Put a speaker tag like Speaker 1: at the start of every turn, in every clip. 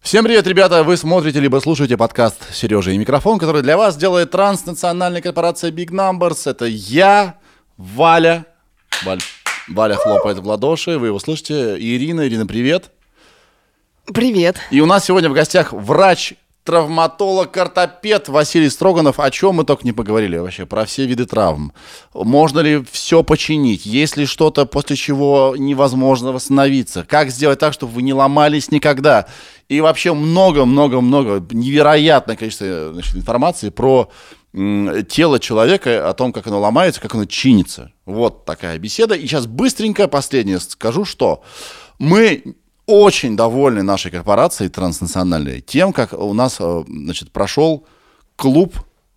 Speaker 1: Всем привет, ребята! Вы смотрите либо слушаете подкаст «Сережа и микрофон», который для вас делает транснациональная корпорация Big Numbers. Это я, Валя. Валь, Валя хлопает в ладоши, вы его слышите. Ирина. Ирина, привет.
Speaker 2: Привет.
Speaker 1: И у нас сегодня в гостях врач травматолог, ортопед Василий Строганов. О чем мы только не поговорили вообще, про все виды травм. Можно ли все починить? Есть ли что-то, после чего невозможно восстановиться? Как сделать так, чтобы вы не ломались никогда? И вообще много-много-много, невероятное количество значит, информации про тело человека, о том, как оно ломается, как оно чинится. Вот такая беседа. И сейчас быстренько последнее скажу, что мы очень довольны нашей корпорацией транснациональной тем, как у нас э, значит, прошел клуб,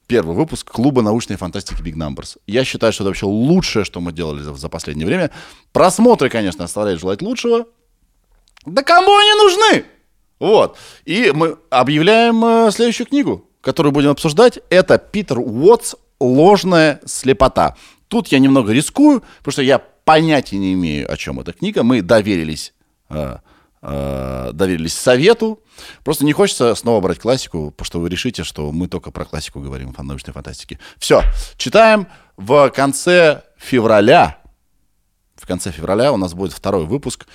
Speaker 1: первый выпуск клуба научной фантастики Big Numbers. Я считаю, что это вообще лучшее, что мы делали за, последнее время. Просмотры, конечно, оставляют желать лучшего. Да кому они нужны? Вот. И мы объявляем э, следующую книгу, которую будем обсуждать. Это Питер Уотс «Ложная слепота». Тут я немного рискую, потому что я понятия не имею, о чем эта книга. Мы доверились э, э, доверились совету. Просто не хочется снова брать классику, потому что вы решите, что мы только про классику говорим в научной фантастике. Все, читаем в конце февраля. В конце февраля у нас будет второй выпуск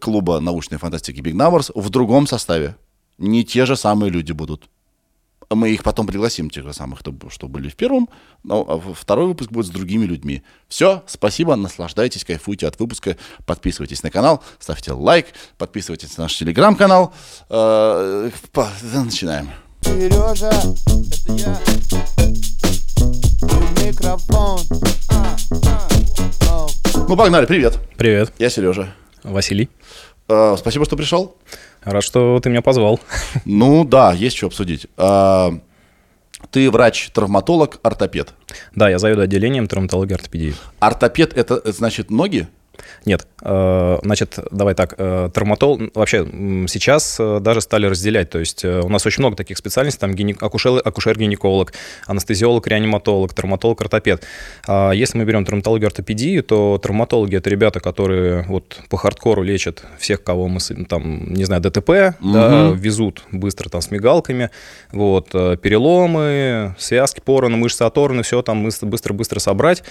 Speaker 1: клуба научной фантастики Big Numbers в другом составе. Не те же самые люди будут. Мы их потом пригласим, тех же самых, кто, что были в первом. Но а второй выпуск будет с другими людьми. Все, спасибо, наслаждайтесь, кайфуйте от выпуска. Подписывайтесь на канал, ставьте лайк, подписывайтесь на наш телеграм-канал. Э, начинаем. Сережа, это я. Микрофон. Ну, погнали, привет.
Speaker 3: Привет.
Speaker 1: Я Сережа.
Speaker 3: Василий.
Speaker 1: Э, спасибо, что пришел.
Speaker 3: Рад, что ты меня позвал.
Speaker 1: Ну да, есть что обсудить. А, ты врач-травматолог, ортопед.
Speaker 3: Да, я заведу отделением травматологии и ортопедии.
Speaker 1: Ортопед это значит ноги?
Speaker 3: Нет, э, значит, давай так, э, травматолог, вообще сейчас э, даже стали разделять, то есть у нас очень много таких специальностей, там акушер, акушер-гинеколог, анестезиолог, реаниматолог, травматолог, ортопед. А если мы берем травматологию, ортопедию, то травматологи это ребята, которые вот по хардкору лечат всех, кого мы, там, не знаю, ДТП, угу. да, везут быстро там с мигалками, вот, переломы, связки, пороны, мышцы оторваны, все там быстро-быстро собрать.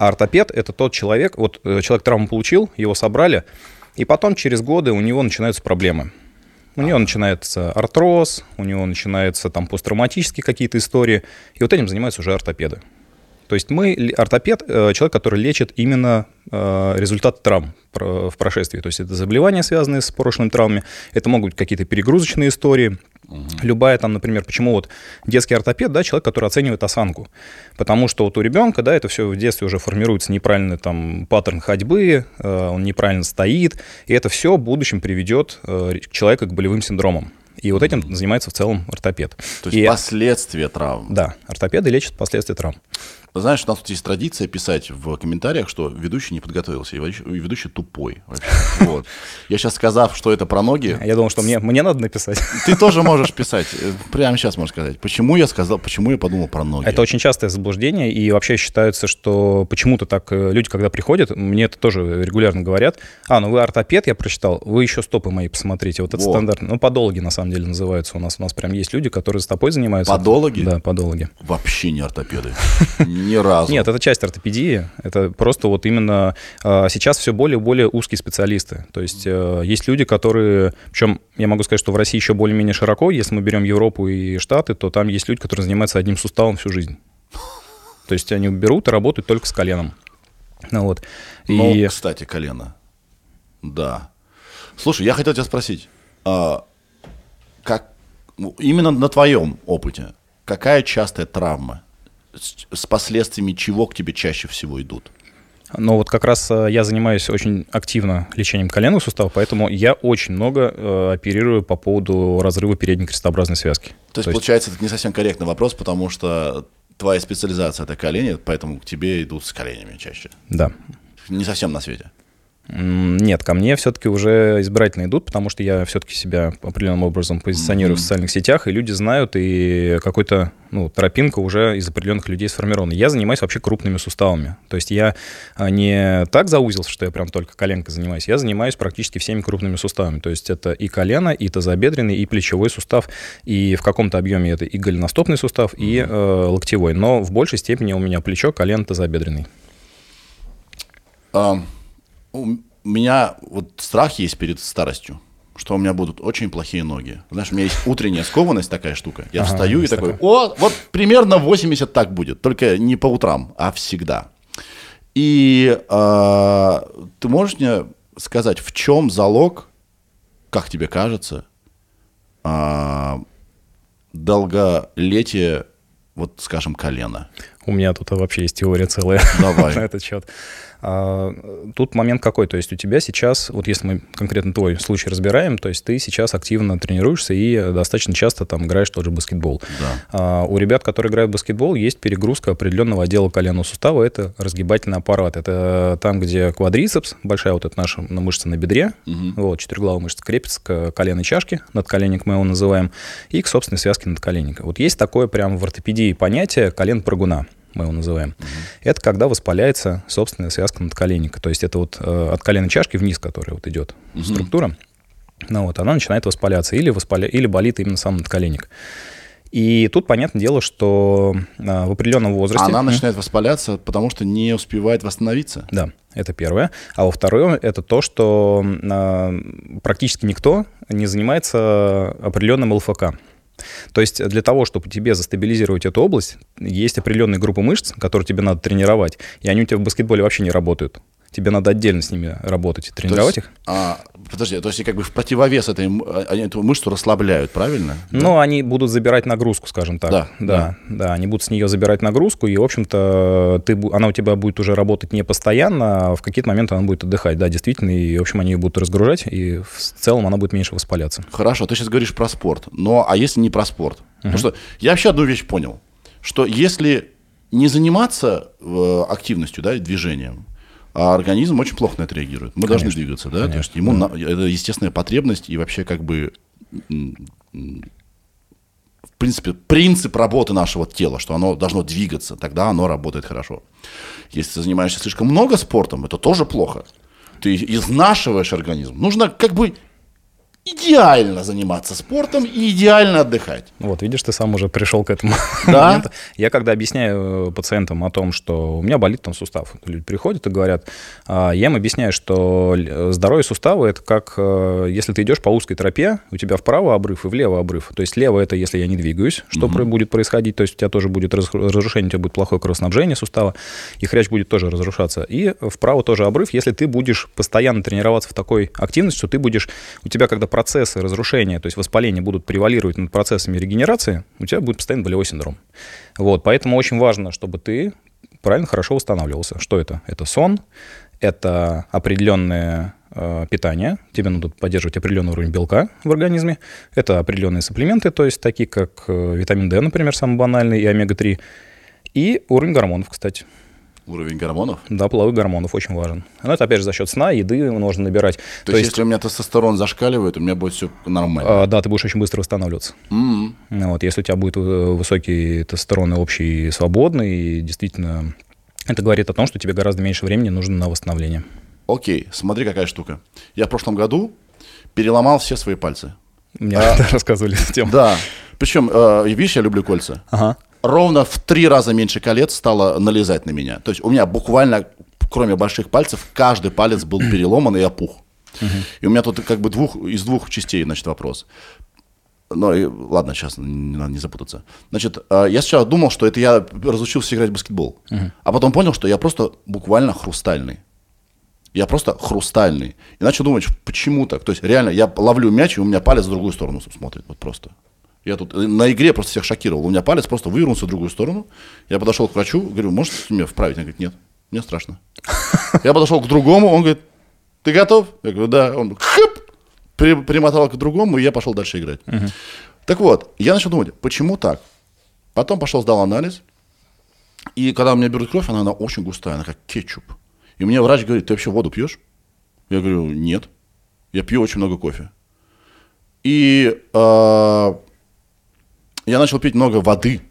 Speaker 3: А ортопед это тот человек, вот человек травму получил, его собрали, и потом через годы у него начинаются проблемы. У него начинается артроз, у него начинаются там посттравматические какие-то истории, и вот этим занимаются уже ортопеды. То есть мы, ортопед, э, человек, который лечит именно э, результат травм в прошествии. То есть это заболевания, связанные с прошлыми травмами, это могут быть какие-то перегрузочные истории, Угу. Любая там, например, почему вот детский ортопед, да, человек, который оценивает осанку. Потому что вот у ребенка, да, это все в детстве уже формируется неправильный там паттерн ходьбы, э, он неправильно стоит, и это все в будущем приведет э, человека к болевым синдромам. И вот этим занимается в целом ортопед.
Speaker 1: То есть и, последствия травм.
Speaker 3: Да, ортопеды лечат последствия травм.
Speaker 1: Знаешь, у нас тут есть традиция писать в комментариях, что ведущий не подготовился, и ведущий тупой. Вот. Я сейчас сказав, что это про ноги...
Speaker 3: Я думал, что мне, мне надо написать.
Speaker 1: Ты тоже можешь писать. Прямо сейчас можешь сказать. Почему я сказал, почему я подумал про ноги?
Speaker 3: Это очень частое заблуждение, и вообще считается, что почему-то так э, люди, когда приходят, мне это тоже регулярно говорят, а, ну вы ортопед, я прочитал, вы еще стопы мои посмотрите. Вот это вот. стандартно. Ну, подологи, на самом деле, называются у нас. У нас прям есть люди, которые стопой занимаются.
Speaker 1: Подологи?
Speaker 3: Да, подологи.
Speaker 1: Вообще не ортопеды. Ни разу.
Speaker 3: Нет, это часть ортопедии. Это просто вот именно а, сейчас все более и более узкие специалисты. То есть э, есть люди, которые... Причем я могу сказать, что в России еще более-менее широко. Если мы берем Европу и Штаты, то там есть люди, которые занимаются одним суставом всю жизнь. То есть они берут и работают только с коленом. Ну, вот.
Speaker 1: Ну, и... кстати, колено. Да. Слушай, я хотел тебя спросить, а, как ну, именно на твоем опыте, какая частая травма с последствиями чего к тебе чаще всего идут?
Speaker 3: Ну вот как раз э, я занимаюсь очень активно лечением коленных суставов, поэтому я очень много э, оперирую по поводу разрыва передней крестообразной связки.
Speaker 1: То есть, То есть получается, это не совсем корректный вопрос, потому что твоя специализация это колени, поэтому к тебе идут с коленями чаще.
Speaker 3: Да.
Speaker 1: Не совсем на свете.
Speaker 3: Нет, ко мне все-таки уже избирательно идут, потому что я все-таки себя определенным образом позиционирую mm-hmm. в социальных сетях, и люди знают, и какой-то ну, тропинка уже из определенных людей сформирована. Я занимаюсь вообще крупными суставами. То есть я а, не так заузился, что я прям только коленкой занимаюсь. Я занимаюсь практически всеми крупными суставами. То есть это и колено, и тазобедренный, и плечевой сустав, и в каком-то объеме это и голеностопный сустав, и э, локтевой. Но в большей степени у меня плечо, колено, тазобедренный.
Speaker 1: Um у меня вот страх есть перед старостью, что у меня будут очень плохие ноги. Знаешь, у меня есть утренняя скованность такая штука. Я ага, встаю и такой, о, вот примерно 80 так будет, только не по утрам, а всегда. И э, ты можешь мне сказать, в чем залог, как тебе кажется, э, долголетия, вот скажем, колена?
Speaker 3: У меня тут вообще есть теория целая Давай. на этот счет. А, тут момент какой, то есть у тебя сейчас, вот если мы конкретно твой случай разбираем, то есть ты сейчас активно тренируешься и достаточно часто там играешь тот же баскетбол. Да. А, у ребят, которые играют в баскетбол, есть перегрузка определенного отдела коленного сустава, это разгибательный аппарат. Это там, где квадрицепс, большая вот эта наша мышца на бедре, угу. вот, четырехглавая мышца крепится к коленной чашке, надколенник мы его называем, и к собственной связке надколенника. Вот есть такое прям в ортопедии понятие колен прыгуна мы его называем, угу. это когда воспаляется собственная связка надколенника. То есть это вот э, от коленной чашки вниз, которая вот идет угу. структура, ну вот, она начинает воспаляться или, воспаля... или болит именно сам надколенник. И тут понятное дело, что а, в определенном возрасте...
Speaker 1: Она начинает воспаляться, потому что не успевает восстановиться.
Speaker 3: Да, это первое. А во второе, это то, что а, практически никто не занимается определенным ЛФК. То есть для того, чтобы тебе застабилизировать эту область, есть определенные группы мышц, которые тебе надо тренировать, и они у тебя в баскетболе вообще не работают тебе надо отдельно с ними работать, тренировать
Speaker 1: есть,
Speaker 3: их.
Speaker 1: А, подожди, то есть как бы в противовес этой, они эту мышцу расслабляют, правильно?
Speaker 3: Ну, да? они будут забирать нагрузку, скажем так. Да, да, да, да. Они будут с нее забирать нагрузку, и, в общем-то, ты, она у тебя будет уже работать не постоянно, а в какие-то моменты она будет отдыхать. Да, действительно, и, в общем, они ее будут разгружать, и в целом она будет меньше воспаляться.
Speaker 1: Хорошо, ты сейчас говоришь про спорт. Но, а если не про спорт? Угу. Потому что я вообще одну вещь понял, что если не заниматься э, активностью, да, движением, а организм очень плохо на это реагирует. Мы конечно, должны двигаться, да? Конечно, То есть ему да. на, это естественная потребность и вообще как бы в принципе принцип работы нашего тела, что оно должно двигаться, тогда оно работает хорошо. Если ты занимаешься слишком много спортом, это тоже плохо. Ты изнашиваешь организм. Нужно как бы идеально заниматься спортом и идеально отдыхать.
Speaker 3: Вот, видишь, ты сам уже пришел к этому да? моменту. Я когда объясняю э, пациентам о том, что у меня болит там сустав, люди приходят и говорят, а, я им объясняю, что здоровье сустава это как э, если ты идешь по узкой тропе, у тебя вправо обрыв и влево обрыв. То есть лево это если я не двигаюсь, что угу. будет происходить, то есть у тебя тоже будет разрушение, у тебя будет плохое кровоснабжение сустава, и хрящ будет тоже разрушаться. И вправо тоже обрыв, если ты будешь постоянно тренироваться в такой активности, что ты будешь, у тебя когда процессы разрушения, то есть воспаления будут превалировать над процессами регенерации, у тебя будет постоянно болевой синдром. Вот, поэтому очень важно, чтобы ты правильно, хорошо восстанавливался. Что это? Это сон, это определенное э, питание, тебе надо поддерживать определенный уровень белка в организме, это определенные сапплементы, то есть такие как э, витамин D, например, самый банальный, и омега-3, и уровень гормонов, кстати.
Speaker 1: Уровень гормонов?
Speaker 3: Да, половых гормонов очень важен. Но это, опять же, за счет сна, еды можно набирать. То,
Speaker 1: То есть, если у меня тестостерон зашкаливает, у меня будет все нормально?
Speaker 3: А, да, ты будешь очень быстро восстанавливаться. Mm-hmm. Вот, если у тебя будет э, высокий тестостерон и общий свободный, действительно, это говорит о том, что тебе гораздо меньше времени нужно на восстановление.
Speaker 1: Окей, смотри, какая штука. Я в прошлом году переломал все свои пальцы.
Speaker 3: Мне а, рассказывали эту тему.
Speaker 1: Да. Причем, э, видишь, я люблю кольца. Ага ровно в три раза меньше колец стало налезать на меня. То есть у меня буквально, кроме больших пальцев, каждый палец был переломан и опух. И у меня тут как бы двух, из двух частей, значит, вопрос. Ну, и, ладно, сейчас не надо не запутаться. Значит, э, я сначала думал, что это я разучился играть в баскетбол. Uh-huh. А потом понял, что я просто буквально хрустальный. Я просто хрустальный. И начал думать, почему так. То есть реально, я ловлю мяч, и у меня палец в другую сторону смотрит. Вот просто. Я тут э, на игре просто всех шокировал. У меня палец просто вывернулся в другую сторону. Я подошел к врачу, говорю, можете меня вправить? Он говорит, нет, мне страшно. Я подошел к другому, он говорит, ты готов? Я говорю, да. Он хып, примотал к другому, и я пошел дальше играть. Так вот, я начал думать, почему так? Потом пошел, сдал анализ. И когда у меня берут кровь, она, она очень густая, она как кетчуп. И мне врач говорит, ты вообще воду пьешь? Я говорю, нет. Я пью очень много кофе. И э, я начал пить много воды.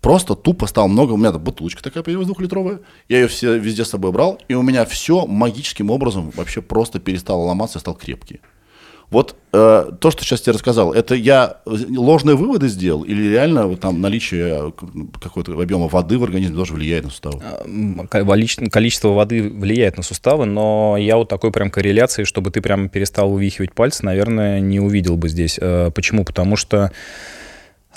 Speaker 1: Просто тупо стал много. У меня бутылочка такая появилась двухлитровая. Я ее все везде с собой брал. И у меня все магическим образом вообще просто перестало ломаться, стал крепкий. Вот э, то, что сейчас тебе рассказал, это я ложные выводы сделал или реально вот, там наличие какого-то объема воды в организме тоже влияет на суставы?
Speaker 3: А, количество воды влияет на суставы, но я вот такой прям корреляции, чтобы ты прям перестал увихивать пальцы, наверное, не увидел бы здесь. Э, почему? Потому что э,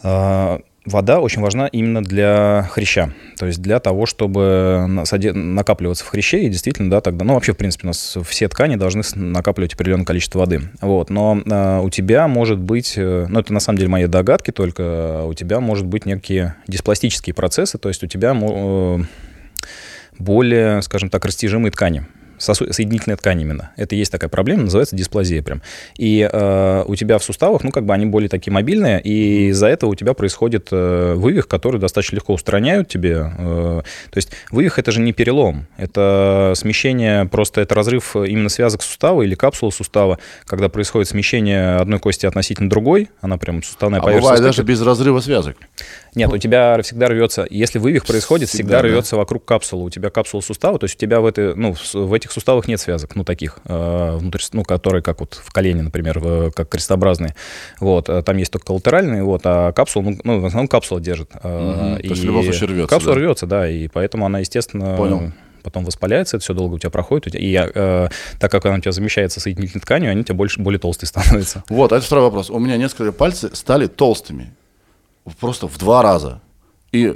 Speaker 3: вода очень важна именно для хряща. То есть для того, чтобы накапливаться в хряще, и действительно, да, тогда, ну, вообще, в принципе, у нас все ткани должны накапливать определенное количество воды. Вот, но э, у тебя может быть, э, ну, это на самом деле мои догадки только, а у тебя может быть некие диспластические процессы, то есть у тебя э, более, скажем так, растяжимые ткани соединительная ткань именно. Это есть такая проблема, называется дисплазия прям. И э, у тебя в суставах, ну, как бы они более такие мобильные, и из-за этого у тебя происходит э, вывих, который достаточно легко устраняют тебе. Э, то есть вывих — это же не перелом, это смещение, просто это разрыв именно связок сустава или капсулы сустава, когда происходит смещение одной кости относительно другой, она прям суставная
Speaker 1: а поверхность. бывает даже без разрыва связок.
Speaker 3: Нет, у тебя всегда рвется, если вывих происходит, всегда, всегда рвется да. вокруг капсулы. У тебя капсула сустава, то есть у тебя в, этой, ну, в этих суставах нет связок, ну, таких, э, внутри, ну, которые как вот в колене, например, в, как крестообразные. Вот, э, там есть только коллатеральные, вот, а капсула, ну, ну в основном капсула держит.
Speaker 1: Угу, и то есть в любом случае рвется,
Speaker 3: Капсула
Speaker 1: да?
Speaker 3: рвется, да, и поэтому она, естественно...
Speaker 1: Понял
Speaker 3: потом воспаляется, это все долго у тебя проходит, и э, так как она у тебя замещается соединительной тканью, они у тебя больше, более толстые становятся.
Speaker 1: Вот, это второй вопрос. У меня несколько пальцы стали толстыми. Просто в два раза. И,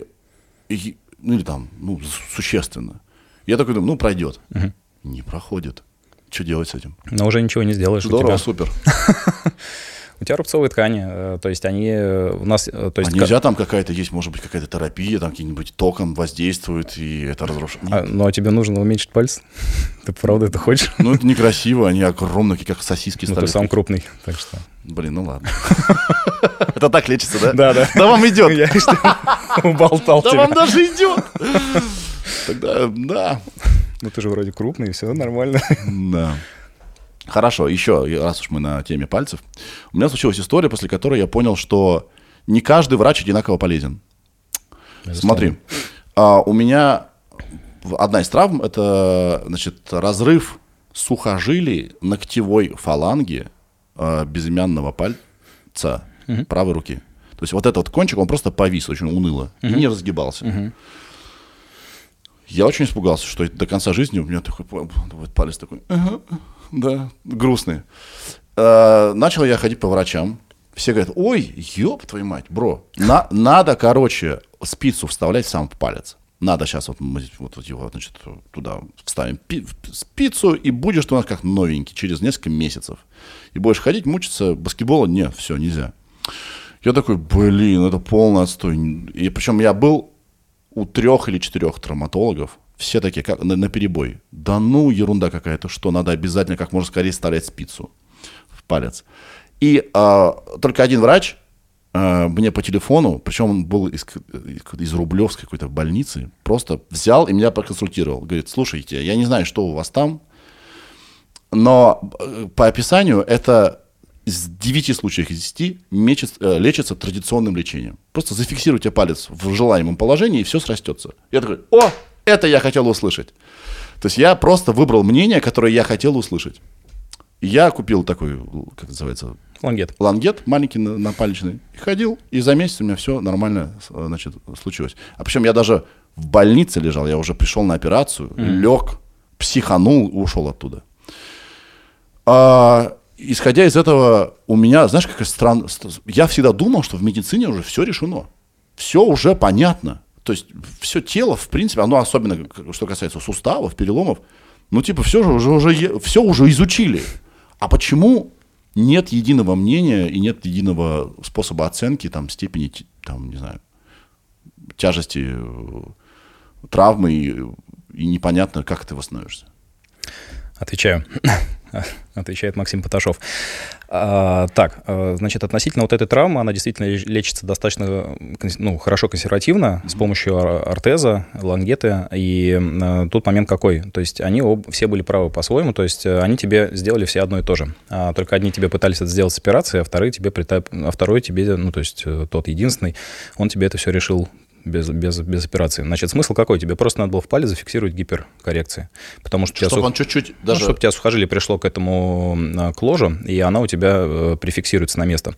Speaker 1: и ну или там, ну, существенно. Я такой думаю, ну, пройдет. Угу. Не проходит. Что делать с этим?
Speaker 3: Но уже ничего не сделаешь.
Speaker 1: Здорово, супер.
Speaker 3: У тебя рубцовые ткани, э, то есть они э, у нас... Э, то есть...
Speaker 1: А нельзя там какая-то есть, может быть, какая-то терапия, там какие-нибудь током воздействует, и это разрушит?
Speaker 3: А, ну, а тебе нужно уменьшить пальцы? Ты правда это хочешь?
Speaker 1: Ну, это некрасиво, они огромные, как сосиски
Speaker 3: стали. Ну, ты сам крупный, так что...
Speaker 1: Блин, ну ладно. Это так лечится, да?
Speaker 3: Да, да.
Speaker 1: Да вам идет.
Speaker 3: Я уболтал
Speaker 1: тебя. Да вам даже идет. Тогда, да.
Speaker 3: Ну ты же вроде крупный, все нормально.
Speaker 1: Да. Хорошо, еще, раз уж мы на теме пальцев. У меня случилась история, после которой я понял, что не каждый врач одинаково полезен. Смотри, а, у меня одна из травм – это значит, разрыв сухожилий ногтевой фаланги а, безымянного пальца угу. правой руки. То есть вот этот кончик, он просто повис очень уныло угу. и не разгибался. Угу. Я очень испугался, что до конца жизни у меня такой вот палец такой, ага, да, грустный. А, начал я ходить по врачам. Все говорят, ой, ёб твою мать, бро, на, надо, короче, спицу вставлять сам в палец. Надо сейчас вот мы вот его, значит, туда вставим пи- спицу, и будешь ты у нас как новенький через несколько месяцев. И будешь ходить, мучиться, баскетбола нет, все, нельзя. Я такой, блин, это полный отстой. И причем я был у трех или четырех травматологов, все такие, как на, на перебой. Да ну, ерунда какая-то, что надо обязательно как можно скорее вставлять спицу в палец. И а, только один врач а, мне по телефону, причем он был из, из Рублевской какой-то больницы, просто взял и меня проконсультировал. Говорит, слушайте, я не знаю, что у вас там, но э, по описанию это из 9 случаев из 10 мечет, э, лечится традиционным лечением. Просто зафиксируйте палец в желаемом положении, и все срастется. Я такой, о, это я хотел услышать. То есть я просто выбрал мнение, которое я хотел услышать. Я купил такой, как называется?
Speaker 3: Лангет.
Speaker 1: Лангет маленький, напалечный. И ходил, и за месяц у меня все нормально значит, случилось. А причем я даже в больнице лежал, я уже пришел на операцию, mm. лег, психанул, ушел оттуда. А, исходя из этого, у меня, знаешь, какая странная... Я всегда думал, что в медицине уже все решено. Все уже понятно. То есть все тело, в принципе, оно особенно, что касается суставов, переломов, ну, типа, все же уже, уже, все уже изучили. А почему нет единого мнения и нет единого способа оценки там, степени, там, не знаю, тяжести э, травмы и, и непонятно, как ты восстановишься?
Speaker 3: Отвечаю. отвечает Максим Поташов. А, так, э, значит, относительно вот этой травмы, она действительно лечится достаточно ну, хорошо консервативно с помощью артеза, лангеты. И э, тут момент какой? То есть они об, все были правы по-своему, то есть э, они тебе сделали все одно и то же. А, только одни тебе пытались это сделать с операцией, а вторые тебе, а второй тебе, ну, то есть тот единственный, он тебе это все решил без, без, без операции. Значит, смысл какой? Тебе просто надо было в палец зафиксировать гиперкоррекции. Потому что
Speaker 1: чтобы сух... он чуть-чуть даже...
Speaker 3: Ну, чтобы тебя сухожилие пришло к этому к ложу, и она у тебя э, прификсируется на место.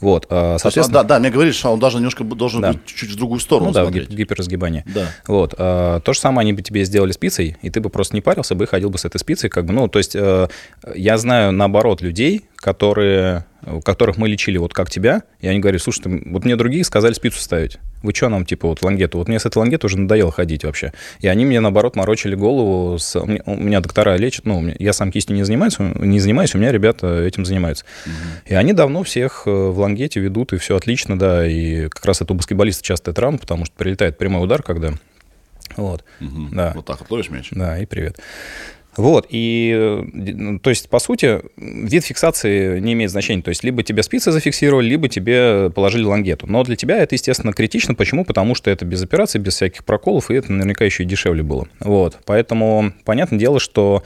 Speaker 3: Вот,
Speaker 1: а, соответственно... да, да, мне говоришь, что он даже немножко должен да. быть чуть-чуть в другую сторону Ну
Speaker 3: смотреть. да, гиперразгибание. Да. Вот, а, то же самое они бы тебе сделали спицей, и ты бы просто не парился бы и ходил бы с этой спицей, как бы, ну, то есть э, я знаю, наоборот, людей, которые которых мы лечили вот как тебя, и они говорят, слушай, вот мне другие сказали спицу ставить. Вы что нам, типа, вот лангету? Вот мне с этой лангеты уже надоело ходить вообще. И они мне, наоборот, морочили голову. С... У меня доктора лечат, ну, я сам кистью не занимаюсь, не занимаюсь, у меня ребята этим занимаются. Угу. И они давно всех э, в лангете ведут, и все отлично, да. И как раз это у баскетболиста частая травма, потому что прилетает прямой удар, когда... Вот,
Speaker 1: угу. да. Вот так вот ловишь мяч.
Speaker 3: Да, и привет. Вот, и, ну, то есть, по сути, вид фиксации не имеет значения. То есть, либо тебе спицы зафиксировали, либо тебе положили лангету. Но для тебя это, естественно, критично. Почему? Потому что это без операции, без всяких проколов, и это наверняка еще и дешевле было. Вот, поэтому, понятное дело, что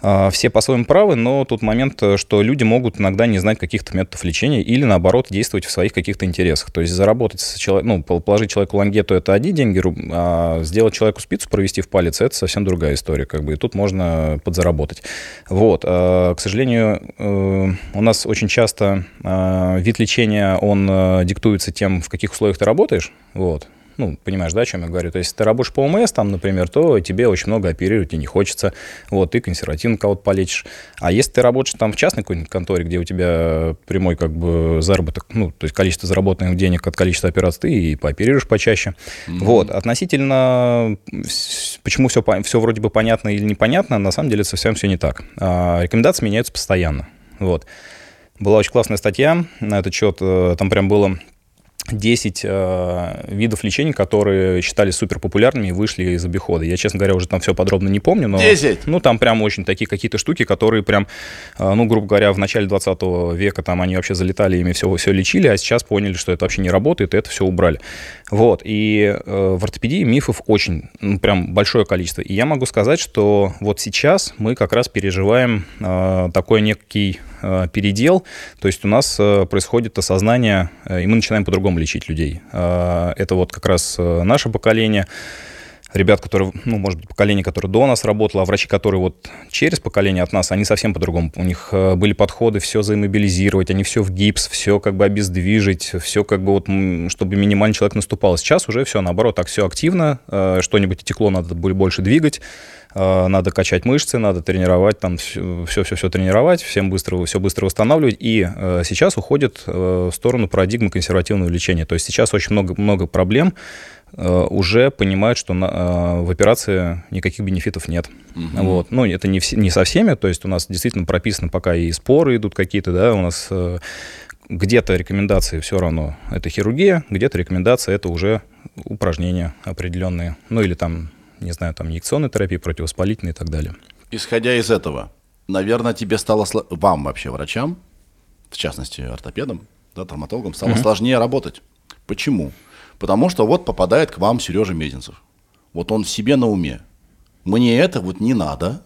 Speaker 3: все по-своему правы, но тут момент, э, что люди могут иногда не знать каких-то методов лечения или, наоборот, действовать в своих каких-то интересах. То есть заработать, человек, ну, положить человеку лангету – это одни деньги, а сделать человеку спицу, провести в палец – это совсем другая история. Как бы, и тут можно подзаработать. Вот. А, к сожалению, э, у нас очень часто а, вид лечения, он э, диктуется тем, в каких условиях ты работаешь. Вот. Ну, понимаешь, да, о чем я говорю? То есть, если ты работаешь по ОМС, там, например, то тебе очень много оперировать и не хочется. Вот, ты консервативно кого-то полечишь. А если ты работаешь там в частной какой-нибудь конторе, где у тебя прямой как бы заработок, ну, то есть количество заработанных денег от количества операций, ты и пооперируешь почаще. Mm-hmm. Вот, относительно, почему все, все вроде бы понятно или непонятно, на самом деле совсем все не так. А, рекомендации меняются постоянно. Вот. Была очень классная статья на этот счет, э, там прям было 10 э, видов лечения, которые считались супер популярными и вышли из обихода. Я, честно говоря, уже там все подробно не помню, но...
Speaker 1: 10?
Speaker 3: Ну, там прям очень такие какие-то штуки, которые прям, э, ну, грубо говоря, в начале 20 века там они вообще залетали, ими все, все лечили, а сейчас поняли, что это вообще не работает, и это все убрали. Вот, и э, в ортопедии мифов очень, ну, прям большое количество. И я могу сказать, что вот сейчас мы как раз переживаем э, такой некий передел, то есть у нас э, происходит осознание, э, и мы начинаем по-другому лечить людей. Э, это вот как раз э, наше поколение, ребят, которые, ну, может быть, поколение, которое до нас работало, а врачи, которые вот через поколение от нас, они совсем по-другому. У них э, были подходы все заиммобилизировать, они все в гипс, все как бы обездвижить, все как бы вот, чтобы минимально человек наступал. Сейчас уже все наоборот, так все активно, э, что-нибудь текло, надо больше двигать, э, надо качать мышцы, надо тренировать, там все-все-все тренировать, всем быстро, все быстро восстанавливать. И сейчас уходит в сторону парадигмы консервативного лечения. То есть сейчас очень много, много проблем, Э, уже понимают, что на, э, в операции никаких бенефитов нет. Угу. Вот. Ну, это не, все, не со всеми, то есть у нас действительно прописано пока и споры идут какие-то, да, у нас э, где-то рекомендации все равно это хирургия, где-то рекомендация это уже упражнения определенные, ну или там, не знаю, там инъекционная терапия, противовоспалительная и так далее.
Speaker 1: Исходя из этого, наверное, тебе стало, вам вообще, врачам, в частности ортопедам, да, травматологам, стало угу. сложнее работать. Почему? Потому что вот попадает к вам Сережа Мезенцев. Вот он себе на уме. Мне это вот не надо,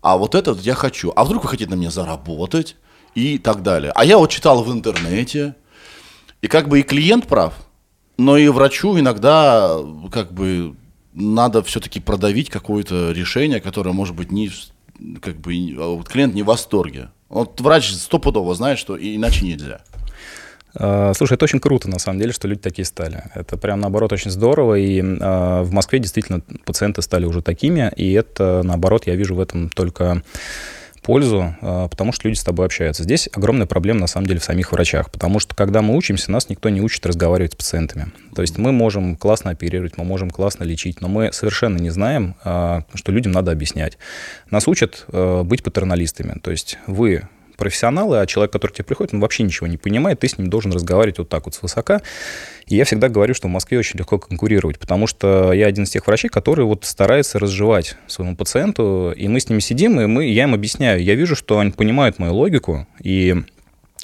Speaker 1: а вот это вот я хочу. А вдруг вы хотите на мне заработать и так далее. А я вот читал в интернете, и как бы и клиент прав, но и врачу иногда как бы надо все-таки продавить какое-то решение, которое может быть не как бы а вот клиент не в восторге. Вот врач стопудово знает, что иначе нельзя.
Speaker 3: А, слушай, это очень круто, на самом деле, что люди такие стали. Это прям, наоборот, очень здорово. И э, в Москве действительно пациенты стали уже такими. И это, наоборот, я вижу в этом только пользу, э, потому что люди с тобой общаются. Здесь огромная проблема, на самом деле, в самих врачах. Потому что, когда мы учимся, нас никто не учит разговаривать с пациентами. То есть мы можем классно оперировать, мы можем классно лечить, но мы совершенно не знаем, э, что людям надо объяснять. Нас учат э, быть патерналистами. То есть вы профессионалы, а человек, который к тебе приходит, он вообще ничего не понимает, ты с ним должен разговаривать вот так вот свысока. И я всегда говорю, что в Москве очень легко конкурировать, потому что я один из тех врачей, который вот старается разжевать своему пациенту, и мы с ними сидим, и мы, я им объясняю. Я вижу, что они понимают мою логику, и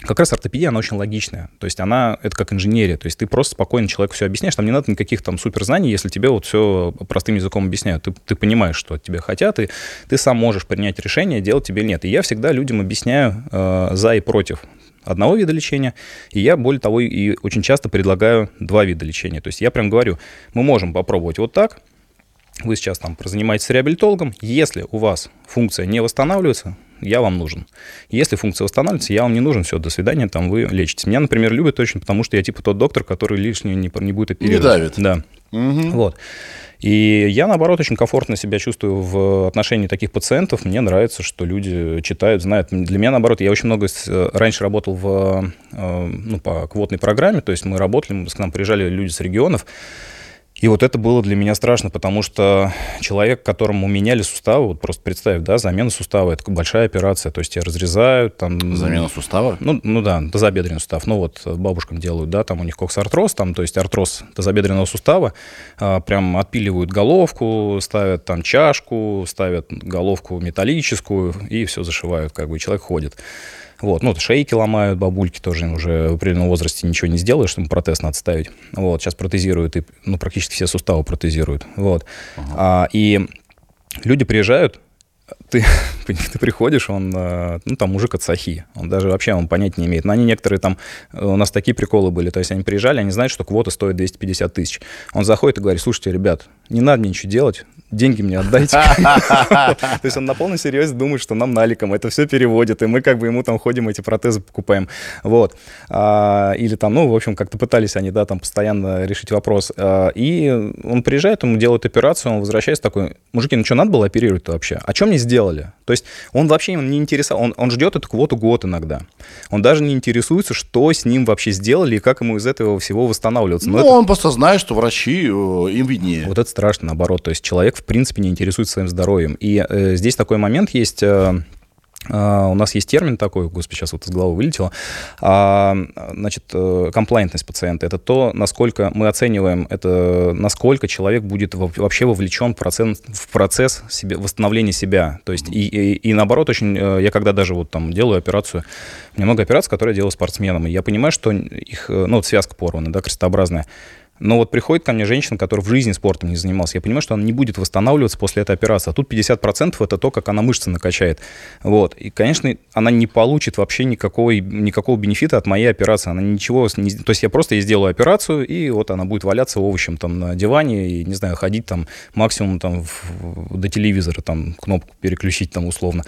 Speaker 3: как раз ортопедия, она очень логичная. То есть она, это как инженерия. То есть ты просто спокойно человеку все объясняешь. Там не надо никаких там суперзнаний, если тебе вот все простым языком объясняют. Ты, ты понимаешь, что от тебя хотят, и ты сам можешь принять решение, делать тебе или нет. И я всегда людям объясняю э, за и против одного вида лечения, и я, более того, и очень часто предлагаю два вида лечения. То есть я прям говорю, мы можем попробовать вот так, вы сейчас там занимаетесь реабилитологом, если у вас функция не восстанавливается, я вам нужен. Если функция восстанавливается, я вам не нужен, все, до свидания, там вы лечитесь. Меня, например, любят точно потому, что я типа тот доктор, который лишнее не, не будет оперировать.
Speaker 1: Не давит.
Speaker 3: Да. Угу. Вот. И я, наоборот, очень комфортно себя чувствую в отношении таких пациентов. Мне нравится, что люди читают, знают. Для меня, наоборот, я очень много раньше работал в, э, ну, по квотной программе, то есть мы работали, к нам приезжали люди с регионов, и вот это было для меня страшно, потому что человек, которому меняли суставы, вот просто представь, да, замена сустава, это большая операция, то есть тебя разрезают, там...
Speaker 1: Замена сустава?
Speaker 3: Ну, ну да, тазобедренный сустав, ну вот бабушкам делают, да, там у них коксартроз, там, то есть артроз тазобедренного сустава, а, прям отпиливают головку, ставят там чашку, ставят головку металлическую и все зашивают, как бы человек ходит. Вот, ну, шейки ломают, бабульки тоже уже в определенном возрасте ничего не сделаешь, что протез надо ставить. Вот, сейчас протезируют, и, ну, практически все суставы протезируют. Вот. Ага. А, и люди приезжают, ты, ты приходишь, он, э, ну, там, мужик от Сахи, он даже вообще он понять не имеет. Но они некоторые там, э, у нас такие приколы были, то есть они приезжали, они знают, что квота стоит 250 тысяч. Он заходит и говорит, слушайте, ребят, не надо ничего делать, деньги мне отдайте. То есть он на полном серьезе думает, что нам наликом это все переводит, и мы как бы ему там ходим, эти протезы покупаем. Вот. А, или там, ну, в общем, как-то пытались они, да, там постоянно решить вопрос. А, и он приезжает, ему делают операцию, он возвращается такой, мужики, ну что, надо было оперировать-то вообще? А что мне сделали? То есть он вообще не интересовал, он, он ждет эту квоту год иногда. Он даже не интересуется, что с ним вообще сделали и как ему из этого всего восстанавливаться.
Speaker 1: Но ну, это... он просто знает, что врачи э, им виднее.
Speaker 3: Вот это страшно, наоборот. То есть человек в принципе не интересуется своим здоровьем. И э, здесь такой момент есть. Э, Uh, у нас есть термин такой, господи, сейчас вот из головы вылетело, uh, значит, комплайентность пациента. Это то, насколько мы оцениваем, это насколько человек будет вообще вовлечен в процесс, в процесс себе, восстановления себя. То есть и, и, и наоборот, очень, я когда даже вот там делаю операцию, у меня много операций, которые я делаю спортсменам, и я понимаю, что их, ну вот связка порвана, да, крестообразная, но вот приходит ко мне женщина, которая в жизни спортом не занималась. Я понимаю, что она не будет восстанавливаться после этой операции. А тут 50% это то, как она мышцы накачает. Вот. И, конечно, она не получит вообще никакого, никакого бенефита от моей операции. Она ничего... Не... То есть я просто ей сделаю операцию, и вот она будет валяться овощем там на диване и, не знаю, ходить там максимум там в... до телевизора, там кнопку переключить там условно.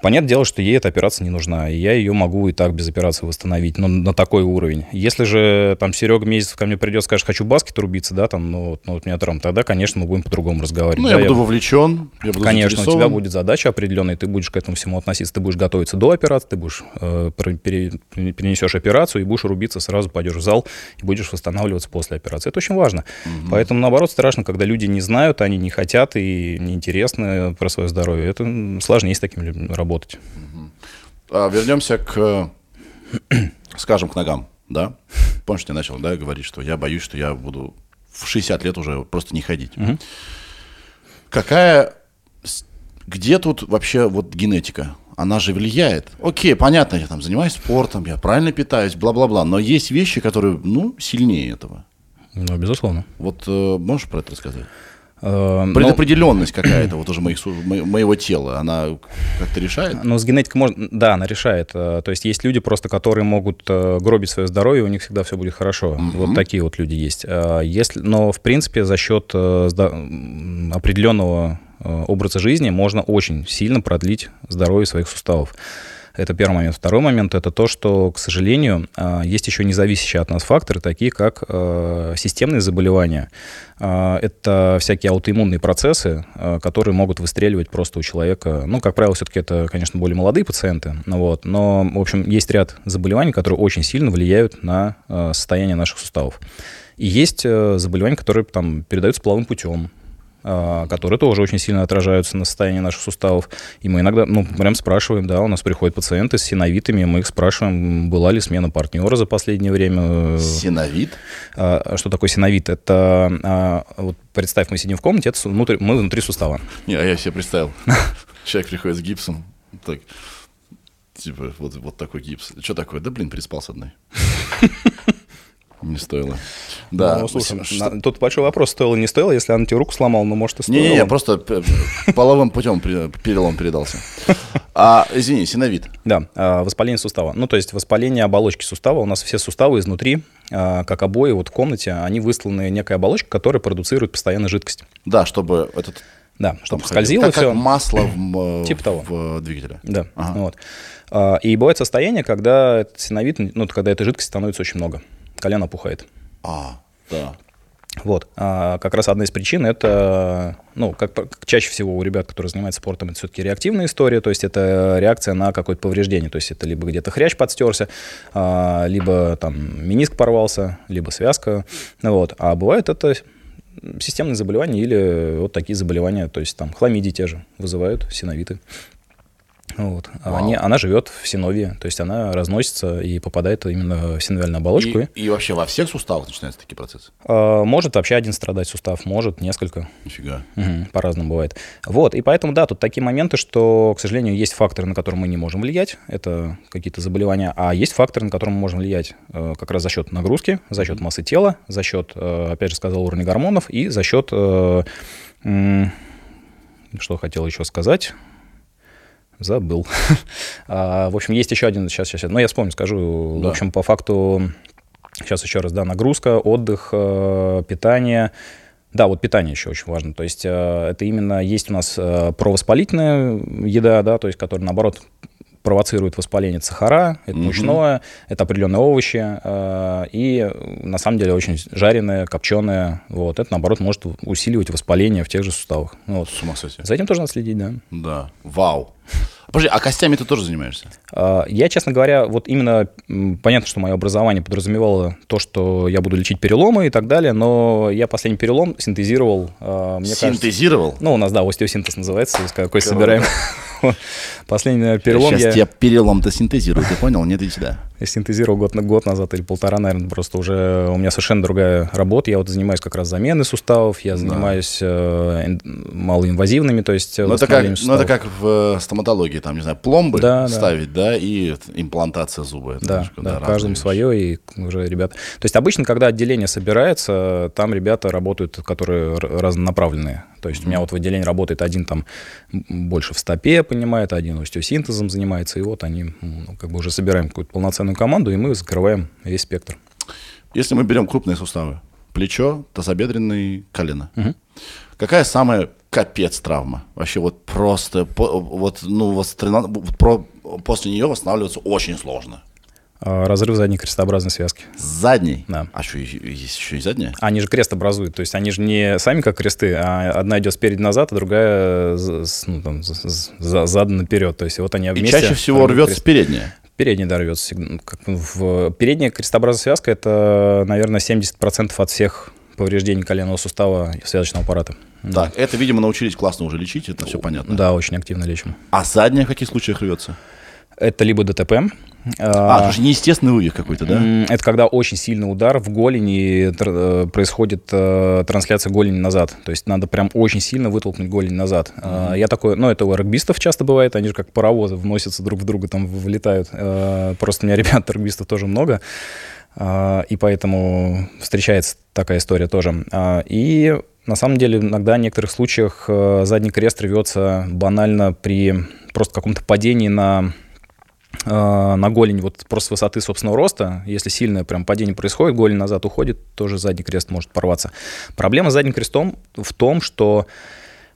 Speaker 3: Понятное дело, что ей эта операция не нужна, и я ее могу и так без операции восстановить, но на такой уровень. Если же там Серега Месяцев ко мне придет, скажет, хочу баскет рубиться, да, там, ну, ну вот меня травм, тогда, конечно, мы будем по-другому разговаривать. Ну,
Speaker 1: да, я буду я... вовлечен, я буду
Speaker 3: Конечно, у тебя будет задача определенная, ты будешь к этому всему относиться, ты будешь готовиться до операции, ты будешь э, пере, перенесешь операцию и будешь рубиться, сразу пойдешь в зал и будешь восстанавливаться после операции. Это очень важно. Угу. Поэтому, наоборот, страшно, когда люди не знают, они не хотят и неинтересны про свое здоровье. Это сложнее с такими людьми работать работать.
Speaker 1: А, вернемся к, скажем, к ногам, да? Помнишь, я начал, да, говорить, что я боюсь, что я буду в 60 лет уже просто не ходить. Угу. Какая, где тут вообще вот генетика? Она же влияет. Окей, понятно, я там занимаюсь спортом, я правильно питаюсь, бла-бла-бла, но есть вещи, которые, ну, сильнее этого.
Speaker 3: Ну, безусловно.
Speaker 1: Вот э, можешь про это рассказать? Э, Предопределенность но... какая-то вот уже моих, моего тела, она как-то решает?
Speaker 3: Ну, с генетикой можно, да, она решает. Э, то есть есть люди просто, которые могут э, гробить свое здоровье, у них всегда все будет хорошо. Mm-hmm. Вот такие вот люди есть. Если, но, в принципе, за счет определенного образа жизни можно очень сильно продлить здоровье своих суставов. Это первый момент. Второй момент – это то, что, к сожалению, а, есть еще независящие от нас факторы, такие как а, системные заболевания. А, это всякие аутоиммунные процессы, которые могут выстреливать просто у человека. Ну, как правило, все-таки это, конечно, более молодые пациенты. Вот. Но, в общем, есть ряд заболеваний, которые очень сильно влияют на состояние наших суставов. И есть э, заболевания, которые там передаются половым путем, которые тоже очень сильно отражаются на состоянии наших суставов. И мы иногда, ну, прям спрашиваем, да, у нас приходят пациенты с синовитами, мы их спрашиваем, была ли смена партнера за последнее время.
Speaker 1: Синовит?
Speaker 3: А, что такое синовит? Это, а, вот представь, мы сидим в комнате, это внутри, мы внутри сустава.
Speaker 1: Не, а я себе представил. Человек приходит с гипсом, так, типа, вот, вот такой гипс. Что такое? Да, блин, переспал с одной. Не стоило. Да.
Speaker 3: Ну, слушай, что... на, тут большой вопрос, стоило, не стоило, если она тебе руку сломала, ну, может, и стоило.
Speaker 1: Не-не-не, просто половым путем перелом передался. А, извини, синовит.
Speaker 3: Да, а, воспаление сустава. Ну, то есть воспаление оболочки сустава. У нас все суставы изнутри, а, как обои вот в комнате, они высланы некой оболочкой, которая продуцирует постоянно жидкость.
Speaker 1: Да, чтобы этот
Speaker 3: да, чтобы скользило как,
Speaker 1: все. Как масло в,
Speaker 3: типа того.
Speaker 1: в двигателе.
Speaker 3: Да, ага. вот. И бывает состояние, когда синовит, ну, когда этой жидкости становится очень много колено опухает.
Speaker 1: А, да.
Speaker 3: Вот. А как раз одна из причин это, ну, как, как чаще всего у ребят, которые занимаются спортом, это все-таки реактивная история, то есть это реакция на какое-то повреждение, то есть это либо где-то хрящ подстерся, а, либо там миниск порвался, либо связка, вот. А бывает это системные заболевания или вот такие заболевания, то есть там хламидии те же вызывают синовиты. Вот. А они, она живет в синовии, то есть она разносится и попадает именно в синовиальную оболочку.
Speaker 1: И, и вообще во всех суставах начинаются такие процессы?
Speaker 3: А, может вообще один страдать сустав, может несколько.
Speaker 1: Нифига.
Speaker 3: Угу, по-разному бывает. Вот, и поэтому, да, тут такие моменты, что, к сожалению, есть факторы, на которые мы не можем влиять, это какие-то заболевания, а есть факторы, на которые мы можем влиять э, как раз за счет нагрузки, за счет массы тела, за счет, э, опять же сказал, уровня гормонов и за счет... Э, что хотел еще сказать? Забыл. а, в общем, есть еще один, сейчас, сейчас, ну, я вспомню, скажу. Да. В общем, по факту, сейчас еще раз, да, нагрузка, отдых, э, питание. Да, вот питание еще очень важно. То есть э, это именно есть у нас э, провоспалительная еда, да, то есть которая, наоборот, провоцирует воспаление сахара, это mm-hmm. мучное, это определенные овощи, э, и на самом деле очень жареное, копченое, вот, это наоборот может усиливать воспаление в тех же суставах. Ну, вот.
Speaker 1: С ума сойти.
Speaker 3: За этим тоже надо следить, да.
Speaker 1: Да, вау. Подожди, а костями ты тоже занимаешься?
Speaker 3: А, я, честно говоря, вот именно понятно, что мое образование подразумевало то, что я буду лечить переломы и так далее, но я последний перелом синтезировал.
Speaker 1: А, мне синтезировал?
Speaker 3: Кажется, ну, у нас, да, остеосинтез называется, какой собираем. Последний перелом
Speaker 1: Сейчас я... тебя перелом-то синтезирую, ты понял? Нет, иди сюда.
Speaker 3: Я синтезировал год, год назад или полтора, наверное, просто уже у меня совершенно другая работа. Я вот занимаюсь как раз заменой суставов, я занимаюсь да. э, малоинвазивными, то есть
Speaker 1: ну, это как, ну, это как в стоматологии, там, не знаю, пломбы да, ставить, да. да, и имплантация зуба.
Speaker 3: Это да, немножко, да, да каждому вещи. свое, и уже ребята... То есть обычно, когда отделение собирается, там ребята работают, которые разнонаправленные. То есть mm-hmm. у меня вот в отделении работает один там больше в стопе понимает, один остеосинтезом занимается, и вот они ну, как бы уже собираем какую-то полноценную команду, и мы закрываем весь спектр.
Speaker 1: Если мы берем крупные суставы, плечо, тазобедренный, колено, угу. какая самая капец травма? Вообще вот просто, вот, ну, вот, про, после нее восстанавливаться очень сложно.
Speaker 3: А, разрыв задней крестообразной связки.
Speaker 1: Задней?
Speaker 3: Да.
Speaker 1: А что, есть еще и задняя?
Speaker 3: Они же крест образуют, то есть они же не сами как кресты, а одна идет спереди назад, а другая ну, там, задом наперед. То есть вот они вместе...
Speaker 1: И чаще всего рвется крест. передняя?
Speaker 3: Передняя, да, рвется. Как в... Передняя крестообразная связка – это, наверное, 70% от всех повреждений коленного сустава и связочного аппарата.
Speaker 1: Так, да. это, видимо, научились классно уже лечить, это все понятно.
Speaker 3: Да, очень активно лечим.
Speaker 1: А задняя в каких случаях рвется?
Speaker 3: Это либо ДТП.
Speaker 1: А, а это неестественный вывих какой-то, да?
Speaker 3: Это когда очень сильный удар в голени, э, происходит э, трансляция голени назад. То есть надо прям очень сильно вытолкнуть голень назад. Mm-hmm. Я такой, ну это у регбистов часто бывает, они же как паровозы вносятся друг в друга, там вылетают. Просто у меня ребят регбистов тоже много. И поэтому встречается такая история тоже. И на самом деле иногда в некоторых случаях задний крест рвется банально при просто каком-то падении на Э, на голень вот просто высоты собственного роста, если сильное прям падение происходит, голень назад уходит, тоже задний крест может порваться. Проблема с задним крестом в том, что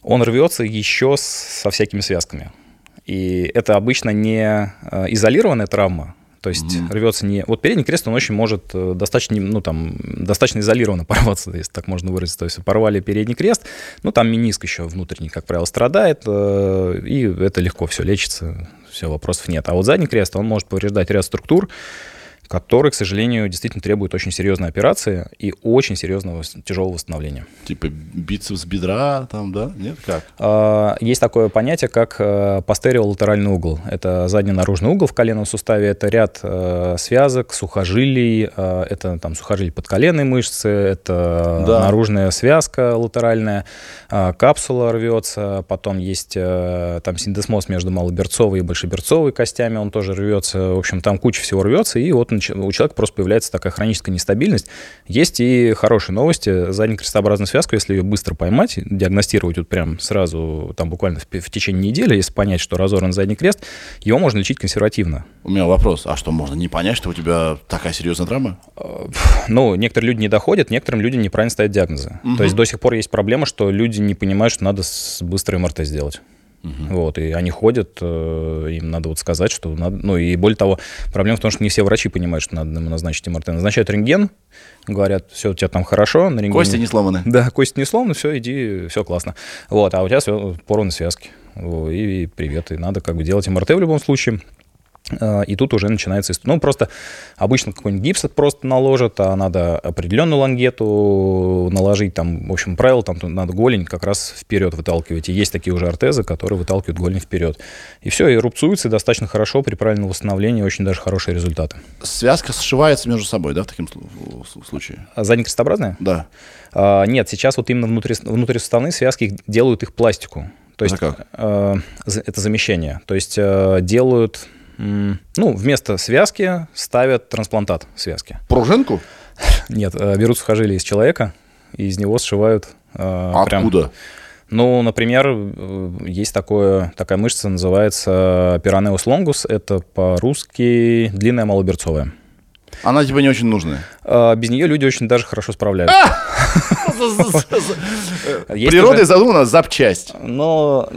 Speaker 3: он рвется еще со всякими связками. И это обычно не э, изолированная травма, то есть mm-hmm. рвется не... Вот передний крест, он очень может э, достаточно, ну, там, достаточно изолированно порваться, если так можно выразиться. То есть порвали передний крест, ну, там миниск еще внутренний, как правило, страдает, и это легко все лечится все, вопросов нет. А вот задний крест, он может повреждать ряд структур, который, к сожалению, действительно требует очень серьезной операции и очень серьезного тяжелого восстановления.
Speaker 1: Типа бицепс бедра, там, да? Нет, как?
Speaker 3: А, есть такое понятие, как э, постериолатеральный угол. Это задний наружный угол в коленном суставе. Это ряд э, связок, сухожилий. Э, это там сухожилий подколенной мышцы, это да. наружная связка латеральная, капсула рвется. Потом есть там синдесмоз между малоберцовой и большеберцовой костями, он тоже рвется. В общем, там куча всего рвется, и вот у человека просто появляется такая хроническая нестабильность. Есть и хорошие новости. Заднюю крестообразную связку, если ее быстро поймать, диагностировать вот прям сразу, там буквально в, в течение недели, если понять, что разорван задний крест, его можно лечить консервативно.
Speaker 1: У меня вопрос, а что, можно не понять, что у тебя такая серьезная травма?
Speaker 3: Ну, некоторые люди не доходят, некоторым людям неправильно ставят диагнозы. Угу. То есть до сих пор есть проблема, что люди не понимают, что надо быстро МРТ сделать. Угу. Вот, и они ходят, э, им надо вот сказать, что надо... Ну, и более того, проблема в том, что не все врачи понимают, что надо ему назначить МРТ. Назначают рентген, говорят, все, у тебя там хорошо. На рентгене...
Speaker 1: Кости не сломаны.
Speaker 3: Да, кости не сломаны, все, иди, все классно. Вот, а у тебя порваны связки. И, и привет, и надо как бы делать МРТ в любом случае. А, и тут уже начинается... Ну, просто обычно какой-нибудь гипс просто наложат, а надо определенную лангету наложить. Там, в общем, правило, там надо голень как раз вперед выталкивать. И есть такие уже ортезы, которые выталкивают голень вперед. И все, и рубцуется достаточно хорошо при правильном восстановлении, очень даже хорошие результаты.
Speaker 1: Связка сшивается между собой, да, в таком случае?
Speaker 3: А задний крестообразная?
Speaker 1: Да.
Speaker 3: А, нет, сейчас вот именно внутри, внутрисуставные связки делают их пластику. То есть,
Speaker 1: это как?
Speaker 3: А, это замещение. То есть а, делают ну, вместо связки ставят трансплантат связки.
Speaker 1: Пружинку?
Speaker 3: Нет, э, берут сухожилие из человека и из него сшивают.
Speaker 1: Э, Откуда? Прям,
Speaker 3: ну, например, э, есть такое, такая мышца, называется пиранеус лонгус. Это по-русски длинная малоберцовая.
Speaker 1: Она типа не очень нужная.
Speaker 3: Без нее люди очень даже хорошо справляются.
Speaker 1: Природой задумана запчасть.
Speaker 3: Но,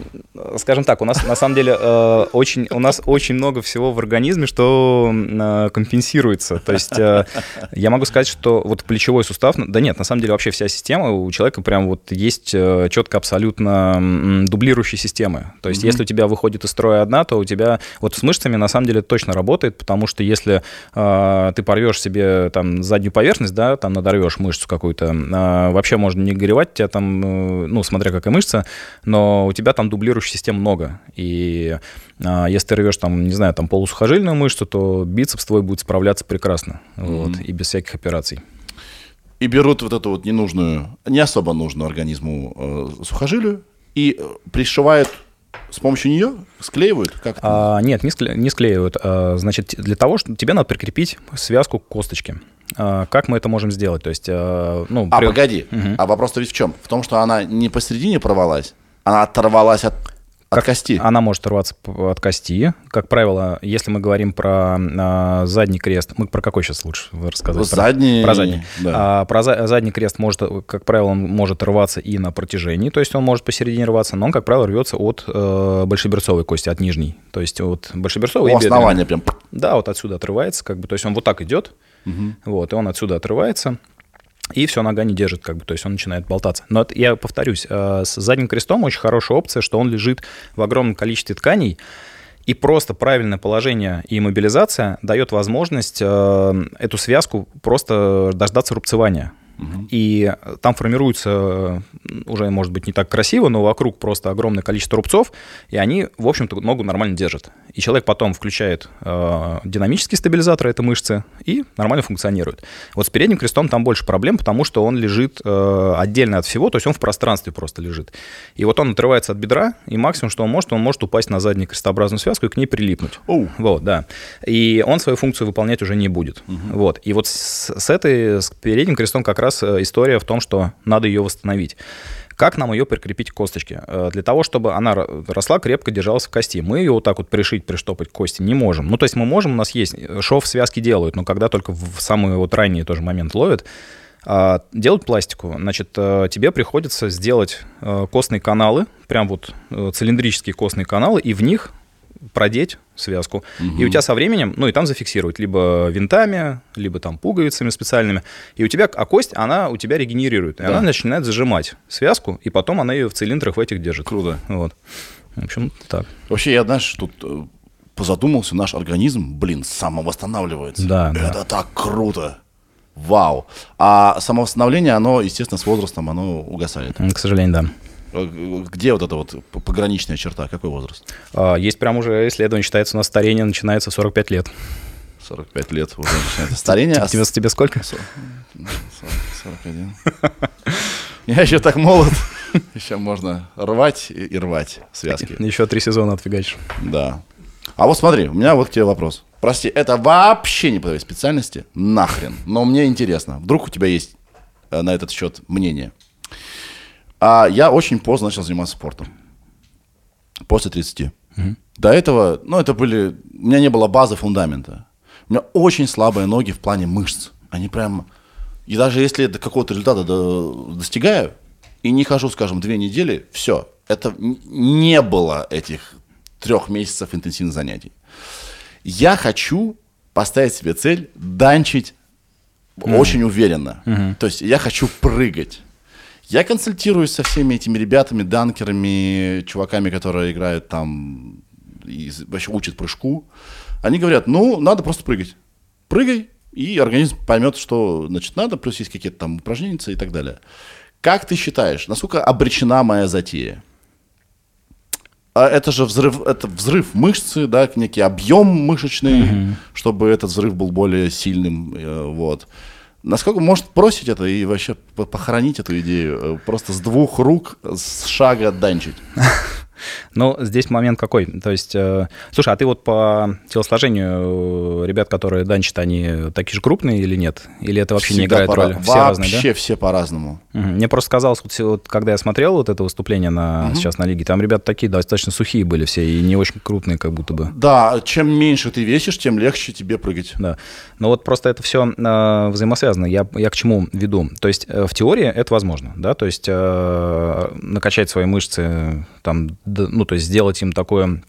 Speaker 3: скажем так, у нас на самом деле э, очень, у нас очень много всего в организме, что э, компенсируется. То есть э, я могу сказать, что вот плечевой сустав, да нет, на самом деле вообще вся система у человека прям вот есть четко абсолютно дублирующие системы. То есть если у тебя выходит из строя одна, то у тебя вот с мышцами на самом деле точно работает, потому что если ты порвешь себе там заднюю поверхность, да, там надорвешь мышцу какую-то, вообще вообще можно не горевать, тебя там, э, ну, смотря какая мышца, но у тебя там дублирующих систем много. И а, если ты рвешь там, не знаю, там полусухожильную мышцу, то бицепс твой будет справляться прекрасно, mm-hmm. вот, и без всяких операций.
Speaker 1: И берут вот эту вот ненужную, не особо нужную организму э, сухожилию и э, пришивают с помощью нее склеивают? Как
Speaker 3: а, нет, не, скле, не склеивают. А, значит, для того, что тебе надо прикрепить связку к косточке. А, как мы это можем сделать? То есть, а, ну,
Speaker 1: а при... погоди, угу. а вопрос-то ведь в чем? В том, что она не посередине порвалась, она оторвалась от от кости.
Speaker 3: Она может рваться от кости. Как правило, если мы говорим про а, задний крест, мы про какой сейчас лучше рассказать?
Speaker 1: Задний.
Speaker 3: Про, про задний. Да. А, про за, задний крест может, как правило, он может рваться и на протяжении, то есть он может посередине рваться, но он, как правило, рвется от э, большеберцовой кости, от нижней. То есть от большеберцовой.
Speaker 1: У основания прям.
Speaker 3: Да, вот отсюда отрывается, как бы, то есть он вот так идет, угу. вот, и он отсюда отрывается и все, нога не держит, как бы, то есть он начинает болтаться. Но это, я повторюсь, э, с задним крестом очень хорошая опция, что он лежит в огромном количестве тканей, и просто правильное положение и мобилизация дает возможность э, эту связку просто дождаться рубцевания. И там формируется уже, может быть, не так красиво, но вокруг просто огромное количество рубцов, и они, в общем-то, ногу нормально держат. И человек потом включает э, динамический стабилизатор этой мышцы и нормально функционирует. Вот с передним крестом там больше проблем, потому что он лежит э, отдельно от всего, то есть он в пространстве просто лежит. И вот он отрывается от бедра, и максимум, что он может, он может упасть на заднюю крестообразную связку и к ней прилипнуть.
Speaker 1: Oh.
Speaker 3: Вот, да. И он свою функцию выполнять уже не будет. Uh-huh. Вот. И вот с, с этой, с передним крестом как раз э, история в том, что надо ее восстановить. Как нам ее прикрепить к косточке? Э, для того, чтобы она росла, крепко держалась в кости. Мы ее вот так вот пришить, приштопать к кости не можем. Ну, то есть мы можем, у нас есть, э, шов связки делают, но когда только в самый вот ранний тоже момент ловят, а, делать пластику, значит, тебе приходится сделать костные каналы, прям вот цилиндрические костные каналы, и в них продеть связку. Угу. И у тебя со временем, ну и там зафиксировать либо винтами, либо там пуговицами специальными. И у тебя, а кость, она у тебя регенерирует. И да. она начинает зажимать связку, и потом она ее в цилиндрах в этих держит.
Speaker 1: Круто.
Speaker 3: Вот. В общем, так.
Speaker 1: Вообще, я, знаешь, тут э, позадумался, наш организм, блин, самовосстанавливается.
Speaker 3: Да,
Speaker 1: Это
Speaker 3: да.
Speaker 1: так круто. Вау. А самовосстановление, оно, естественно, с возрастом, оно угасает.
Speaker 3: К сожалению, да.
Speaker 1: Э, Где вот эта вот пограничная черта? Какой возраст?
Speaker 3: А, Есть прям уже исследование, считается, у нас старение начинается в 45 лет.
Speaker 1: 45 лет уже начинается старение. а
Speaker 3: Тебе, тебе сколько?
Speaker 1: Со- 40, 41. Я еще так молод. Еще можно рвать и и рвать связки.
Speaker 3: Еще три сезона отфигачишь.
Speaker 1: Да. А вот смотри, у меня вот к тебе вопрос. Прости, это вообще не по твоей специальности, нахрен. Но мне интересно, вдруг у тебя есть э, на этот счет мнение. А я очень поздно начал заниматься спортом. После 30. До этого, ну, это были... У меня не было базы, фундамента. У меня очень слабые ноги в плане мышц. Они прям... И даже если до какого-то результата до- достигаю, и не хожу, скажем, две недели, все. Это не было этих трех месяцев интенсивных занятий. Я хочу поставить себе цель данчить очень уверенно. То есть я хочу прыгать. Я консультируюсь со всеми этими ребятами, данкерами, чуваками, которые играют там и вообще учат прыжку. Они говорят, ну, надо просто прыгать. Прыгай, и организм поймет, что, значит, надо, плюс есть какие-то там упражнения и так далее. Как ты считаешь, насколько обречена моя затея? А это же взрыв, это взрыв мышцы, да, некий объем мышечный, чтобы этот взрыв был более сильным, э, вот. Насколько может бросить это и вообще по- похоронить эту идею э, просто с двух рук, с шага данчить?
Speaker 3: Ну, здесь момент какой. То есть, э, слушай, а ты вот по телосложению э, ребят, которые данчат, они такие же крупные или нет? Или это вообще не
Speaker 1: Всегда
Speaker 3: играет
Speaker 1: пора-
Speaker 3: роли? Все
Speaker 1: Вообще
Speaker 3: разные, да?
Speaker 1: все по-разному.
Speaker 3: Мгм. Мне просто казалось, вот, вот когда я смотрел вот это выступление на, сейчас на лиге, там ребята такие достаточно сухие были все и не очень крупные как будто бы.
Speaker 1: Да, чем меньше ты весишь, тем легче тебе прыгать.
Speaker 3: Да. Но вот просто это все взаимосвязано. Я, я к чему веду? То есть э, в теории это возможно, да, то есть э, накачать свои мышцы, там, ну, то есть сделать им такое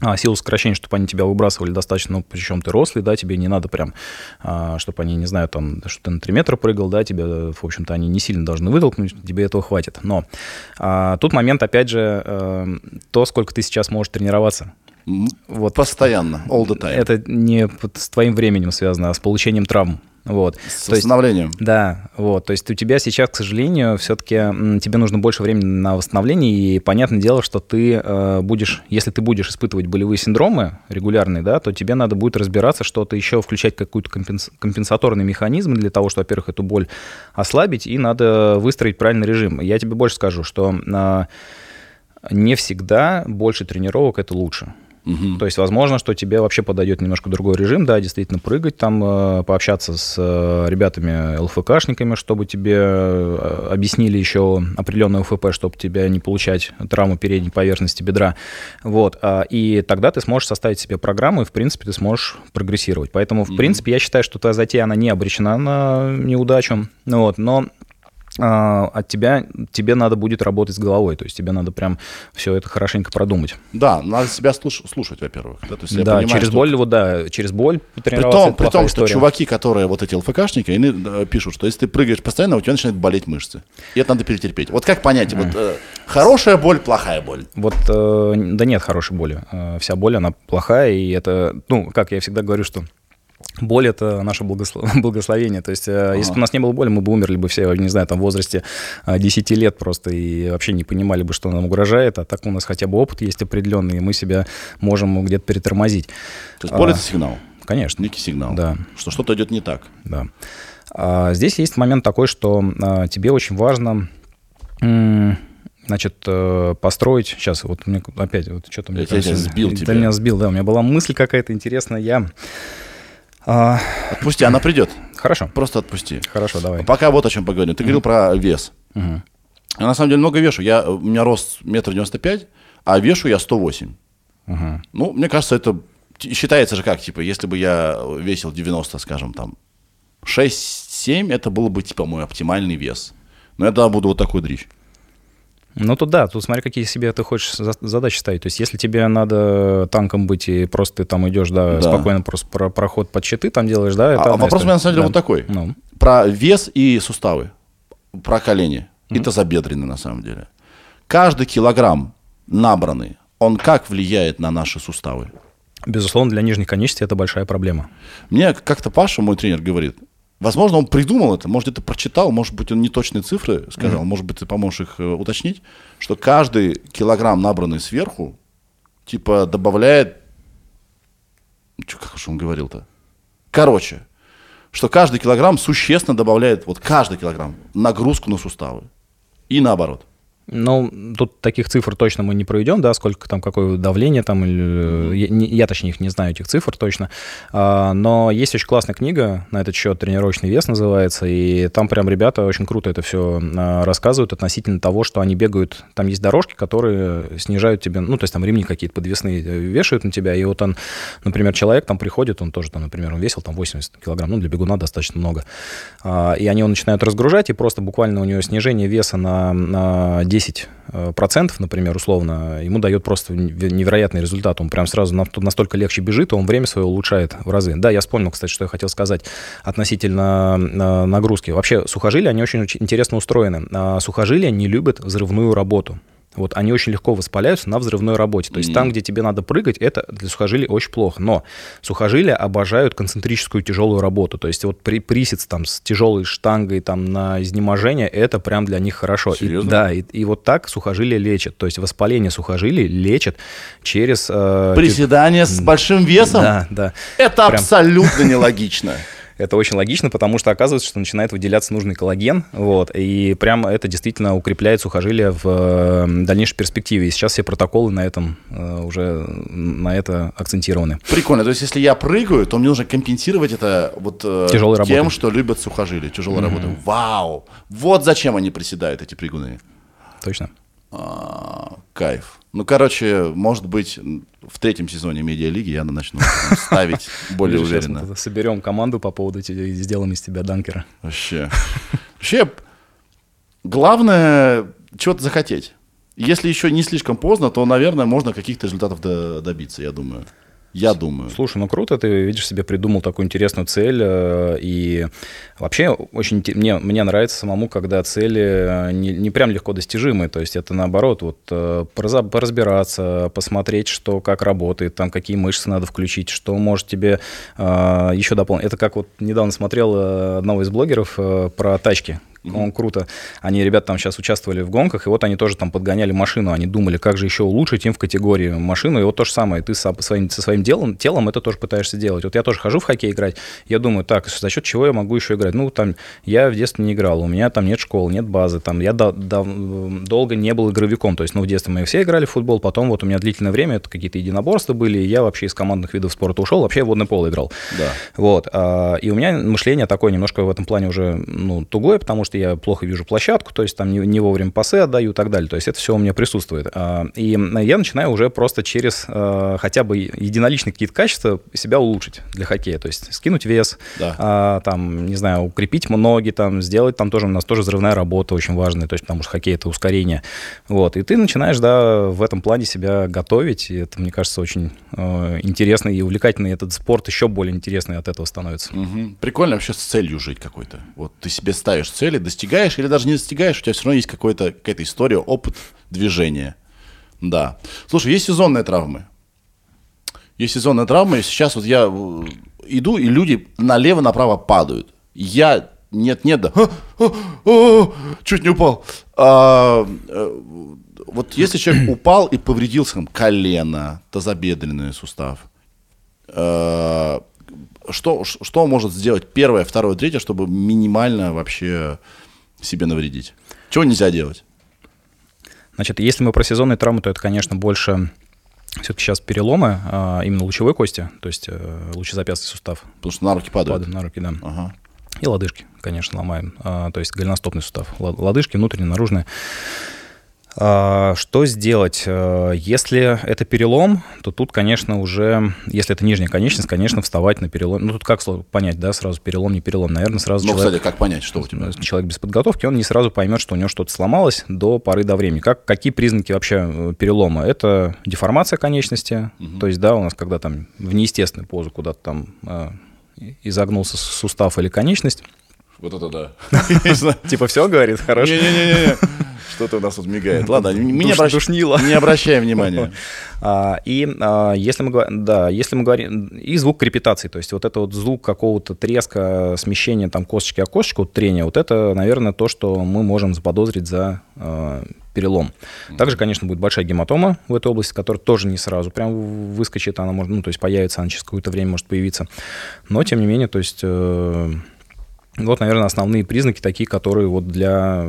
Speaker 3: а, силу сокращения, чтобы они тебя выбрасывали достаточно, ну, причем ты рослый, да, тебе не надо прям, а, чтобы они, не знаю, там, что ты на 3 метра прыгал, да, тебе, в общем-то, они не сильно должны вытолкнуть, тебе этого хватит. Но а, тут момент, опять же, э, то, сколько ты сейчас можешь тренироваться. Вот
Speaker 1: Постоянно, all the time.
Speaker 3: это не с твоим временем связано, а с получением травм. Вот.
Speaker 1: С
Speaker 3: То есть,
Speaker 1: восстановлением.
Speaker 3: да, вот. То есть у тебя сейчас, к сожалению, все-таки тебе нужно больше времени на восстановление, и понятное дело, что ты э, будешь, если ты будешь испытывать болевые синдромы регулярные, да, то тебе надо будет разбираться, что-то еще включать какой-то компенс- компенсаторный механизм для того, чтобы, во-первых, эту боль ослабить, и надо выстроить правильный режим. Я тебе больше скажу, что э, не всегда больше тренировок это лучше.
Speaker 1: Мгм.
Speaker 3: То есть, возможно, что тебе вообще подойдет немножко другой режим, да, действительно прыгать там, э, пообщаться с э, ребятами ЛФКшниками, чтобы тебе э, объяснили еще определенный УФП, чтобы тебя не получать травму передней поверхности бедра. Вот. а, И тогда ты сможешь составить себе программу, и, в принципе, ты сможешь прогрессировать. Поэтому, в принципе, я считаю, что твоя затея, она не обречена на неудачу. Вот. Но от тебя, тебе надо будет работать с головой, то есть тебе надо прям все это хорошенько продумать.
Speaker 1: Да, надо себя слуш- слушать, во-первых. Да, то есть
Speaker 3: да,
Speaker 1: понимаю,
Speaker 3: через
Speaker 1: что-
Speaker 3: боль, вот да, через боль
Speaker 1: При том, при том, что
Speaker 3: история.
Speaker 1: чуваки, которые вот эти ЛФКшники, они э, пишут, что если ты прыгаешь постоянно, у тебя начинают болеть мышцы. И это надо перетерпеть. Вот как понять, вот э, хорошая боль, плохая боль?
Speaker 3: Вот, э, да нет хорошей боли. Э, вся боль, она плохая, и это, ну, как я всегда говорю, что боль — это наше благослов- благословение. То есть, э, если бы у нас не было боли, мы бы умерли бы все, не знаю, там, в возрасте э, 10 лет просто, и вообще не понимали бы, что нам угрожает, а так у нас хотя бы опыт есть определенный, и мы себя можем где-то перетормозить.
Speaker 1: То есть боль
Speaker 3: А.
Speaker 1: это сигнал,
Speaker 3: Конечно.
Speaker 1: некий сигнал,
Speaker 3: Да.
Speaker 1: что что-то идет не так.
Speaker 3: Да. А, Здесь есть момент такой, что а, тебе очень важно значит, э, построить... Сейчас, вот меня опять, вот что-то мне
Speaker 1: Я тебя
Speaker 3: кажется,
Speaker 1: сбил
Speaker 3: ты
Speaker 1: тебя.
Speaker 3: меня сбил, да. У меня была мысль какая-то интересная. Я... а,
Speaker 1: Отпусти, она придет.
Speaker 3: Хорошо,
Speaker 1: Просто отпусти.
Speaker 3: хорошо, давай.
Speaker 1: Пока вот о чем поговорим. Ты говорил про вес.
Speaker 3: Мгм.
Speaker 1: Я на самом деле много вешу. Я, у меня рост метр девяносто пять, а вешу я 108.
Speaker 3: Мгм.
Speaker 1: Ну, мне кажется, это считается же как, типа, если бы я весил 90, скажем, там, 6-7, это было бы, типа, мой оптимальный вес. Но я тогда буду вот такой дрищ.
Speaker 3: Ну, тут да, тут смотри, какие себе ты хочешь за- задачи ставить. То есть, если тебе надо танком быть, и просто ты там идешь, да,
Speaker 1: Да.
Speaker 3: спокойно просто про проход под щиты там делаешь, да, это
Speaker 1: А, вопрос у
Speaker 3: история.
Speaker 1: меня на самом деле
Speaker 3: Да.
Speaker 1: вот такой.
Speaker 3: Ну,
Speaker 1: Про вес и суставы. Про колени. И тазобедренные, на самом деле. Каждый килограмм набранный, он как влияет на наши суставы?
Speaker 3: Безусловно, для нижних конечностей это большая проблема.
Speaker 1: Мне как-то Паша, мой тренер, говорит, возможно, он придумал это, может, это прочитал, может быть, он неточные цифры сказал, может быть, ты поможешь их э, уточнить, что каждый килограмм, набранный сверху, типа добавляет... Чё, как же он говорил-то? Короче, что каждый килограмм существенно добавляет, вот каждый килограмм, нагрузку на суставы. И наоборот.
Speaker 3: Ну, тут таких цифр точно мы не проведем, да, сколько там, какое давление там, я, я, точнее их не знаю, этих цифр точно, А, но есть очень классная книга на этот счет, «Тренировочный вес» называется, и там прям ребята очень круто это все рассказывают относительно того, что они бегают, там есть дорожки, которые снижают тебе, ну, то есть там ремни какие-то подвесные э, вешают на тебя, и вот он, например, человек там приходит, он тоже там, например, он весил там 80 килограмм, ну, для бегуна достаточно много, А, и они его начинают разгружать, и просто буквально у него снижение веса на, на 10 э, процентов, например, условно, ему дает просто неверо- невероятный результат. Он прям сразу на- настолько легче бежит, он время свое улучшает в разы. Да, я вспомнил, кстати, что я хотел сказать относительно э, нагрузки. Вообще, сухожилия, они очень, очень интересно устроены. А Сухожилия не любят взрывную работу. Вот они очень легко воспаляются на взрывной работе. То есть там, где тебе надо прыгать, это для сухожилий очень плохо. Но сухожилия обожают концентрическую тяжелую работу. То есть вот при присец там с тяжелой штангой там на изнеможение, это прям для них хорошо. И-
Speaker 1: Серьезно?
Speaker 3: да, и, и вот так сухожилия лечат. То есть воспаление сухожилий лечат через... э,
Speaker 1: Приседание с большим весом?
Speaker 3: Да, да.
Speaker 1: Это
Speaker 3: Прям.
Speaker 1: абсолютно нелогично.
Speaker 3: Это очень логично, потому что оказывается, что начинает выделяться нужный коллаген, вот, и прямо это действительно укрепляет сухожилия в э, дальнейшей перспективе. И сейчас все протоколы на этом э, уже на это акцентированы.
Speaker 1: Прикольно. То есть, если я прыгаю, то мне нужно компенсировать это вот э,
Speaker 3: Тяжелой
Speaker 1: тем,
Speaker 3: работой.
Speaker 1: что любят сухожилия, тяжелой работой. Вау! Вот зачем они приседают, эти прыгуны.
Speaker 3: Точно.
Speaker 1: А, кайф. Ну, короче, может быть, в третьем сезоне медиалиги я начну ставить более уверенно.
Speaker 3: соберем команду по поводу и сделаем из тебя данкера.
Speaker 1: Вообще. Вообще, главное чего-то захотеть. Если еще не слишком поздно, то, наверное, можно каких-то результатов до- добиться, я думаю. Я думаю.
Speaker 3: Слушай, ну круто, ты, видишь, себе придумал такую интересную цель. э, И вообще очень мне, мне нравится самому, когда цели э, не, не прям легко достижимые. То есть это наоборот, вот э, поразбираться, посмотреть, что как работает, там какие мышцы надо включить, что может тебе еще дополнить. Это как вот недавно смотрел одного из блогеров про тачки. Он круто. Они, ребята, там сейчас участвовали в гонках, и вот они тоже там подгоняли машину. Они думали, как же еще улучшить им в категории машину. И вот то же самое. Ты со своим, со своим делом, телом это тоже пытаешься делать. Вот я тоже хожу в хоккей играть. Я думаю, так, за счет чего я могу еще играть? Ну, там, я в детстве не играл, у меня там нет школы, нет базы. Там, я до- до- долго не был игровиком. То есть, ну, в детстве мы все играли в футбол, потом вот у меня длительное время это какие-то единоборства были, и я вообще из командных видов спорта ушел, вообще в водный пол играл.
Speaker 1: Да.
Speaker 3: Вот. а, И у меня мышление такое немножко в этом плане уже ну, тугое, потому что я плохо вижу площадку, то есть там не, не вовремя пасы отдаю и так далее. То есть это все у меня присутствует. А, И я начинаю уже просто через а, хотя бы единоличные какие-то качества себя улучшить для хоккея. То есть скинуть вес,
Speaker 1: Да.
Speaker 3: а, там, не знаю, укрепить ноги, там, сделать, там тоже у нас тоже взрывная работа очень важная, то есть потому что хоккей это ускорение. Вот. И ты начинаешь, да, в этом плане себя готовить, и это, мне кажется, очень интересный и увлекательный. Этот спорт еще более интересный от этого становится.
Speaker 1: Мгм. Прикольно вообще с целью жить какой-то. Вот ты себе ставишь цели, достигаешь или даже не достигаешь, у тебя все равно есть какая-то история, опыт движения. Да. Слушай, есть сезонные травмы. Есть сезонные травмы. Сейчас вот я э, иду, и люди налево-направо падают. Я нет-нет, да. «А, а, а, чуть не упал. А, э, вот если человек упал и повредился там, колено, тазобедренный сустав, э, что, что может сделать первое, второе, третье, чтобы минимально вообще себе навредить? Чего нельзя делать?
Speaker 3: Значит, если мы про сезонные травмы, то это, конечно, больше все-таки сейчас переломы а, именно лучевой кости, то есть э, лучезапястный сустав
Speaker 1: Потому что на руки падают.
Speaker 3: падает на руки, да.
Speaker 1: Ага.
Speaker 3: И лодыжки, конечно, ломаем. А, то есть голеностопный сустав. Лодыжки внутренние, наружные. А, Что сделать? А, Если это перелом, то тут, конечно, уже, если это нижняя конечность, конечно, вставать на перелом. Ну, тут как понять, да, сразу перелом, не перелом? Наверное, сразу
Speaker 1: Ну,
Speaker 3: человек,
Speaker 1: кстати, как понять, что у тебя?
Speaker 3: человек без подготовки, он не сразу поймет, что у него что-то сломалось до поры до времени. Как, какие признаки вообще э, перелома? Это деформация конечности, то есть, да, у нас когда там в неестественную позу куда-то там э, изогнулся сустав или конечность,
Speaker 1: Вот это да.
Speaker 3: Типа все говорит, хорошо.
Speaker 1: Не-не-не-не. Что-то у нас тут мигает. Ладно, не,
Speaker 3: Душ- душнило.
Speaker 1: не обращаем внимания.
Speaker 3: А, И а, если мы говорим, да, если мы говорим, и звук крепитации, то есть вот это вот звук какого-то треска, смещения там косточки о косточку, трения, вот это, наверное, то, что мы можем заподозрить за а, перелом. Также, конечно, будет большая гематома в этой области, которая тоже не сразу прям выскочит, она может, ну, то есть появится, она через какое-то время может появиться. Но, тем не менее, то есть... э, вот, наверное, основные признаки такие, которые вот для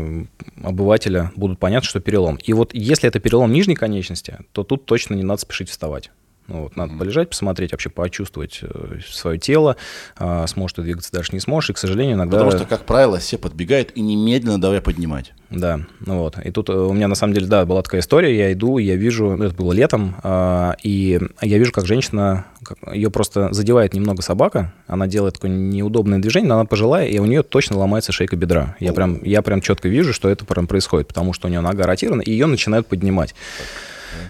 Speaker 3: обывателя будут понятны, что перелом. И вот если это перелом нижней конечности, то тут точно не надо спешить вставать. Ну, вот, надо полежать, посмотреть, вообще почувствовать э, свое тело, а, сможешь ты двигаться дальше, не сможешь. И, к сожалению, иногда...
Speaker 1: Потому что, как правило, все подбегают и немедленно давай поднимать.
Speaker 3: Да, ну вот. И тут э, у меня на самом деле, да, была такая история. Я иду, я вижу, ну, это было летом, а, и я вижу, как женщина, как- ее просто задевает немного собака. Она делает такое неудобное движение, но она пожилая, и у нее точно ломается шейка бедра. Я прям, я прям четко вижу, что это прям происходит, потому что у нее нога ротирована, и ее начинают поднимать.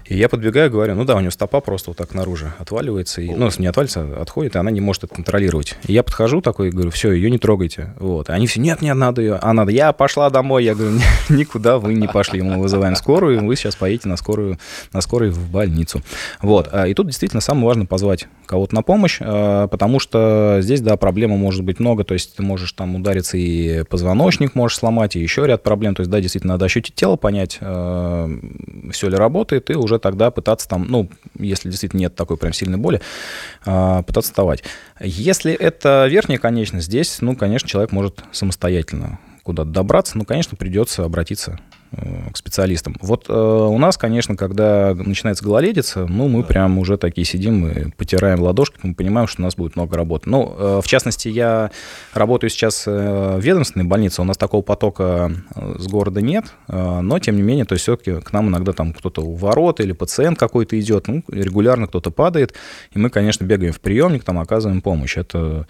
Speaker 3: И я подбегаю, говорю, ну да, у нее стопа просто вот так наружу отваливается, и, ну, не отвалится, а отходит, и она не может это контролировать. И я подхожу такой, говорю, все, ее не трогайте. Вот. И они все, нет, нет, надо ее. А надо, я пошла домой. Я говорю, «Ни- никуда вы не пошли. Мы вызываем скорую, вы сейчас поедете на скорую, на скорой в больницу. Вот. А, И тут действительно самое важное позвать кого-то на помощь, а, потому что здесь, да, проблема может быть много, то есть ты можешь там удариться и позвоночник можешь сломать, и еще ряд проблем, то есть, да, действительно, надо ощутить тело, понять, все ли работает, и уже тогда пытаться там, ну, если действительно нет такой прям сильной боли, а, пытаться вставать. Если это верхняя конечность, здесь, ну, конечно, человек может самостоятельно куда-то добраться, ну, конечно, придется обратиться к специалистам. Вот э, у нас, конечно, когда начинается гололедица, ну, мы прям уже такие сидим и потираем ладошки, мы понимаем, что у нас будет много работы. Ну, э, в частности, я работаю сейчас э, в ведомственной больнице, у нас такого потока э, с города нет, э, но, тем не менее, то есть все-таки к нам иногда там кто-то у ворот или пациент какой-то идет, ну, регулярно кто-то падает, и мы, конечно, бегаем в приемник, там оказываем помощь. Это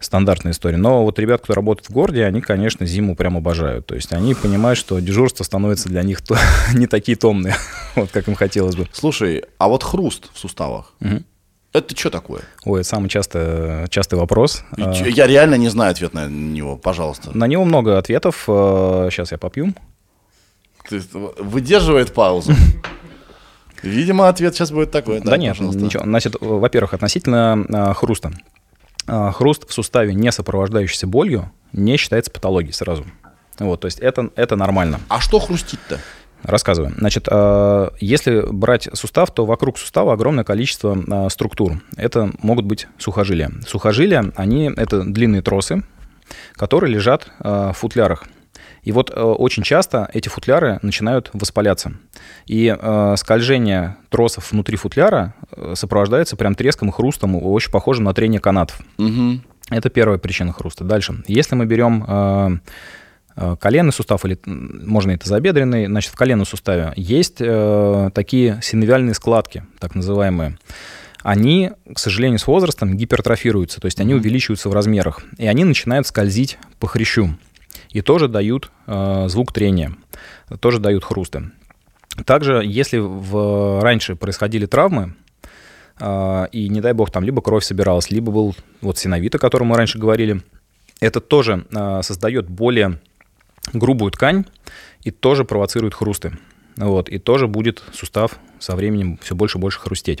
Speaker 3: стандартная история. Но вот ребят, кто работает в городе, они, конечно, зиму прям обожают. То есть они понимают, что дежурство становится для них то- не такие томные, вот как им хотелось бы.
Speaker 1: Слушай, а вот хруст в суставах, это что такое?
Speaker 3: Ой, это самый часто, частый вопрос. А,
Speaker 1: Я реально не знаю ответ на него, пожалуйста.
Speaker 3: На него много ответов. Сейчас я попью.
Speaker 1: Ты- Выдерживает паузу. Видимо, ответ сейчас будет такой.
Speaker 3: Да, нет,
Speaker 1: пожалуйста.
Speaker 3: ничего. Значит, во-первых, относительно а, хруста. Хруст в суставе, не сопровождающийся болью, не считается патологией сразу. Вот, то есть это, это нормально.
Speaker 1: А что хрустит-то?
Speaker 3: Рассказываю. Значит, э, если брать сустав, то вокруг сустава огромное количество э, структур. Это могут быть сухожилия. Сухожилия, они это длинные тросы, которые лежат э, в футлярах. И вот очень часто эти футляры начинают воспаляться. И э, скольжение тросов внутри футляра сопровождается прям треском и хрустом, очень похожим на трение канатов.
Speaker 1: Мгм.
Speaker 3: Это первая причина хруста. Дальше. Если мы берем э, коленный сустав, или можно и тазобедренный, значит, в коленном суставе есть э, такие синовиальные складки, так называемые. Они, к сожалению, с возрастом гипертрофируются, то есть они увеличиваются в размерах, и они начинают скользить по хрящу. И тоже дают э, звук трения, тоже дают хрусты. Также, если в, раньше происходили травмы, и, не дай бог, там либо кровь собиралась, либо был вот синовит, о котором мы раньше говорили, это тоже создает более грубую ткань и тоже провоцирует хрусты. Вот, и тоже будет сустав со временем все больше и больше хрустеть.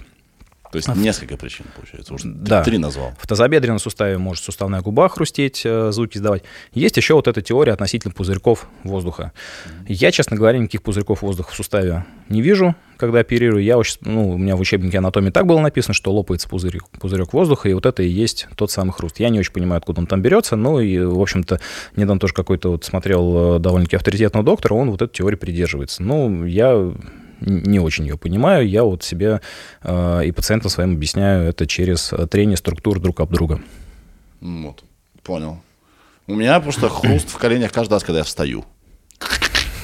Speaker 1: То есть несколько причин, получается. Уже
Speaker 3: Да.
Speaker 1: три назвал.
Speaker 3: В тазобедренном суставе может суставная губа хрустеть, э, звуки издавать. Есть еще вот эта теория относительно пузырьков воздуха. Я, честно говоря, никаких пузырьков воздуха в суставе не вижу, когда оперирую. Я, ну, у меня в учебнике анатомии так было написано, что лопается пузырек, пузырек воздуха, и вот это и есть тот самый хруст. Я не очень понимаю, откуда он там берется, ну и, в общем-то, недавно тоже какой-то вот смотрел э, довольно-таки авторитетного доктора, он вот эту теорию придерживается. Ну, я не очень ее понимаю, я вот себе э, и пациентам своим объясняю это через э, трение структур друг об друга.
Speaker 1: Вот, понял. У меня просто хруст в коленях каждый раз, когда я встаю.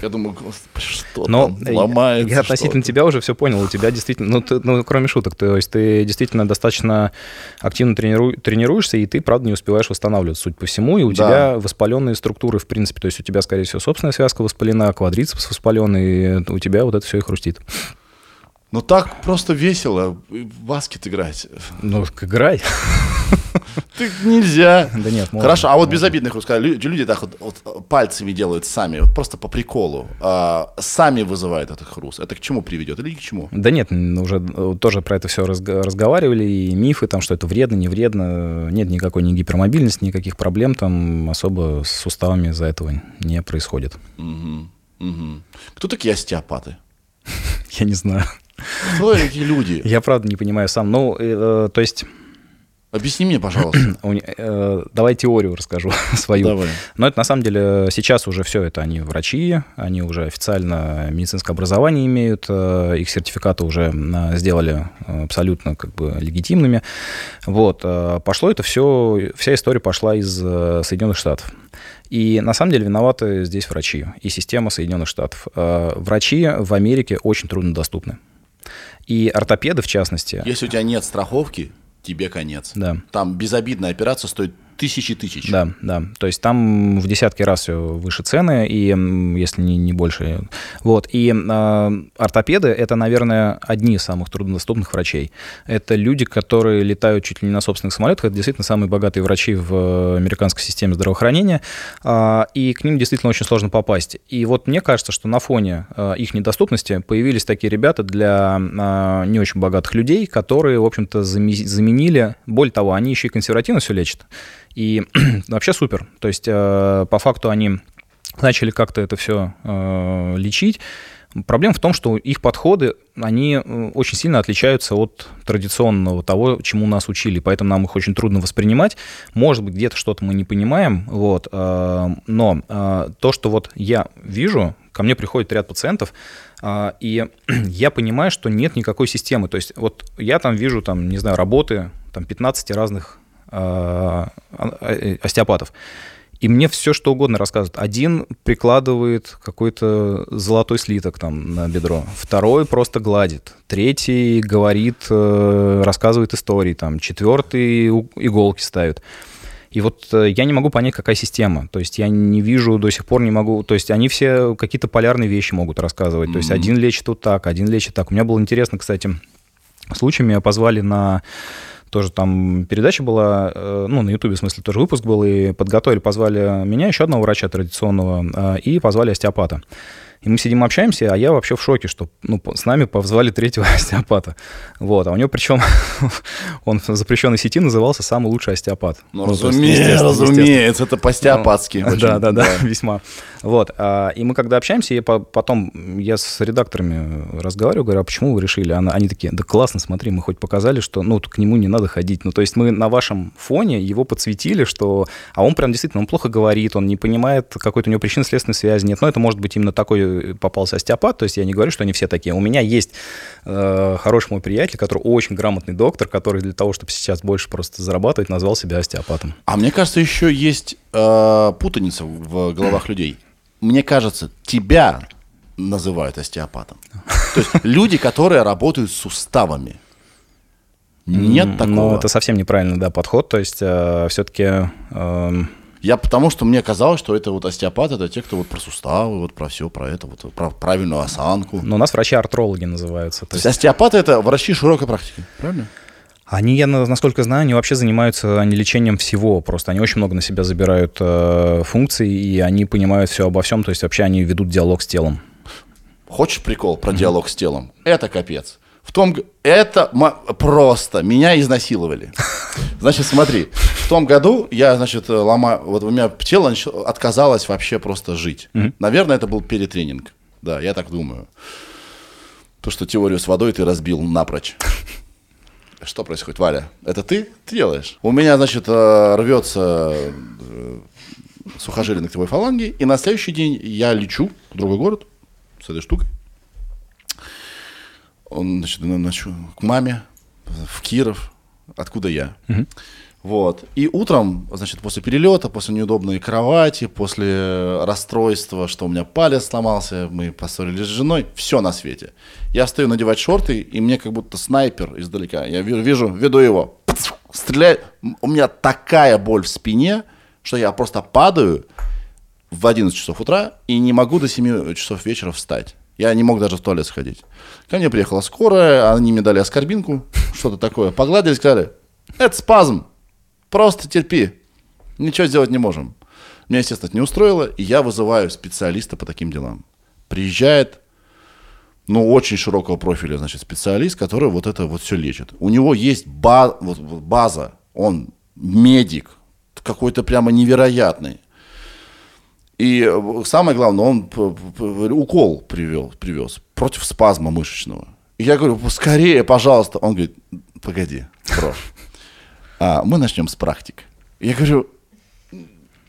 Speaker 1: Я думаю, господи, что
Speaker 3: Но
Speaker 1: там ломается.
Speaker 3: я относительно
Speaker 1: что-то.
Speaker 3: тебя уже все понял. У тебя действительно, ну, ты- ну, кроме шуток, то есть ты действительно достаточно активно трениру- тренируешься, и ты, правда, не успеваешь восстанавливаться, суть по всему, и у
Speaker 1: Да.
Speaker 3: тебя воспаленные структуры, в принципе, то есть у тебя, скорее всего, собственная связка воспалена, квадрицепс воспаленный, и у тебя вот это все и хрустит.
Speaker 1: Ну так просто весело в баскет играть.
Speaker 3: Ну, играй.
Speaker 1: Ты нельзя.
Speaker 3: Да нет, можно,
Speaker 1: Хорошо, а вот
Speaker 3: можно.
Speaker 1: безобидный хруст, когда лю- люди так вот, вот пальцами делают сами, вот просто по приколу, а, сами вызывают этот хруст. Это к чему приведет или к чему?
Speaker 3: Да нет, уже тоже про это все разговаривали, и мифы, там, что это вредно, не вредно. Нет никакой ни гипермобильности, никаких проблем там особо с суставами из-за этого не происходит.
Speaker 1: Мгм, мгм. Кто такие остеопаты?
Speaker 3: Я не знаю.
Speaker 1: Кто эти люди?
Speaker 3: Я правда не понимаю сам. Ну, э, то есть,
Speaker 1: Объясни мне, пожалуйста.
Speaker 3: э, давай теорию расскажу свою.
Speaker 1: Давай.
Speaker 3: Но это на самом деле сейчас уже все это они врачи, они уже официально медицинское образование имеют, э, их сертификаты уже э, сделали э, абсолютно как бы легитимными. Вот, э, пошло это все, вся история пошла из э, Соединенных Штатов. И на самом деле виноваты здесь врачи и система Соединенных Штатов. Э, Врачи в Америке очень труднодоступны. И ортопеды, в частности,
Speaker 1: Если у тебя нет страховки, тебе конец.
Speaker 3: да,
Speaker 1: Там безобидная операция стоит тысячи тысяч.
Speaker 3: Да, да. То есть там в десятки раз выше цены, и если не, не больше. Вот. И э, ортопеды это, наверное, одни из самых труднодоступных врачей. Это люди, которые летают чуть ли не на собственных самолетах. Это действительно самые богатые врачи в э, американской системе здравоохранения. А, и к ним действительно очень сложно попасть. И вот мне кажется, что на фоне э, их недоступности появились такие ребята для э, не очень богатых людей, которые, в общем-то, заме- заменили. Более того, они еще и консервативно все лечат. И вообще супер. То есть, э, по факту они начали как-то это все лечить. Проблема в том, что их подходы, они э, очень сильно отличаются от традиционного того, чему нас учили, поэтому нам их очень трудно воспринимать. Может быть, где-то что-то мы не понимаем, вот, э, но э, то, что вот я вижу, ко мне приходит ряд пациентов, э, и я понимаю, что нет никакой системы. То есть вот я там вижу, там, не знаю, работы там, 15 разных э, э, остеопатов. И мне все что угодно рассказывают. Один прикладывает какой-то золотой слиток там на бедро, второй просто гладит, третий говорит, э, рассказывает истории, там, четвертый иголки ставит. И вот э, я не могу понять, какая система. То есть я не вижу, до сих пор не могу. То есть они все какие-то полярные вещи могут рассказывать. То есть один лечит вот так, один лечит так. У меня было интересно, кстати, случай меня позвали на тоже там передача была, э, ну, на Ютубе, в смысле, тоже выпуск был, и подготовили, позвали меня, еще одного врача традиционного, э, и позвали остеопата. И мы сидим, общаемся, а я вообще в шоке, что ну, с нами позвали третьего остеопата. Вот, а у него причем он в запрещенной сети назывался «Самый лучший остеопат».
Speaker 1: Ну,
Speaker 3: есть,
Speaker 1: разумеется, разумеется, это по-стеопатски. очень,
Speaker 3: Да, да, да, весьма. Вот. а, И мы когда общаемся, я по- потом я с редакторами разговариваю, говорю, а почему вы решили? Они такие, да классно, смотри, мы хоть показали, что ну, к нему не надо ходить. Ну, то есть мы на вашем фоне его подсветили, что... А он прям действительно, он плохо говорит, он не понимает, какой-то у него причинно-следственной связи нет. Но это может быть именно такой попался остеопат, то есть я не говорю, что они все такие. У меня есть э, хороший мой приятель, который очень грамотный доктор, который для того, чтобы сейчас больше просто зарабатывать, назвал себя остеопатом.
Speaker 1: А мне кажется, еще есть э, путаница в головах людей. Мне кажется, тебя называют остеопатом. То есть люди, которые работают с суставами. Нет такого.
Speaker 3: Ну, это совсем неправильный, да, подход. То есть все-таки...
Speaker 1: Я потому что мне казалось, что это вот остеопаты, это те, кто вот про суставы, вот про все, про это, вот про правильную осанку.
Speaker 3: ну, у нас врачи-артрологи называются. То
Speaker 1: То есть
Speaker 3: есть
Speaker 1: остеопаты это врачи широкой практики, правильно?
Speaker 3: Они, я на- насколько знаю, они вообще занимаются они лечением всего. Просто они очень много на себя забирают э, функций, и они понимают все обо всем. То есть вообще они ведут диалог с телом.
Speaker 1: Хочешь прикол про диалог с телом? Это капец. В том, это просто меня изнасиловали. Значит, смотри, в том году я, значит, ломаю, вот у меня тело отказалось вообще просто жить. Наверное, это был перетренинг. Да, я так думаю. То, что теорию с водой ты разбил напрочь. Что происходит, Валя? Это ты? Ты делаешь? У меня, значит, э, рвется э, сухожилие ногтевой фаланги, и на следующий день я лечу в другой город с этой штукой. Он, значит, на- ночу к маме в Киров, откуда я. Вот. И утром, значит, после перелета, после неудобной кровати, после расстройства, что у меня палец сломался, мы поссорились с женой, все на свете. Я встаю надевать шорты, и мне как будто снайпер издалека. Я ви- вижу, веду его, стреляю. У меня такая боль в спине, что я просто падаю в 11 часов утра и не могу до 7 часов вечера встать. Я не мог даже в туалет сходить. Ко мне приехала скорая, они мне дали аскорбинку, что-то такое. Погладили, сказали, это спазм, просто терпи, ничего сделать не можем. Меня, естественно, это не устроило, и я вызываю специалиста по таким делам. Приезжает, ну, очень широкого профиля, значит, специалист, который вот это вот все лечит. У него есть ба- вот, вот база, он медик, какой-то прямо невероятный. И э, самое главное, он укол привел, привез против спазма мышечного. И я говорю, скорее, пожалуйста. Он говорит, погоди, бро, а, мы начнем с практик. Я говорю,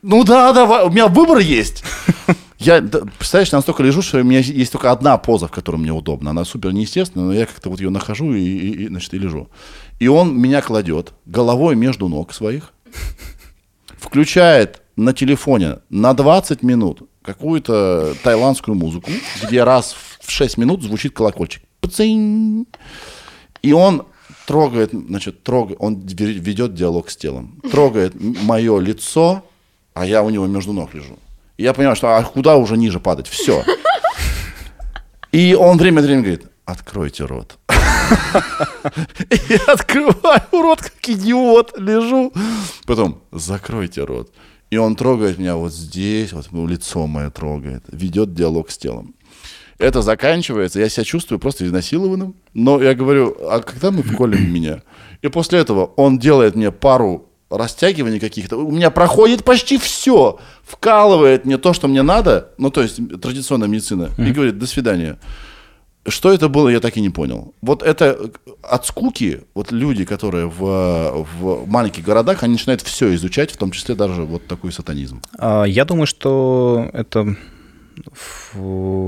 Speaker 1: ну да, давай, у меня выбор есть. Я, представляешь, настолько лежу, что у меня есть только одна поза, в которой мне удобно. Она супер неестественная, но я как-то вот ее нахожу и, и, и, значит, и лежу. И он меня кладет головой между ног своих, включает на телефоне на 20 минут какую-то тайландскую музыку, где раз в 6 минут звучит колокольчик. Пцинь. И он трогает, значит, трогает, он ве- ведет диалог с телом. Трогает мое лицо, а я у него между ног лежу. И я понимаю, что а куда уже ниже падать? Все. И он время от времени говорит, откройте рот. Я открываю рот, как идиот, лежу. Потом, закройте рот. И он трогает меня вот здесь, вот ну, лицо мое трогает, ведет диалог с телом. Это заканчивается, я себя чувствую просто изнасилованным, но я говорю, а когда мы вколем меня? И после этого он делает мне пару растягиваний каких-то, у меня проходит почти все, вкалывает мне то, что мне надо, ну то есть традиционная медицина, и говорит, до свидания. Что это было, я так и не понял. Вот это от скуки, вот люди, которые в, в маленьких городах, они начинают все изучать, в том числе даже вот такой сатанизм.
Speaker 3: А, Я думаю, что это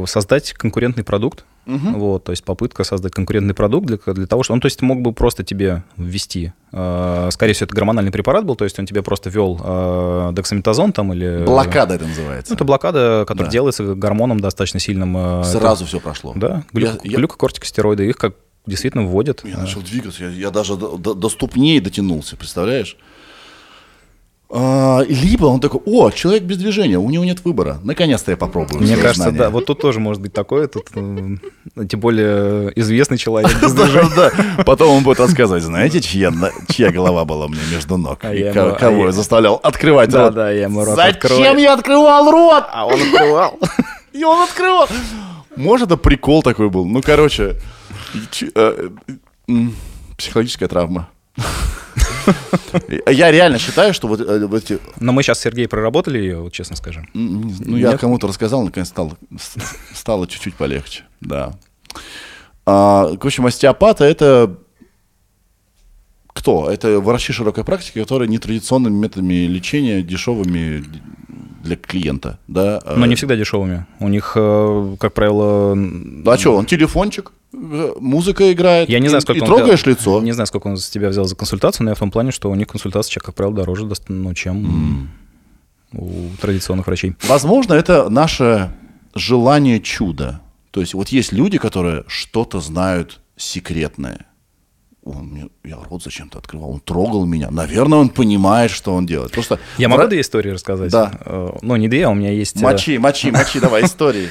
Speaker 3: создать конкурентный продукт. Вот, то есть попытка создать конкурентный продукт для, для того, что он, то есть мог бы просто тебе ввести, э, скорее всего, это гормональный препарат был, то есть он тебе просто ввел э, дексаметазон там или...
Speaker 1: Блокада это называется.
Speaker 3: Ну, это блокада, которая
Speaker 1: Да.
Speaker 3: делается гормоном достаточно сильным. э,
Speaker 1: Сразу все прошло.
Speaker 3: Да, глюк-
Speaker 1: Я- я-
Speaker 3: глюкокортикостероиды, их как действительно вводят.
Speaker 1: Я начал двигаться, я, я даже до, до- до ступней дотянулся, представляешь? А, либо он такой, о, человек без движения, у него нет выбора. Наконец-то я попробую.
Speaker 3: Мне кажется,
Speaker 1: знания».
Speaker 3: да, вот тут тоже может быть такое, тут э, тем более известный человек.
Speaker 1: Да, да. Потом он будет рассказывать, знаете, чья, чья голова была мне между ног?
Speaker 3: А
Speaker 1: И
Speaker 3: я
Speaker 1: ко-
Speaker 3: ему- а
Speaker 1: кого
Speaker 3: я-
Speaker 1: я заставлял открывать
Speaker 3: Да,
Speaker 1: рот?
Speaker 3: да, я ему рот
Speaker 1: Зачем
Speaker 3: открою.
Speaker 1: я открывал рот?
Speaker 3: А он открывал.
Speaker 1: И он открывал. Может, это прикол такой был. Ну, короче, э, психологическая травма. Я реально считаю, что вот э, вот эти
Speaker 3: Но мы сейчас, Сергей, проработали ее, вот честно скажем.
Speaker 1: Ну, я кому-то рассказал, наконец стало, стало чуть-чуть полегче. Да. А, в общем, остеопаты это кто? Это врачи широкой практики, которые нетрадиционными методами лечения, дешевыми для клиента. Да?
Speaker 3: Но не всегда дешевыми. У них, э, как правило...
Speaker 1: А что, он телефончик, э, музыка играет,
Speaker 3: Я не знаю, сколько
Speaker 1: и
Speaker 3: он
Speaker 1: трогаешь
Speaker 3: взял-
Speaker 1: лицо.
Speaker 3: Не знаю, сколько он с тебя взял за консультацию, но я в том плане, что у них консультация, как правило, дороже, ну, чем у традиционных врачей.
Speaker 1: Возможно, это наше желание чуда. То есть вот есть люди, которые что-то знают секретное. Он мне, я рот зачем-то открывал, он трогал меня. Наверное, он понимает, что он делает. Просто
Speaker 3: Я могу две истории рассказать?
Speaker 1: Да.
Speaker 3: Э, Ну, не две, а у меня есть... э,
Speaker 1: Мочи, мочи, мочи, давай, истории.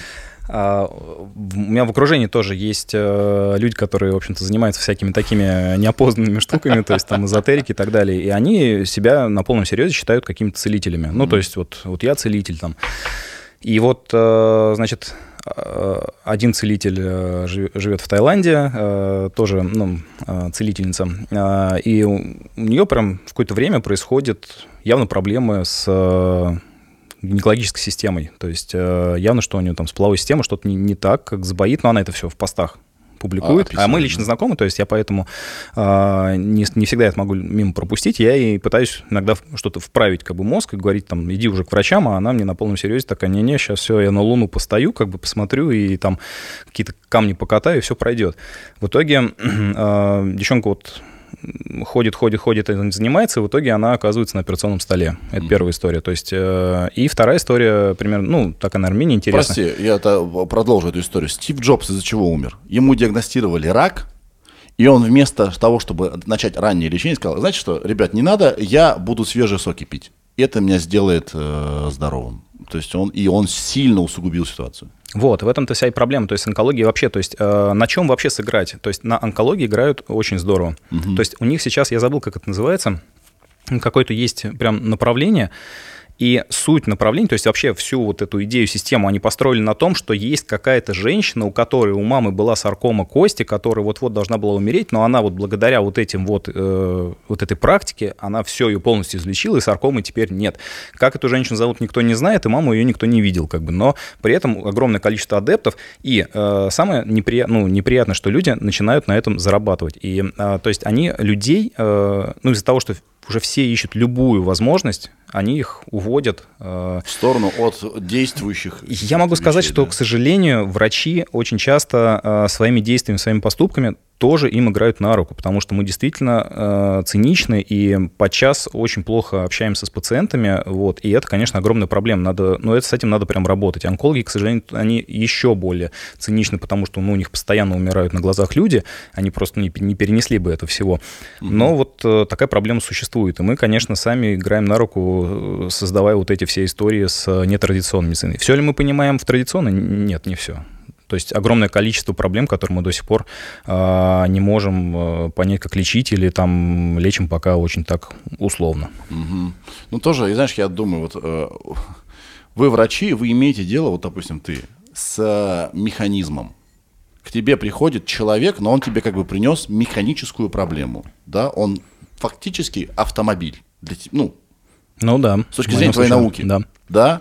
Speaker 3: А, У меня в окружении тоже есть э, люди, которые, в общем-то, занимаются всякими такими неопознанными штуками, то есть там эзотерики и так далее, и они себя на полном серьезе считают какими-то целителями. Ну, то есть вот, вот я целитель там. И вот, э, значит, э, один целитель жи- живет в Таиланде, тоже, ну, целительница, и у нее прям в какое-то время происходят явно проблемы с гинекологической системой. То есть э, явно, что у нее там с половой системой что-то не, не так, как сбоит, но она это все в постах публикует. А,
Speaker 1: описывает,
Speaker 3: мы лично знакомы, то есть я поэтому э, не, не всегда это могу мимо пропустить. Я и пытаюсь иногда что-то вправить как бы мозг и говорить там, иди уже к врачам, а она мне на полном серьезе такая, не-не, сейчас все, я на Луну постою, как бы посмотрю и там какие-то камни покатаю, и все пройдет. В итоге э, девчонка вот ходит, ходит, ходит, этим занимается, и в итоге она оказывается на операционном столе. Это первая история. То есть, э, и вторая история, примерно, ну, такая, наверное, менее интересная.
Speaker 1: Прости, я это продолжу эту историю. Стив Джобс из-за чего умер? Ему диагностировали рак, и он вместо того, чтобы начать раннее лечение, сказал, знаете что, ребят, не надо, я буду свежие соки пить. Это меня сделает э, здоровым. То есть он, и он сильно усугубил ситуацию.
Speaker 3: Вот, в этом-то вся и проблема. То есть онкология вообще, то есть э, на чем вообще сыграть? То есть на онкологии играют очень здорово. Угу. То есть у них сейчас, я забыл, как это называется, какое-то есть прям направление, и суть направления, то есть вообще всю вот эту идею, систему они построили на том, что есть какая-то женщина, у которой у мамы была саркома кости, которая вот-вот должна была умереть, но она вот благодаря вот этим вот, э, вот этой практике, она все ее полностью излечила, и саркомы теперь нет. Как эту женщину зовут, никто не знает, и маму ее никто не видел, как бы, но при этом огромное количество адептов, и э, самое неприят, ну, неприятное, что люди начинают на этом зарабатывать. И, э, то есть они людей, э, ну, из-за того, что уже все ищут любую возможность, они их уводят.
Speaker 1: Э, в сторону от действующих.
Speaker 3: Я могу сказать, да. что, к сожалению, врачи очень часто э, своими действиями, своими поступками тоже им играют на руку, потому что мы действительно э, циничны и подчас очень плохо общаемся с пациентами, вот, и это, конечно, огромная проблема, надо, ну, это, с этим надо прям работать. Онкологи, к сожалению, они еще более циничны, потому что, ну, у них постоянно умирают на глазах люди, они просто не, не перенесли бы это всего. Но вот э, такая проблема существует, и мы, конечно, сами играем на руку, э, создавая вот эти все истории с нетрадиционной медициной. Все ли мы понимаем в традиционной? Нет, не все. То есть огромное количество проблем, которые мы до сих пор э, не можем э, понять, как лечить, или там лечим пока очень так условно.
Speaker 1: Угу. Ну, тоже, и знаешь, я думаю, вот э, вы врачи, вы имеете дело, вот, допустим, ты, с э, механизмом. К тебе приходит человек, но он тебе как бы принес механическую проблему, да, он фактически автомобиль. Для, ну,
Speaker 3: ну да.
Speaker 1: С точки зрения твоей науки. Да. Да.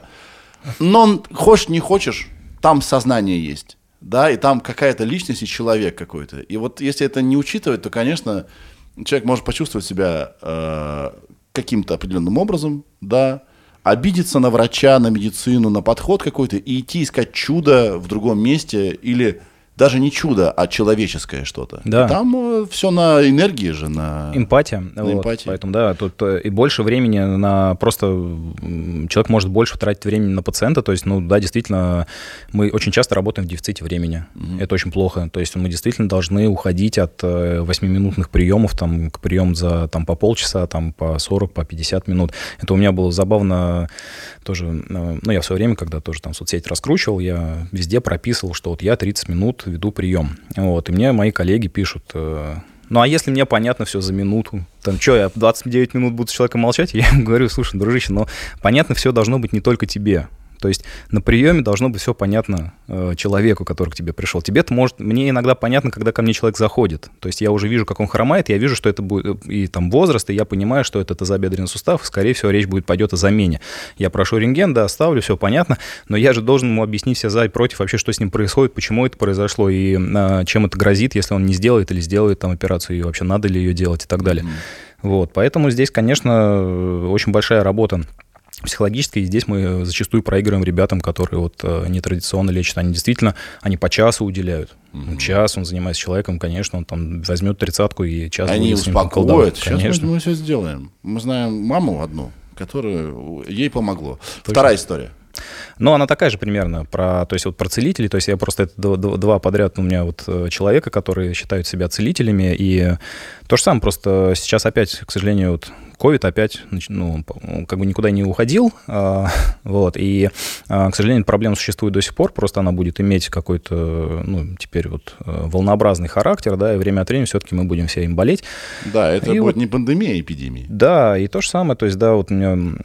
Speaker 1: Но он, хочешь, не хочешь, там сознание есть, да, и там какая-то личность и человек какой-то. И вот если это не учитывать, то, конечно, человек может почувствовать себя э, каким-то определенным образом, да, обидеться на врача, на медицину, на подход какой-то и идти искать чудо в другом месте или даже не чудо, а человеческое что-то.
Speaker 3: Да.
Speaker 1: Там э, все на энергии же, на
Speaker 3: эмпатия. На вот, эмпатии. Поэтому да, тут э, и больше времени на просто человек может больше тратить времени на пациента. То есть, ну да, действительно, мы очень часто работаем в дефиците времени. Угу. Это очень плохо. То есть мы действительно должны уходить от 8-минутных э, приемов там, к приему за там, по полчаса, там, по 40, по 50 минут. Это у меня было забавно тоже. Ну, я в свое время, когда тоже там соцсеть раскручивал, я везде прописывал, что вот я 30 минут веду прием. Вот, и мне мои коллеги пишут, э, ну а если мне понятно все за минуту, там что, я 29 минут буду с человеком молчать, я ему говорю, слушай, дружище, но понятно все должно быть не только тебе. То есть на приеме должно быть все понятно э, человеку, который к тебе пришел. Тебе-то может, мне иногда понятно, когда ко мне человек заходит. То есть я уже вижу, как он хромает, я вижу, что это будет э, и там возраст, и я понимаю, что это тазобедренный сустав, и, скорее всего, речь будет пойдет о замене. Я прошу рентген, да, оставлю, все понятно, но я же должен ему объяснить все за и против вообще, что с ним происходит, почему это произошло, и э, чем это грозит, если он не сделает или сделает там операцию, и вообще надо ли ее делать и так далее. Mm-hmm. Вот, поэтому здесь, конечно, очень большая работа психологически, и здесь мы зачастую проигрываем ребятам, которые вот э, нетрадиционно лечат. Они действительно, они по часу уделяют. Mm-hmm. Час он занимается человеком, конечно, он там возьмет тридцатку и час
Speaker 1: Они будет успокоят. Сейчас конечно. мы, мы все сделаем. Мы знаем маму одну, которая ей помогло. Точно. Вторая история.
Speaker 3: Но она такая же примерно про, то есть вот про целителей, то есть я просто это два, два подряд у меня вот э, человека, которые считают себя целителями, и то же самое, просто сейчас опять, к сожалению, вот ковид опять, ну, как бы никуда не уходил, а, вот, и, а, к сожалению, проблема существует до сих пор, просто она будет иметь какой-то, ну, теперь вот э, волнообразный характер, да, и время от времени все-таки мы будем все им болеть.
Speaker 1: Да, это и будет вот, не пандемия, а эпидемия.
Speaker 3: Да, и то же самое, то есть, да, вот у меня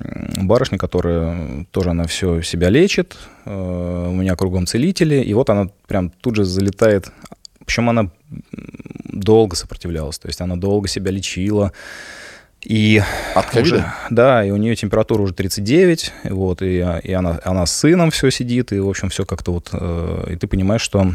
Speaker 3: барышня, которая тоже, она все себя лечит, э, у меня кругом целители, и вот она прям тут же залетает, причем она долго сопротивлялась, то есть она долго себя лечила, и
Speaker 1: От ковида? Уже,
Speaker 3: да, и у нее температура уже 39, вот, и, и она, она с сыном все сидит, и, в общем, все как-то вот... Э, и ты понимаешь, что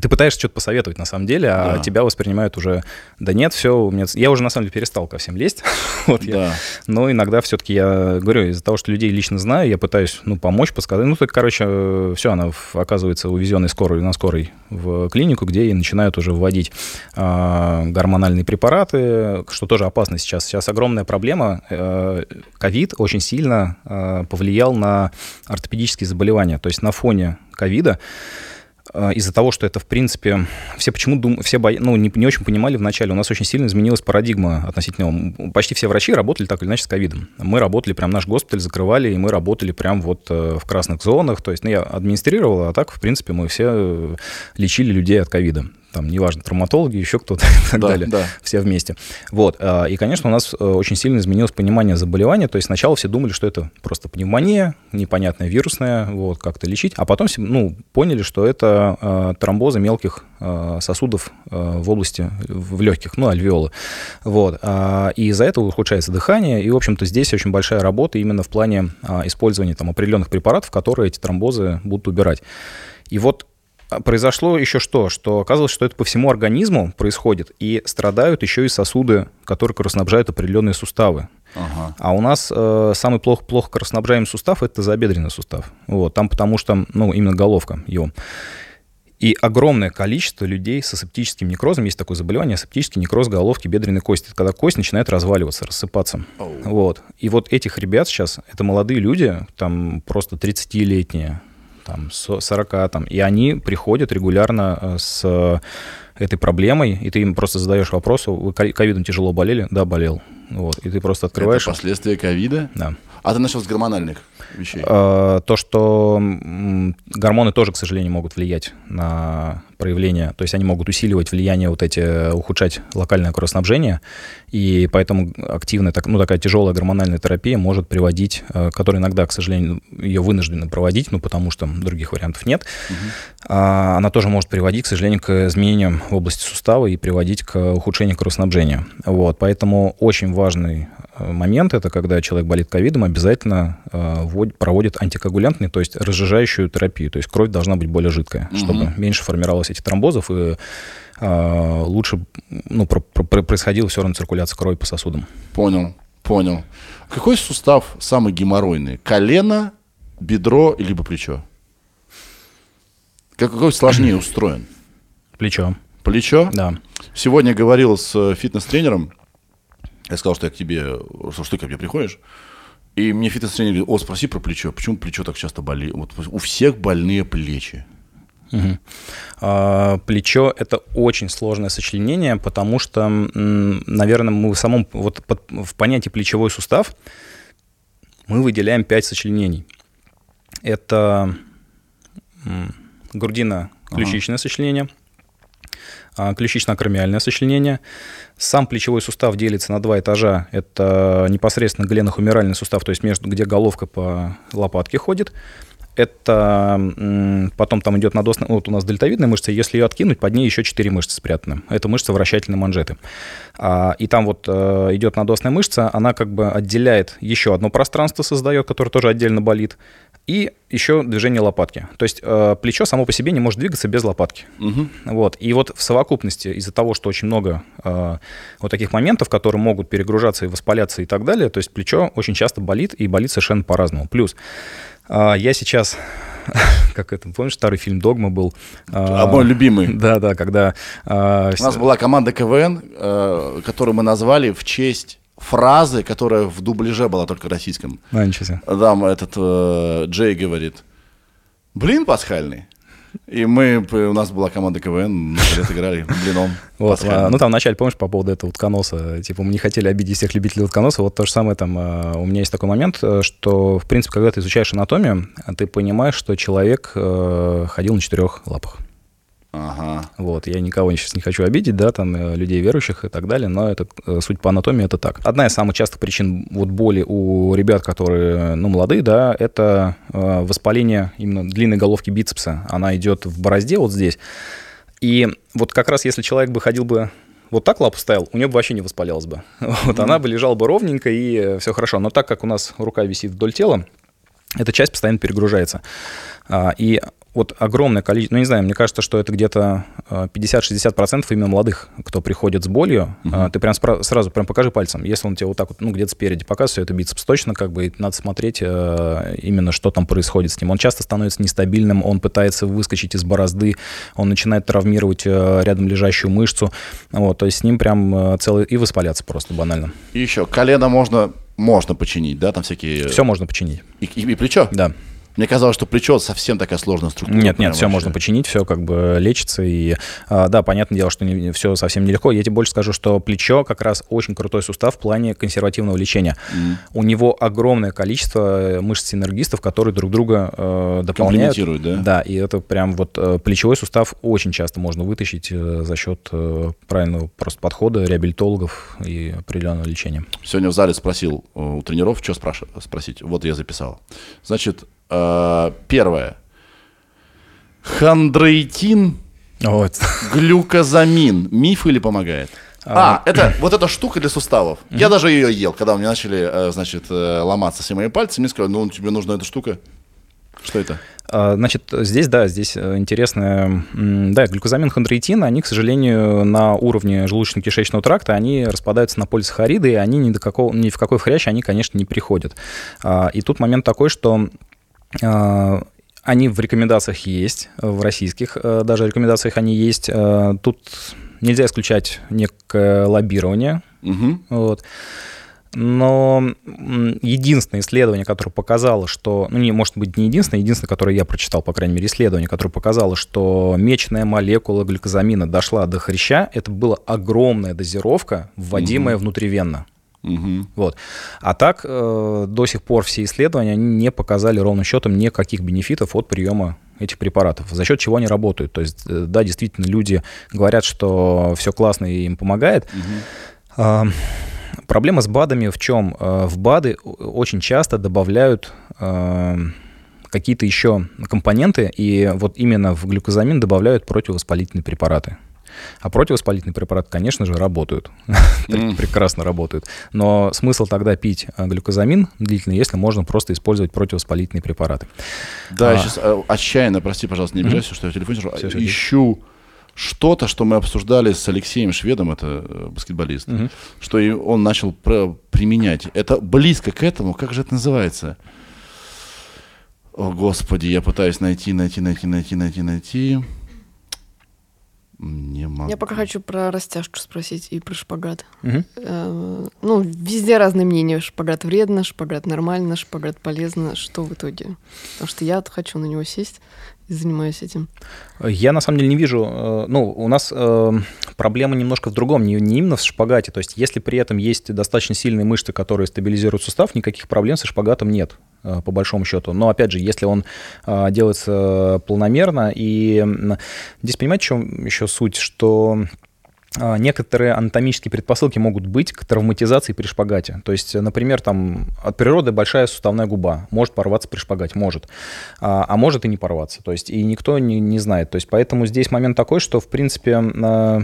Speaker 3: ты пытаешься что-то посоветовать на самом деле, а да. тебя воспринимают уже, да нет, все, у меня... я уже на самом деле перестал ко всем лезть, вот я. Да. но иногда все-таки я говорю, из-за того, что людей лично знаю, я пытаюсь, ну, помочь, подсказать, ну, так, короче, все, она оказывается увезенной скорой, на скорой в клинику, где и начинают уже вводить э, гормональные препараты, что тоже опасно сейчас. Сейчас огромная проблема, э, ковид э, очень сильно э, повлиял на ортопедические заболевания, то есть на фоне ковида э, из-за того, что это, в принципе, все почему дум... все бо... ну, не, не очень понимали вначале, у нас очень сильно изменилась парадигма относительно... Почти все врачи работали так или иначе с ковидом. Мы работали, прям наш госпиталь закрывали, и мы работали прям вот э, в красных зонах. То есть, ну, я администрировал, а так, в принципе, мы все э, лечили людей от ковида там, неважно, травматологи, еще кто-то и так да, далее, да. все вместе. Вот, а, и, конечно, у нас э, очень сильно изменилось понимание заболевания, то есть сначала все думали, что это просто пневмония, непонятная вирусная, вот, как-то лечить, а потом, ну, поняли, что это э, тромбозы мелких э, сосудов в области, в легких, ну, альвеолы, вот, а, и из-за этого ухудшается дыхание, и, в общем-то, здесь очень большая работа именно в плане а, использования там определенных препаратов, которые эти тромбозы будут убирать. И вот а произошло еще что? Что оказалось, что это по всему организму происходит, и страдают еще и сосуды, которые кровоснабжают определенные суставы. Ага. А у нас э, самый плохо, плохо кровоснабжаемый сустав – это тазобедренный сустав. Вот, там потому что, ну, именно головка его. И огромное количество людей с асептическим некрозом, есть такое заболевание, асептический некроз головки бедренной кости. Это когда кость начинает разваливаться, рассыпаться. Oh. Вот. И вот этих ребят сейчас, это молодые люди, там просто 30-летние, там, 40, там, и они приходят регулярно э, с этой проблемой, и ты им просто задаешь вопрос, вы ковидом тяжело болели? Да, болел. Вот, и ты просто открываешь...
Speaker 1: Это последствия ковида?
Speaker 3: Да.
Speaker 1: А ты начал с гормональных вещей?
Speaker 3: А, то, что гормоны тоже, к сожалению, могут влиять на проявление, то есть они могут усиливать влияние вот эти, ухудшать локальное кровоснабжение, и поэтому активная, так, ну, такая тяжелая гормональная терапия может приводить, э, которая иногда, к сожалению, ее вынуждены проводить, ну, потому что других вариантов нет, угу. она тоже может приводить, к сожалению, к изменениям в области сустава и приводить к ухудшению кровоснабжения. Вот, поэтому очень важный э, момент, это когда человек болит ковидом, обязательно э, проводит антикоагулянтный, то есть разжижающую терапию, то есть кровь должна быть более жидкая, угу. чтобы меньше формировалось этих тромбозов и э, лучше ну, про, про, происходила все равно циркуляция крови по сосудам.
Speaker 1: Понял, понял. Какой сустав самый геморройный? Колено, бедро либо плечо? Какой сложнее устроен?
Speaker 3: Плечо.
Speaker 1: Плечо?
Speaker 3: Да.
Speaker 1: Сегодня говорил с фитнес-тренером. Я сказал, что я к тебе, что ты ко мне приходишь. И мне фитнес-тренер говорит, о, спроси про плечо. Почему плечо так часто болит? Вот у всех больные плечи.
Speaker 3: Угу. А, плечо – это очень сложное сочленение, потому что, наверное, мы в самом, вот под, в понятии плечевой сустав мы выделяем пять сочленений. Это грудино-ключичное ага. сочленение, ключично-акромиальное сочленение. Сам плечевой сустав делится на два этажа. Это непосредственно гленохумеральный сустав, то есть между, где головка по лопатке ходит – это потом там идет надосная, вот у нас дельтовидная мышца, если ее откинуть, под ней еще четыре мышцы спрятаны. Это мышца вращательной манжеты. А, и там вот э, идет надосная мышца, она как бы отделяет еще одно пространство, создает, которое тоже отдельно болит, и еще движение лопатки. То есть э, плечо само по себе не может двигаться без лопатки. Угу. Вот. И вот в совокупности из-за того, что очень много э, вот таких моментов, которые могут перегружаться и воспаляться и так далее, то есть плечо очень часто болит и болит совершенно по-разному. Плюс я сейчас как это, помнишь, старый фильм «Догма» был?
Speaker 1: А мой любимый.
Speaker 3: Да, да, когда...
Speaker 1: А, У нас была команда КВН, э, которую мы назвали в честь фразы, которая в дубляже была только российском.
Speaker 3: А, ничего себе.
Speaker 1: Там этот э, Джей говорит, блин пасхальный. И мы, у нас была команда КВН, мы лет играли блином.
Speaker 3: Вот, а, ну там вначале, помнишь, по поводу этого утконоса, типа мы не хотели обидеть всех любителей утконоса, вот то же самое там, а, у меня есть такой момент, э, что, в принципе, когда ты изучаешь анатомию, ты понимаешь, что человек э, ходил на четырех лапах.
Speaker 1: Ага.
Speaker 3: Вот, я никого сейчас не хочу обидеть, да, там, э, людей верующих и так далее, но это, э, суть по анатомии, это так. Одна из самых частых причин вот боли у ребят, которые, ну, молодые, да, это э, воспаление именно длинной головки бицепса. Она идет в борозде вот здесь. И вот как раз если человек бы ходил бы вот так лапу ставил, у нее бы вообще не воспалялась бы. Вот mm-hmm. она бы лежала бы ровненько и все хорошо. Но так как у нас рука висит вдоль тела, эта часть постоянно перегружается. А, и вот огромное количество, ну не знаю, мне кажется, что это где-то 50-60% э, именно молодых, кто приходит с болью. Uh-huh. Ты прям спра- сразу прям покажи пальцем. Если он тебе вот так вот, ну где-то спереди показывает, все это бицепс, точно как бы надо смотреть э, именно, что там происходит с ним. Он часто становится нестабильным, он пытается выскочить из борозды, он начинает травмировать э, рядом лежащую мышцу. Вот, то есть с ним прям целый и воспаляться просто банально.
Speaker 1: И еще колено можно можно починить, да, там всякие...
Speaker 3: Все можно починить.
Speaker 1: И, и, и плечо?
Speaker 3: Да.
Speaker 1: Мне казалось, что плечо совсем такая сложная структура.
Speaker 3: Нет, нет, все
Speaker 1: вообще.
Speaker 3: можно починить, все как бы лечится. И а, да, понятное дело, что не, все совсем нелегко. Я тебе больше скажу, что плечо как раз очень крутой сустав в плане консервативного лечения. У него огромное количество мышц-синергистов, которые друг друга э, дополняют.
Speaker 1: Да?
Speaker 3: Да, и это прям вот э, плечевой сустав очень часто можно вытащить э, за счет э, правильного просто подхода реабилитологов и определенного лечения.
Speaker 1: Сегодня в зале спросил э, у тренеров, что спраш- спросить. Вот я записал. Значит, э, первое. Хондроитин,
Speaker 3: Вот.
Speaker 1: глюкозамин. Миф или помогает? А, это вот эта штука для суставов. Я даже ее ел, когда у меня начали, э, значит, э, ломаться все мои пальцы. Мне сказали, ну, тебе нужна эта штука. Что это?
Speaker 3: А, Значит, здесь, да, здесь э, интересно, да, глюкозамин, хондроитин, они, к сожалению, на уровне желудочно-кишечного тракта, они распадаются на полисахариды, и они ни, до какого, ни в какой хрящ они, конечно, не приходят. А, И тут момент такой, что а, они в рекомендациях есть, в российских э, даже рекомендациях они есть. Э, Тут нельзя исключать некое лоббирование,
Speaker 1: Мгм.
Speaker 3: вот. Но единственное исследование, которое показало, что, ну, не, может быть, не единственное, единственное, которое я прочитал, по крайней мере, исследование, которое показало, что мечная молекула глюкозамина дошла до хряща, это была огромная дозировка, вводимая внутривенно.
Speaker 1: Мгм.
Speaker 3: Вот. А так, э, до сих пор все исследования они не показали ровным счетом никаких бенефитов от приема этих препаратов, за счет чего они работают. То есть, э, да, действительно, люди говорят, что все классно и им помогает. А, Проблема с БАДами в чем? Э, В БАДы очень часто добавляют э, какие-то еще компоненты, и вот именно в глюкозамин добавляют противовоспалительные препараты. А противовоспалительные препараты, конечно же, работают. Прекрасно работают. Но смысл тогда пить э, глюкозамин длительно, если можно просто использовать противовоспалительные препараты.
Speaker 1: Да, я
Speaker 3: А.
Speaker 1: сейчас отчаянно, прости, пожалуйста, не обижайся, что я в телефоне
Speaker 3: всё,
Speaker 1: Ищу что-то, что мы обсуждали с Алексеем Шведом, это э, баскетболист, что и он начал применять. Это близко к этому, как же это называется? О, Господи, я пытаюсь найти, найти, найти, найти, найти, найти. Не могу.
Speaker 2: Я пока хочу про растяжку спросить и про шпагат.
Speaker 3: Мгм.
Speaker 2: Э, Ну, везде разные мнения. Шпагат вредно, шпагат нормально, шпагат полезно. Что в итоге? Потому что я хочу на него сесть занимаюсь этим.
Speaker 3: Я на самом деле не вижу, э, ну, у нас э, проблема немножко в другом, не, не именно в шпагате. То есть, если при этом есть достаточно сильные мышцы, которые стабилизируют сустав, никаких проблем со шпагатом нет, э, по большому счету. Но опять же, если он делается планомерно, и здесь понимаете, в чем еще суть, что некоторые анатомические предпосылки могут быть к травматизации при шпагате. То есть, например, там от природы большая суставная губа может порваться при шпагате, может, а, а может и не порваться. То есть, и никто не, не знает. То есть, поэтому здесь момент такой, что, в принципе, а,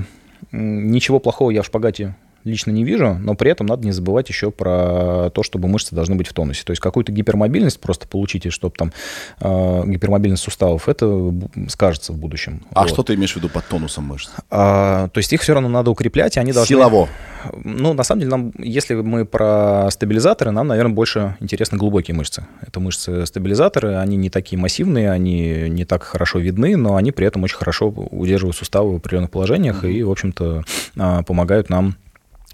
Speaker 3: ничего плохого я в шпагате лично не вижу, но при этом надо не забывать еще про то, чтобы мышцы должны быть в тонусе. То есть какую-то гипермобильность просто получите, чтобы там э, гипермобильность суставов, это скажется в будущем.
Speaker 1: А
Speaker 3: Вот.
Speaker 1: что ты имеешь в виду под тонусом мышц?
Speaker 3: А, то есть их все равно надо укреплять, и они должны...
Speaker 1: Силово.
Speaker 3: Ну, на самом деле, нам, если мы про стабилизаторы, нам, наверное, больше интересны глубокие мышцы. Это мышцы-стабилизаторы, они не такие массивные, они не так хорошо видны, но они при этом очень хорошо удерживают суставы в определенных положениях и, в общем-то, а, помогают нам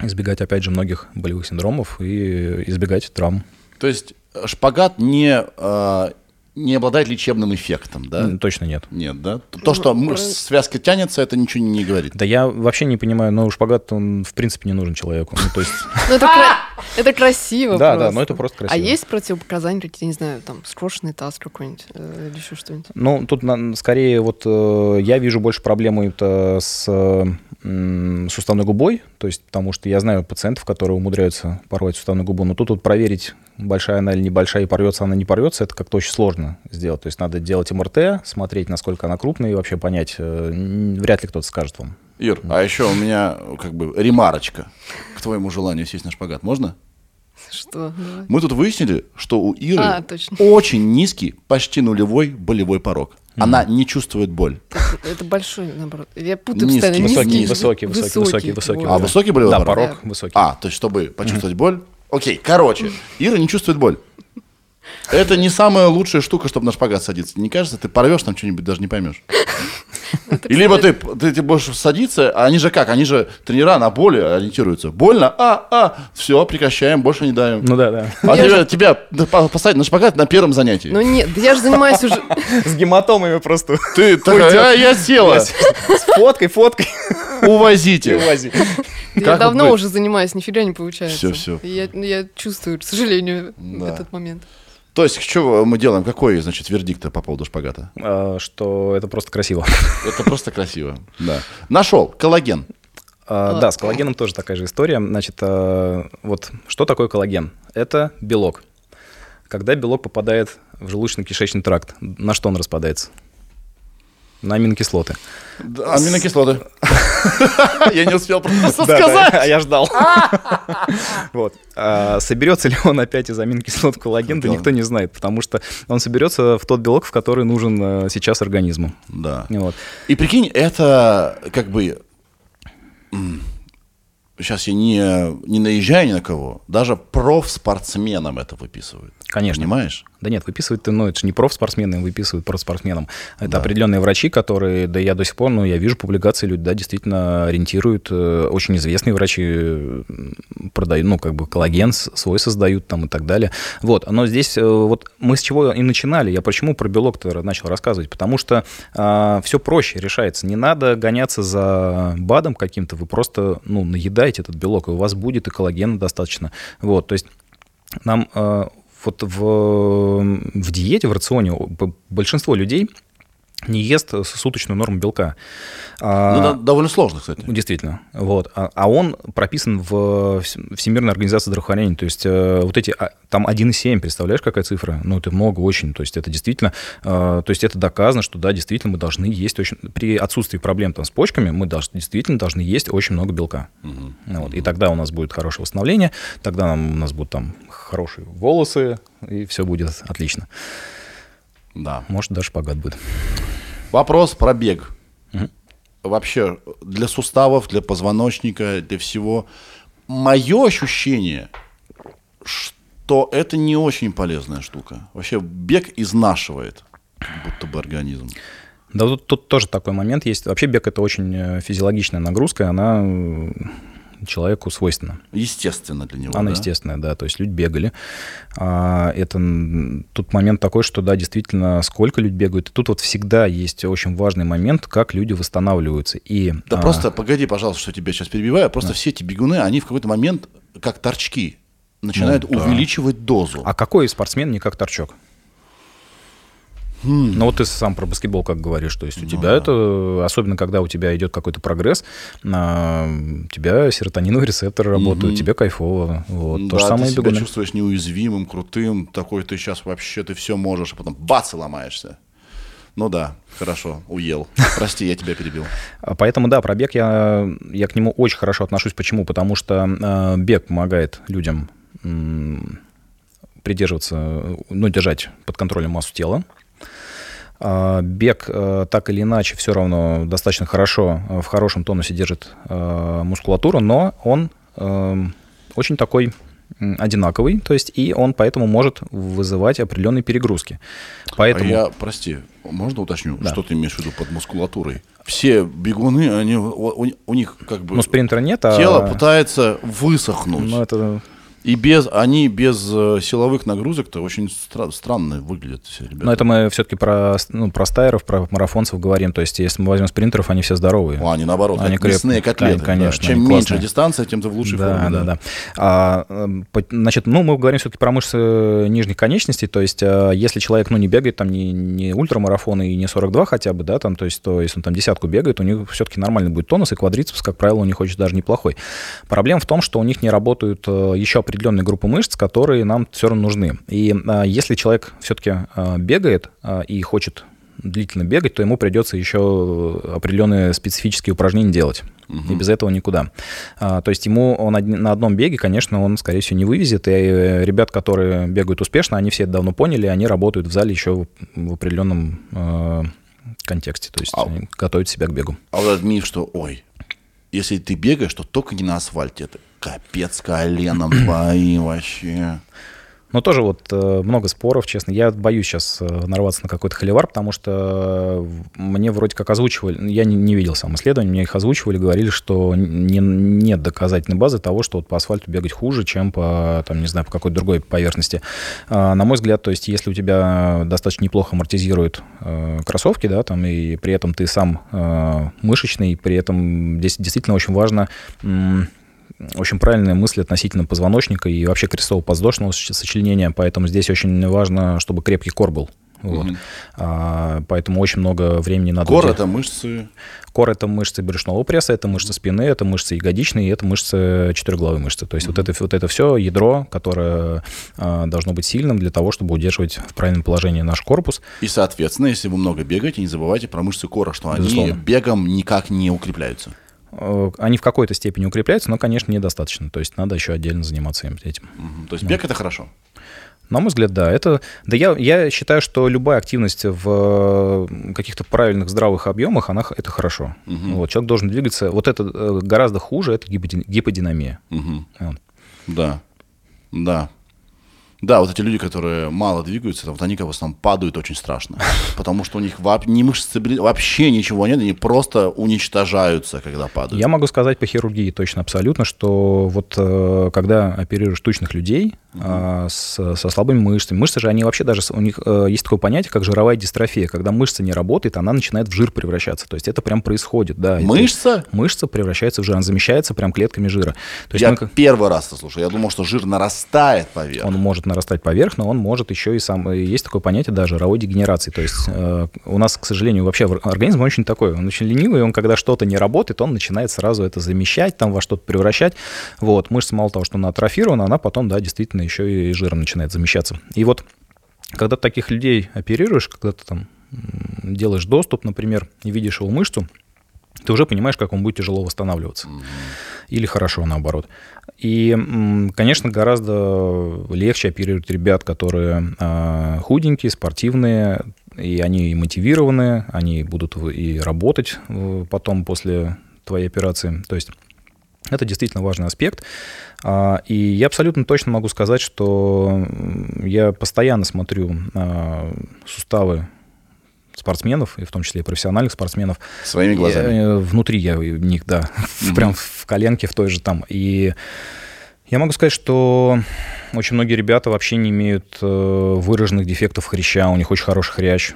Speaker 3: избегать, опять же, многих болевых синдромов и избегать травм.
Speaker 1: То есть э, шпагат не, э, не обладает лечебным эффектом, да?
Speaker 3: Точно нет.
Speaker 1: Нет, да? То, что
Speaker 2: Ну, про-
Speaker 1: связка тянется, это ничего не говорит.
Speaker 3: Да я вообще не понимаю, но шпагат, он, в принципе, не нужен человеку. Ну, то есть,
Speaker 2: Ну, это, кра- это красиво
Speaker 3: да,
Speaker 2: просто.
Speaker 3: да, но это просто красиво.
Speaker 2: А есть противопоказания какие-то, не знаю, там, скошенный таз какой-нибудь э, или еще что-нибудь?
Speaker 3: Ну, тут скорее вот э, я вижу больше проблему это с э, суставной губой, то есть потому что я знаю пациентов, которые умудряются порвать суставную губу, но тут вот проверить, большая она или небольшая, и порвется она, не порвется, это как-то очень сложно сделать. То есть надо делать МРТ, смотреть, насколько она крупная, и вообще понять, э, вряд ли кто-то скажет вам.
Speaker 1: Ир, а еще у меня как бы ремарочка к твоему желанию сесть на шпагат. Можно?
Speaker 2: Что? Давай.
Speaker 1: Мы тут выяснили, что у Иры
Speaker 2: А, точно.
Speaker 1: очень низкий, почти нулевой болевой порог. Она не чувствует боль.
Speaker 2: Это, большой, наоборот. Я путаю постоянно.
Speaker 3: Высокий, высокий, высокий, высокий, высокий.
Speaker 1: А высокий болевой
Speaker 3: Да,
Speaker 1: порог?
Speaker 3: высокий.
Speaker 1: А, то есть чтобы почувствовать боль. Окей, короче, Ира не чувствует боль. Это не самая лучшая штука, чтобы на шпагат садиться. Не кажется, ты порвешь там что-нибудь, даже не поймешь. И либо ты, ты, ты можешь садиться, а они же как? Они же тренера на боли ориентируются. Больно? А, а, все, прекращаем, больше не даем.
Speaker 3: Ну да, да.
Speaker 1: А тебя, тебя по- посадить на шпагат на первом занятии.
Speaker 2: Ну нет, да я же занимаюсь уже...
Speaker 3: С гематомами просто.
Speaker 1: Ты такая, «А, я села,
Speaker 3: С фоткой, фоткой.
Speaker 1: увозите.
Speaker 3: Увази.
Speaker 2: Я давно уже занимаюсь, нифига не получается.
Speaker 1: Всё.
Speaker 2: И Я, чувствую, к сожалению, этот момент.
Speaker 1: То есть, что мы делаем? Какой, значит, вердикт по поводу шпагата?
Speaker 3: А, Что это просто красиво.
Speaker 1: Это просто красиво. Да. Нашел. Коллаген.
Speaker 3: А, Да, с коллагеном тоже такая же история. Значит, а, вот что такое коллаген? Это белок. Когда белок попадает в желудочно-кишечный тракт, на что он распадается? На аминокислоты.
Speaker 1: Да, Аминокислоты. Я не успел просто сказать.
Speaker 3: а я ждал. Вот. А Соберется ли он опять из аминокислот коллаген, да никто не знает, потому что он соберется в тот белок, в который нужен э, сейчас организму.
Speaker 1: Да. И прикинь, это как бы... Сейчас я не, не наезжаю ни на кого. Даже профспортсменам это выписывают.
Speaker 3: Конечно.
Speaker 1: Понимаешь?
Speaker 3: Да нет, выписывают, ну, это же не профспортсмены, выписывают профспортсменам. Это
Speaker 1: Да.
Speaker 3: определенные врачи, которые, да я до сих пор, ну, я вижу публикации, люди, да, действительно ориентируют, э, очень известные врачи э, продают, ну, как бы коллаген свой создают там и так далее. Вот, но здесь э, вот мы с чего и начинали, я почему про белок-то начал рассказывать, потому что все проще решается, не надо гоняться за БАДом каким-то, вы просто, ну, наедаете этот белок, и у вас будет и коллагена достаточно. Вот, то есть нам э, вот в, в диете, в рационе большинство людей не ест суточную норму белка. А,
Speaker 1: Ну, довольно сложно, кстати.
Speaker 3: Действительно. Вот. А, а он прописан в Вс- Всемирной организации здравоохранения. То есть э, вот эти, а, там 1,7, представляешь, какая цифра? Ну, это много очень. То есть это действительно, э, то есть это доказано, что да, действительно мы должны есть очень... При отсутствии проблем там с почками мы должны, действительно должны есть очень много белка. Ну Вот. И тогда у нас будет хорошее восстановление, тогда нам, у нас будут там хорошие волосы, и все будет отлично.
Speaker 1: Да.
Speaker 3: Может, даже шпагат будет.
Speaker 1: Вопрос про бег.
Speaker 3: Мгм.
Speaker 1: Вообще, для суставов, для позвоночника, для всего. Мое ощущение, что это не очень полезная штука. Вообще, бег изнашивает будто бы организм.
Speaker 3: Да, тут, тут тоже такой момент есть. Вообще бег это очень э, физиологичная нагрузка, она э, человеку свойственна.
Speaker 1: Естественно для него.
Speaker 3: Она
Speaker 1: да?
Speaker 3: естественная, да, то есть люди бегали. А, это тут момент такой, что да, действительно, сколько люди бегают. И тут вот всегда есть очень важный момент, как люди восстанавливаются. И,
Speaker 1: Да
Speaker 3: а,
Speaker 1: просто погоди, пожалуйста, что тебя сейчас перебиваю. Просто все эти бегуны, они в какой-то момент, как торчки, начинают
Speaker 3: Ну, да.
Speaker 1: увеличивать дозу.
Speaker 3: а какой спортсмен не как торчок? Ну вот ты сам про баскетбол как говоришь, то есть у
Speaker 1: Ну
Speaker 3: тебя
Speaker 1: да.
Speaker 3: это, особенно когда у тебя идет какой-то прогресс, а, у тебя серотониновые рецепторы работают,
Speaker 1: Мгм.
Speaker 3: тебе кайфово. Вот.
Speaker 1: да,
Speaker 3: То же самое
Speaker 1: ты себя
Speaker 3: бегуны.
Speaker 1: чувствуешь неуязвимым, крутым, такой ты сейчас вообще, ты все можешь, а потом бац и ломаешься. Ну да, хорошо, уел. Прости, я тебя перебил.
Speaker 3: А Поэтому, да, про бег я, я к нему очень хорошо отношусь. Почему? Потому что э, бег помогает людям придерживаться, ну, держать под контролем массу тела. А, Бег э, так или иначе все равно достаточно хорошо, э, в хорошем тонусе держит э, мускулатуру, но он э, очень такой одинаковый, то есть и он поэтому может вызывать определенные перегрузки. Поэтому...
Speaker 1: А я, прости, можно уточню,
Speaker 3: Да.
Speaker 1: что ты имеешь в виду под мускулатурой? Все бегуны, они, у, у- них как бы
Speaker 3: Ну, спринтера нет, а...
Speaker 1: тело пытается высохнуть.
Speaker 3: Ну, это
Speaker 1: И без, они без э, силовых нагрузок-то очень стра- странно выглядят все ребята.
Speaker 3: Но это мы все-таки про, ну, про стайеров, про марафонцев говорим. То есть, если мы возьмем спринтеров, они все здоровые.
Speaker 1: А, они наоборот,
Speaker 3: Они
Speaker 1: как мясные котлеты. да.
Speaker 3: Конечно,
Speaker 1: Чем
Speaker 3: они
Speaker 1: меньше
Speaker 3: классные.
Speaker 1: дистанция, тем ты в лучшей
Speaker 3: да,
Speaker 1: форме.
Speaker 3: да, да. А, эм, значит, ну, мы говорим все-таки про мышцы нижних конечностей. То есть, э, если человек, ну, не бегает там не, не ультрамарафон и не 42 хотя бы, да, там, то есть, то если он там десятку бегает, у него все-таки нормальный будет тонус, и квадрицепс, как правило, у них очень даже неплохой. Проблема в том, что у них не работают э, еще определенные группы мышц, которые нам все равно нужны. И э, если человек все-таки бегает э, и хочет длительно бегать, то ему придется еще определенные специфические упражнения делать. И без этого никуда. А, то есть ему он одни- на одном беге, конечно, он, скорее всего, не вывезет. И э, ребят, которые бегают успешно, они все это давно поняли, они работают в зале еще в, определенном э, контексте. То есть
Speaker 1: А-
Speaker 3: готовят себя к бегу.
Speaker 1: А вот этот миф, что, ой, если ты бегаешь, то только не на асфальте. Это капец коленом твоим вообще.
Speaker 3: Но тоже вот э, много споров, честно. Я боюсь сейчас э, нарваться на какой-то холивар, потому что мне вроде как озвучивали, я не, не видел сам исследование, мне их озвучивали, говорили, что не, нет доказательной базы того, что вот по асфальту бегать хуже, чем по, там, не знаю, по какой-то другой поверхности. А, на мой взгляд, то есть если у тебя достаточно неплохо амортизируют э, кроссовки, да, там, и при этом ты сам э, мышечный, при этом здесь действительно очень важно очень правильные мысли относительно позвоночника и вообще крестово-подвздошного сочленения, поэтому здесь очень важно, чтобы крепкий кор был. Вот. Mm-hmm. А, поэтому очень много времени надо...
Speaker 1: Кор — это мышцы...
Speaker 3: Кор — это мышцы брюшного пресса, это мышцы спины, это мышцы ягодичные, это мышцы четырехглавой мышцы. То есть mm-hmm. вот, это, вот это все ядро, которое а, должно быть сильным для того, чтобы удерживать в правильном положении наш корпус.
Speaker 1: И, соответственно, если вы много бегаете, не забывайте про мышцы кора, что Безусловно. они бегом никак не укрепляются.
Speaker 3: Э, они в какой-то степени укрепляются, но, конечно, недостаточно. То есть надо еще отдельно заниматься этим.
Speaker 1: Угу. То есть бег это хорошо.
Speaker 3: На мой взгляд, да. Это, да я, я считаю, что любая активность в каких-то правильных, здравых объемах, она, это хорошо. Угу. Вот, человек должен двигаться. Вот это э, гораздо хуже, это гиподинамия.
Speaker 1: Угу. Вот. Да, да. Да, вот эти люди, которые мало двигаются, вот они как в основном падают очень страшно. Потому что у них ни мышцы, вообще ничего нет, они просто уничтожаются, когда падают.
Speaker 3: Я могу сказать по хирургии точно абсолютно, что вот э, когда оперируешь тучных людей угу. с, со слабыми мышцами, мышцы же, они вообще даже, у них э, есть такое понятие, как жировая дистрофия. Когда мышца не работает, она начинает в жир превращаться. То есть это прям происходит, да.
Speaker 1: Мышца?
Speaker 3: Мышца превращается в жир, она замещается прям клетками жира.
Speaker 1: То есть я мы... первый раз это слушаю. Я думал, что жир нарастает поверх.
Speaker 3: Он может нарастать поверх, но он может еще и сам... Есть такое понятие, да, жировой дегенерации. То есть э, у нас, к сожалению, вообще организм очень такой, он очень ленивый, он когда что-то не работает, он начинает сразу это замещать, там во что-то превращать. Вот, мышца мало того, что она атрофирована, она потом, да, действительно еще и жиром начинает замещаться. И вот когда ты таких людей оперируешь, когда ты там делаешь доступ, например, и видишь его мышцу, ты уже понимаешь, как он будет тяжело восстанавливаться. Mm-hmm. Или хорошо, наоборот. И, конечно, гораздо легче оперировать ребят, которые а, худенькие, спортивные, и они и мотивированы, они будут и работать э, потом после твоей операции. То есть это действительно важный аспект. А, и я абсолютно точно могу сказать, что я постоянно смотрю а, суставы спортсменов, и в том числе и профессиональных спортсменов.
Speaker 1: Своими глазами?
Speaker 3: Я, внутри я в них, да, mm-hmm. прям в коленке в той же там. И я могу сказать, что очень многие ребята вообще не имеют э, выраженных дефектов хряща, у них очень хороший хрящ,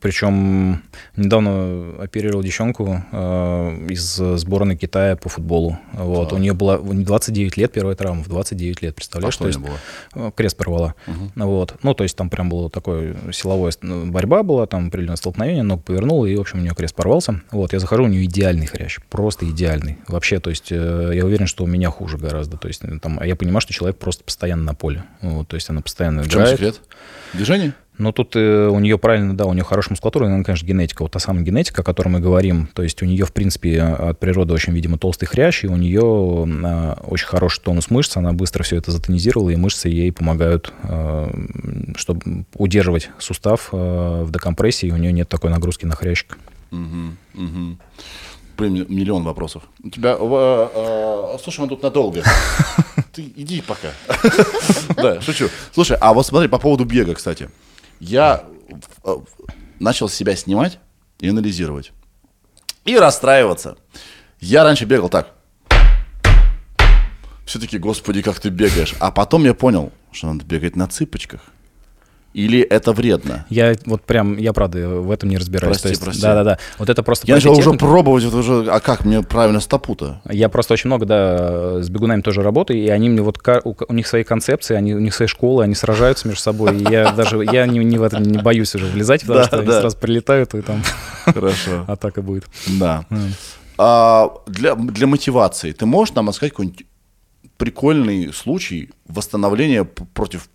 Speaker 3: причем недавно оперировал девчонку э, из сборной Китая по футболу. Вот. Да. У нее было 29 лет, первая травма в 29 лет, представляешь? А
Speaker 1: что есть, было?
Speaker 3: Э, крест порвала. Угу. Вот. Ну, то есть там прям была такой силовая ну, борьба была, там определенное столкновение, ногу повернула, и, в общем, у нее крест порвался. Вот, я захожу, у нее идеальный хрящ, просто идеальный. Вообще, то есть э, я уверен, что у меня хуже гораздо. То есть там, а я понимаю, что человек просто постоянно на поле. Вот, то есть она постоянно
Speaker 1: в играет. чем секрет? Движение?
Speaker 3: Но тут э, у нее правильно, да, у нее хорошая мускулатура, но, конечно, генетика, вот та самая генетика, о которой мы говорим. То есть у нее, в принципе, от природы очень, видимо, толстый хрящ, и у нее э, очень хороший тонус мышц, она быстро все это затонизировала, и мышцы ей помогают, э, чтобы удерживать сустав э, в декомпрессии, и у нее нет такой нагрузки на хрящик.
Speaker 1: Угу, угу. Блин, миллион вопросов. У тебя, э, э, слушай, мы тут надолго. Ты иди пока. Да, шучу. Слушай, а вот смотри, по поводу бега, кстати я э, начал себя снимать и анализировать. И расстраиваться. Я раньше бегал так. Все-таки, господи, как ты бегаешь. А потом я понял, что надо бегать на цыпочках. Или это вредно?
Speaker 3: Я вот прям, я правда в этом не разбираюсь.
Speaker 1: Прости, есть, прости.
Speaker 3: Да-да-да. Вот это просто...
Speaker 1: Я начал уже пробовать, вот уже, а как мне правильно стопу-то?
Speaker 3: Я просто очень много, да, с бегунами тоже работаю, и они мне вот, у, у них свои концепции, они, у них свои школы, они сражаются между собой, и я даже, я не, не в этом не боюсь уже влезать, потому что они сразу прилетают, и там
Speaker 1: Хорошо.
Speaker 3: атака будет.
Speaker 1: Да. А, для, для мотивации ты можешь нам рассказать какой-нибудь прикольный случай восстановления против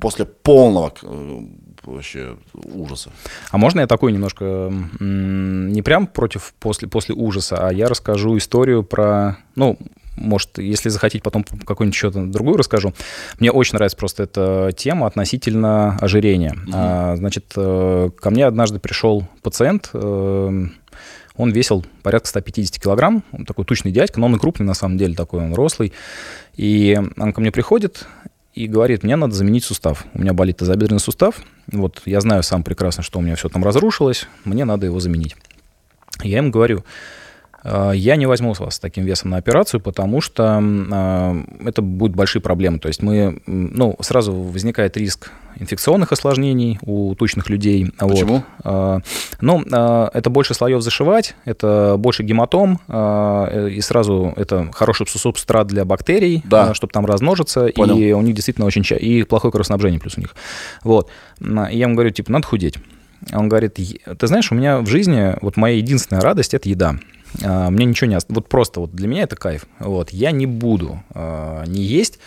Speaker 1: после полного э, вообще ужаса.
Speaker 3: А можно я такой немножко не прям против после, после ужаса, а я расскажу историю про, ну, может, если захотите, потом какую-нибудь еще другую расскажу. Мне очень нравится просто эта тема относительно ожирения. Угу. А, значит, э, ко мне однажды пришел пациент, э, он весил порядка 150 килограмм, он такой тучный дядька, но он и крупный на самом деле, такой он рослый. И он ко мне приходит, и говорит, мне надо заменить сустав. У меня болит тазобедренный сустав. Вот я знаю сам прекрасно, что у меня все там разрушилось, мне надо его заменить. Я им говорю, «А, я не возьму с вас с таким весом на операцию, потому что э, это будут большие проблемы. То есть мы, ну, сразу возникает риск инфекционных осложнений у тучных людей.
Speaker 1: Почему?
Speaker 3: Вот. Ну, это больше слоев зашивать, это больше гематом, и сразу это хороший субстрат для бактерий,
Speaker 1: да.
Speaker 3: чтобы там размножиться,
Speaker 1: Понял.
Speaker 3: и у них действительно очень... И плохое кровоснабжение плюс у них. Вот. И я ему говорю, типа, надо худеть. Он говорит, ты знаешь, у меня в жизни вот моя единственная радость – это еда. Мне ничего не... Вот просто вот для меня это кайф. Вот. Я не буду не есть,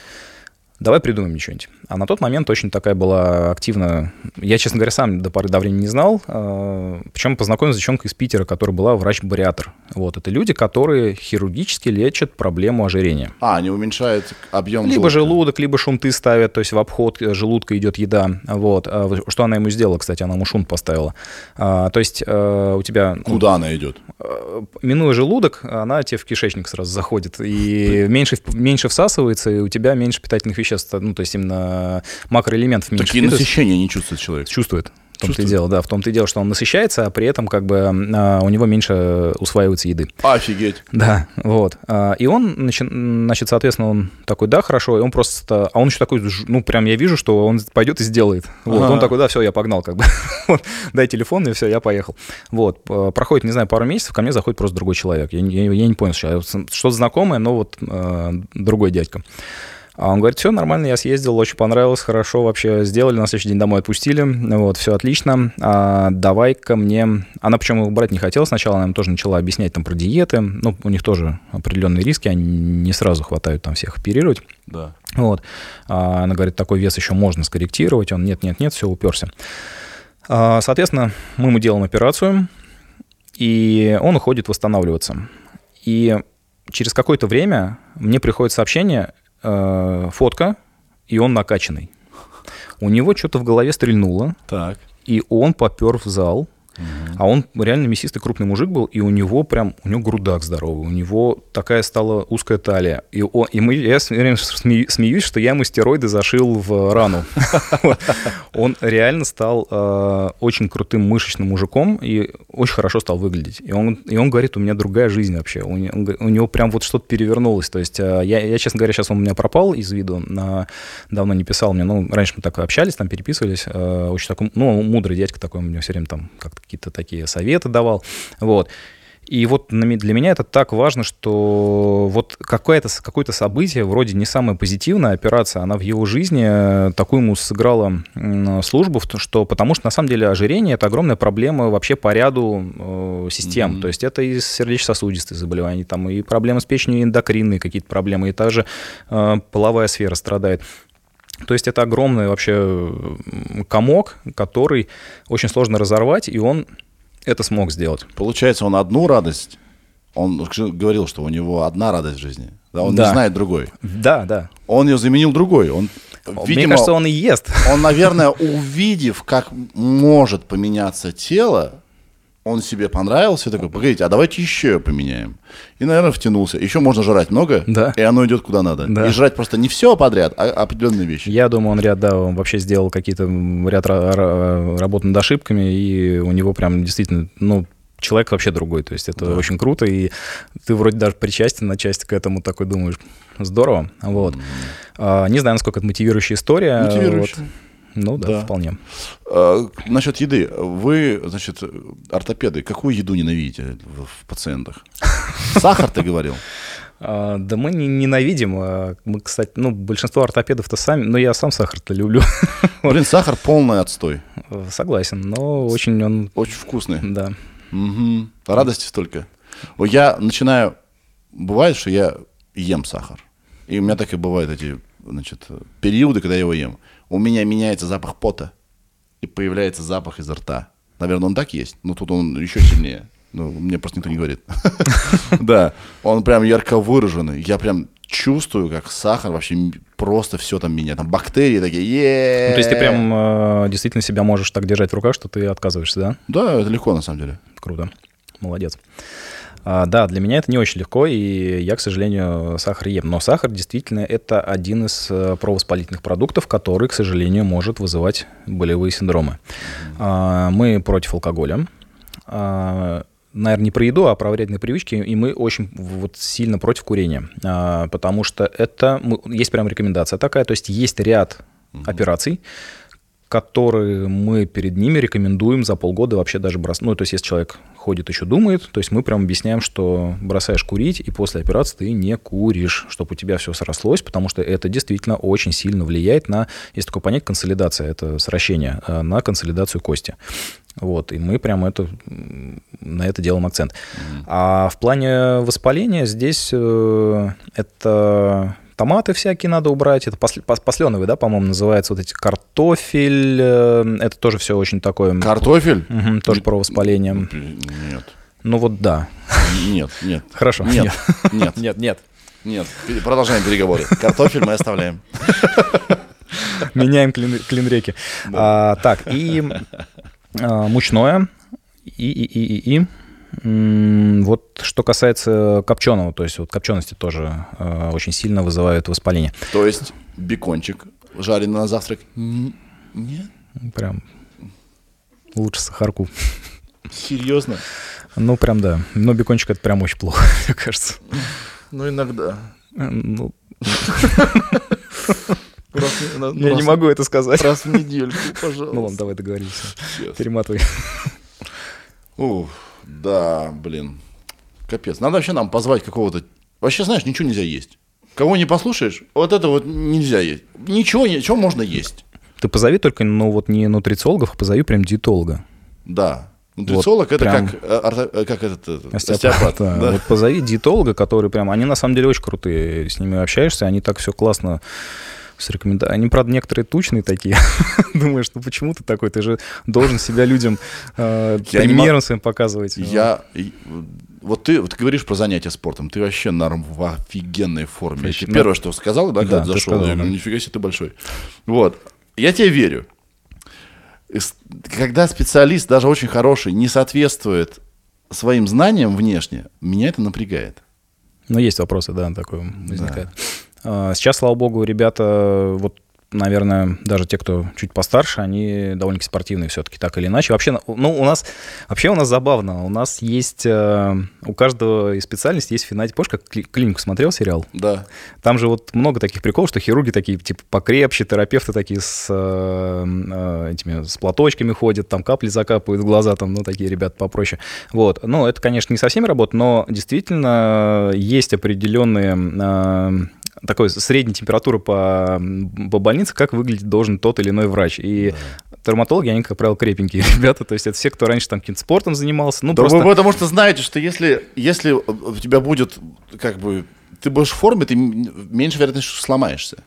Speaker 3: давай придумаем что-нибудь. А на тот момент очень такая была активна. Я, честно говоря, сам до поры до времени не знал. А, Причем познакомился с девчонкой из Питера, которая была врач-бариатр. Вот. Это люди, которые хирургически лечат проблему ожирения.
Speaker 1: А, они уменьшают объем
Speaker 3: Либо
Speaker 1: желудка.
Speaker 3: желудок, либо шунты ставят, то есть в обход желудка идет еда. Вот. А Что она ему сделала, кстати, она ему шунт поставила. А, То есть э, у тебя... ну,
Speaker 1: Куда она идет?
Speaker 3: э, минуя желудок, она тебе в кишечник сразу заходит, и меньше, меньше всасывается, и у тебя меньше питательных веществ, ну, то есть именно макроэлементов меньше
Speaker 1: Такие
Speaker 3: впитывается.
Speaker 1: насыщения не чувствует человек.
Speaker 3: Чувствует. В том-то и дело, да, в том-то и дело, что он насыщается, а при этом как бы а, у него меньше усваивается еды.
Speaker 1: Офигеть.
Speaker 3: Да, вот. А, И он, начи- значит, соответственно, он такой, да, хорошо, и он просто, а он еще такой, ну, прям я вижу, что он пойдет и сделает. Вот,
Speaker 1: Ага.
Speaker 3: он такой, да, все, я погнал, как бы. Вот, Дай телефон, и все, я поехал. Вот, п- проходит, не знаю, пару месяцев, ко мне заходит просто другой человек. Я, не- я- я не понял, что что-то знакомое, но вот э, другой дядька. А он говорит, все нормально, я съездил, очень понравилось, хорошо вообще сделали, на следующий день домой отпустили, вот, все отлично, а, давай-ка мне... Она причем его брать не хотела сначала, она им тоже начала объяснять там про диеты, ну, у них тоже определенные риски, они не сразу хватают там всех оперировать,
Speaker 1: Да.
Speaker 3: вот. А Она говорит, такой вес еще можно скорректировать. Он нет-нет-нет, все уперся. А, Соответственно, мы ему делаем операцию, и он уходит восстанавливаться. И через какое-то время мне приходит сообщение, э, фотка, и он накачанный. У него что-то в голове стрельнуло,
Speaker 1: Так.
Speaker 3: и он попер в зал, а он реально мясистый крупный мужик был, и у него прям, у него грудак здоровый, у него такая стала узкая талия. И, о- и мы, я сме- смеюсь, что я ему стероиды зашил в рану. Вот. Он реально стал э, очень крутым мышечным мужиком и очень хорошо стал выглядеть. И он, и он говорит, у меня другая жизнь вообще. У, он у него прям вот что-то перевернулось. То есть э, я, я, честно говоря, сейчас он у меня пропал из виду, на, давно не писал мне. Ну, раньше мы так общались, там переписывались. э, очень такой, ну, мудрый дядька такой, он мне все время там как-то какие-то такие советы давал. Вот. И вот для меня это так важно, что вот какое-то, какое-то событие, вроде не самая позитивная операция, она в его жизни э, такую ему сыграла службу, что, потому что на самом деле ожирение – это огромная проблема вообще по ряду э, систем.
Speaker 1: Мгм.
Speaker 3: То есть это и сердечно-сосудистые заболевания, там и проблемы с печенью, и эндокринные какие-то проблемы, и также э, половая сфера страдает. То есть это огромный вообще комок, который очень сложно разорвать, и он это смог сделать.
Speaker 1: Получается, он одну радость, он говорил, что у него одна радость в жизни, да, он
Speaker 3: Да.
Speaker 1: не знает другой.
Speaker 3: Да, да.
Speaker 1: Он ее заменил другой. Он,
Speaker 3: Мне
Speaker 1: видимо,
Speaker 3: кажется, он и ест.
Speaker 1: он, наверное, увидев, как может поменяться тело, он себе понравился, такой, погодите, а давайте еще поменяем. И, наверное, втянулся. Еще можно жрать много,
Speaker 3: Да.
Speaker 1: и оно идет куда надо.
Speaker 3: Да.
Speaker 1: И жрать просто не все подряд, а определенные вещи.
Speaker 3: Я думаю, он ряд, да, он вообще сделал какие-то ряд ра- ра- работ над ошибками, и у него прям действительно, ну, человек вообще другой. То есть это
Speaker 1: Да.
Speaker 3: очень круто, и ты вроде даже причастен на часть к этому, такой думаешь, здорово. Вот. А, не знаю, насколько это мотивирующая история.
Speaker 1: Мотивирующая.
Speaker 3: вот. Ну да,
Speaker 1: Да.
Speaker 3: вполне.
Speaker 1: А, насчет еды. Вы, значит, ортопеды, какую еду ненавидите в, в пациентах? Сахар, ты говорил?
Speaker 3: А, да мы не ненавидим. а Мы, кстати, ну, большинство ортопедов-то сами, но я сам сахар-то люблю.
Speaker 1: Блин, сахар полный отстой.
Speaker 3: Согласен, но очень он,
Speaker 1: Очень вкусный.
Speaker 3: да.
Speaker 1: Мгм. Радости столько. Я начинаю... Бывает, что я ем сахар. И у меня так и бывают эти значит, периоды, когда я его ем. У меня меняется запах пота. И появляется запах изо рта. Наверное, он так есть, но тут он еще сильнее. Ну, мне просто никто не говорит. Да, он прям ярко выраженный. Я прям чувствую, как сахар вообще просто все там меня. Там бактерии такие, е
Speaker 3: Ну, то есть ты прям э, действительно себя можешь так держать в руках, что ты отказываешься, да?
Speaker 1: Да, это легко на самом деле.
Speaker 3: Круто. Молодец. А, да, для меня это не очень легко, и я, к сожалению, сахар ем. Но сахар действительно это один из э, провоспалительных продуктов, который, к сожалению, может вызывать болевые синдромы. А, мы против алкоголя. А, наверное, не про еду, а про вредные привычки, и мы очень вот сильно против курения, потому что это, есть прям рекомендация такая, то есть есть ряд операций, которые мы перед ними рекомендуем за полгода вообще даже бросать. Ну, то есть, если человек ходит, еще думает, то есть мы прям объясняем, что бросаешь курить, и после операции ты не куришь, чтобы у тебя все срослось, потому что это действительно очень сильно влияет на, есть такое понятие, консолидация, это сращение, э, на консолидацию кости. Вот, и мы прям это, на это делаем акцент. Mm-hmm. А в плане воспаления здесь э, это томаты всякие надо убрать. Это после, посленовый, да, по-моему, называется вот эти картофель. Э, это тоже все очень такое...
Speaker 1: Картофель?
Speaker 3: Угу, тоже про воспаление.
Speaker 1: Нет.
Speaker 3: Ну вот да.
Speaker 1: Нет, нет.
Speaker 3: Хорошо.
Speaker 1: Нет, нет.
Speaker 3: Нет, нет.
Speaker 1: Нет, продолжаем переговоры. Картофель мы оставляем.
Speaker 3: Меняем клин, клин реки. А, так, и а, мучное, и, и, и, и, и. Вот что касается копченого, то есть вот копчености тоже э, очень сильно вызывают воспаление.
Speaker 1: То есть бекончик жареный на завтрак? Нет?
Speaker 3: Прям лучше сахарку.
Speaker 1: Серьезно?
Speaker 3: Ну, прям да. Но бекончик это прям очень плохо, мне кажется.
Speaker 1: Ну, иногда.
Speaker 3: Ну... Я не могу это сказать.
Speaker 1: Раз в недельку, пожалуйста.
Speaker 3: Ну ладно, давай договоримся. Перематывай.
Speaker 1: Ух. Да, блин. Капец. Надо вообще нам позвать какого-то... Вообще, знаешь, ничего нельзя есть. Кого не послушаешь, вот это вот нельзя есть. Ничего, ничего можно есть.
Speaker 3: Ты позови только, ну вот не нутрициологов, а позови прям диетолога.
Speaker 1: Да. Нутрициолог вот это прям... как, э, э, как этот, этот остеопат.
Speaker 3: Да. Да. Вот позови диетолога, который прям, они на самом деле очень крутые, с ними общаешься, они так все классно с рекомендацией. Они, правда, некоторые тучные такие. Думаешь, ну почему ты такой? Ты же должен себя людям э, примером своим показывать.
Speaker 1: Я... Вот ты, вот ты говоришь про занятия спортом, ты вообще норм, в офигенной форме. Ты первое, что сказал, да, когда да, зашел, сказал, я говорю, нифига себе, ты большой. Вот. Я тебе верю. Когда специалист, даже очень хороший, не соответствует своим знаниям внешне, меня это напрягает.
Speaker 3: Ну, есть вопросы, да, такое возникает. Да. А, сейчас, слава богу, ребята вот наверное, даже те, кто чуть постарше, они довольно-таки спортивные все-таки, так или иначе. Вообще, ну, у нас, вообще у нас забавно. У нас есть, э, у каждого из специальностей есть финать. Помнишь, как клинику смотрел сериал?
Speaker 1: Да.
Speaker 3: Там же вот много таких приколов, что хирурги такие, типа, покрепче, терапевты такие с э, э, этими, с платочками ходят, там капли закапывают в глаза, там, ну, такие ребята попроще. Вот. Ну, это, конечно, не совсем работа, но действительно есть определенные такой средней температуры по, по больнице, как выглядит должен тот или иной врач. И да. травматологи, они, как правило, крепенькие ребята. То есть это все, кто раньше там каким-то спортом занимался. Ну,
Speaker 1: да просто... вы потому что знаете, что если, если у тебя будет, как бы, ты будешь в форме, ты меньше вероятность, что сломаешься.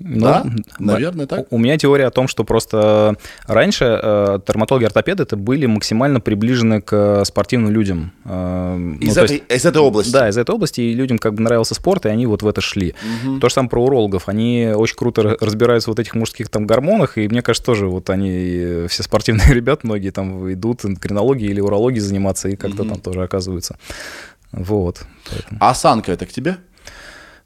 Speaker 1: Ну, да, наверное, так.
Speaker 3: У меня теория о том, что просто раньше э, травматологи-ортопеды это были максимально приближены к спортивным людям.
Speaker 1: Э, ну, из, ну, этой, есть, из этой области?
Speaker 3: Да, из этой области, и людям как бы нравился спорт, и они вот в это шли. Угу. То же самое про урологов. Они очень круто разбираются в вот этих мужских там гормонах, и мне кажется, тоже вот они, все спортивные ребята, многие там идут эндокринологией или урологией заниматься, и как-то угу. там тоже оказываются. Вот.
Speaker 1: Поэтому. А осанка это к тебе?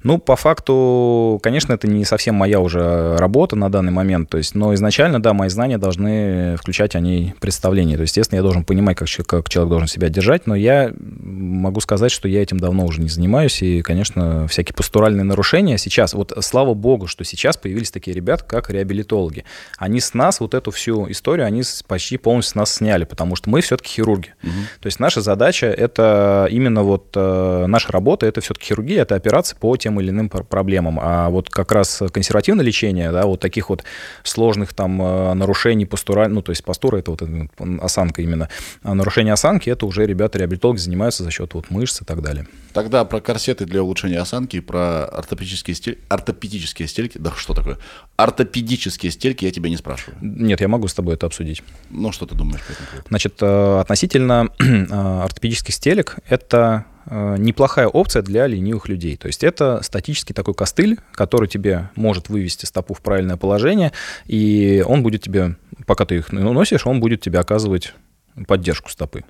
Speaker 3: Ну, по факту, конечно, это не совсем моя уже работа на данный момент. То есть, но изначально, да, мои знания должны включать о ней представление. То есть, естественно, я должен понимать, как, как человек должен себя держать, но я могу сказать, что я этим давно уже не занимаюсь. И, конечно, всякие постуральные нарушения сейчас, вот слава богу, что сейчас появились такие ребята, как реабилитологи. Они с нас вот эту всю историю, они почти полностью с нас сняли, потому что мы все-таки хирурги. Угу. То есть, наша задача это именно вот э, наша работа, это все-таки хирургия, это операции по тем тем или иным проблемам. А вот как раз консервативное лечение, да, вот таких вот сложных там э, нарушений постура, ну, то есть постура это вот осанка именно, а нарушение осанки это уже ребята-реабилитологи занимаются за счет вот мышц и так далее.
Speaker 1: Тогда про корсеты для улучшения осанки, про ортопедические стельки, ортопедические стельки, да что такое? Ортопедические стельки я тебя не спрашиваю.
Speaker 3: Нет, я могу с тобой это обсудить.
Speaker 1: Ну, что ты думаешь по этому поводу?
Speaker 3: Значит, э, относительно э, ортопедических стелек, это неплохая опция для ленивых людей. То есть это статический такой костыль, который тебе может вывести стопу в правильное положение, и он будет тебе, пока ты их носишь, он будет тебе оказывать поддержку стопы.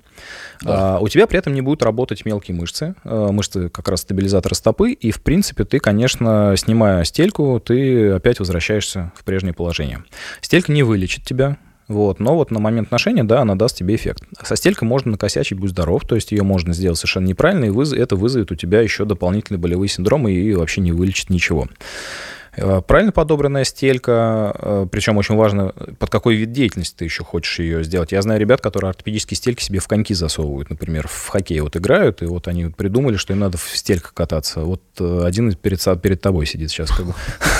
Speaker 1: Да.
Speaker 3: А, у тебя при этом не будут работать мелкие мышцы, а, мышцы как раз стабилизатора стопы, и, в принципе, ты, конечно, снимая стельку, ты опять возвращаешься в прежнее положение. Стелька не вылечит тебя, вот, но вот на момент ношения, да, она даст тебе эффект. Со стелькой можно накосячить, будь здоров, то есть ее можно сделать совершенно неправильно, и это вызовет у тебя еще дополнительные болевые синдромы и вообще не вылечит ничего. Э, Правильно подобранная стелька, э, причем очень важно, под какой вид деятельности ты еще хочешь ее сделать. Я знаю ребят, которые ортопедические стельки себе в коньки засовывают, например, в хоккей вот играют, и вот они придумали, что им надо в стельках кататься. Вот э, один перед, перед тобой сидит сейчас.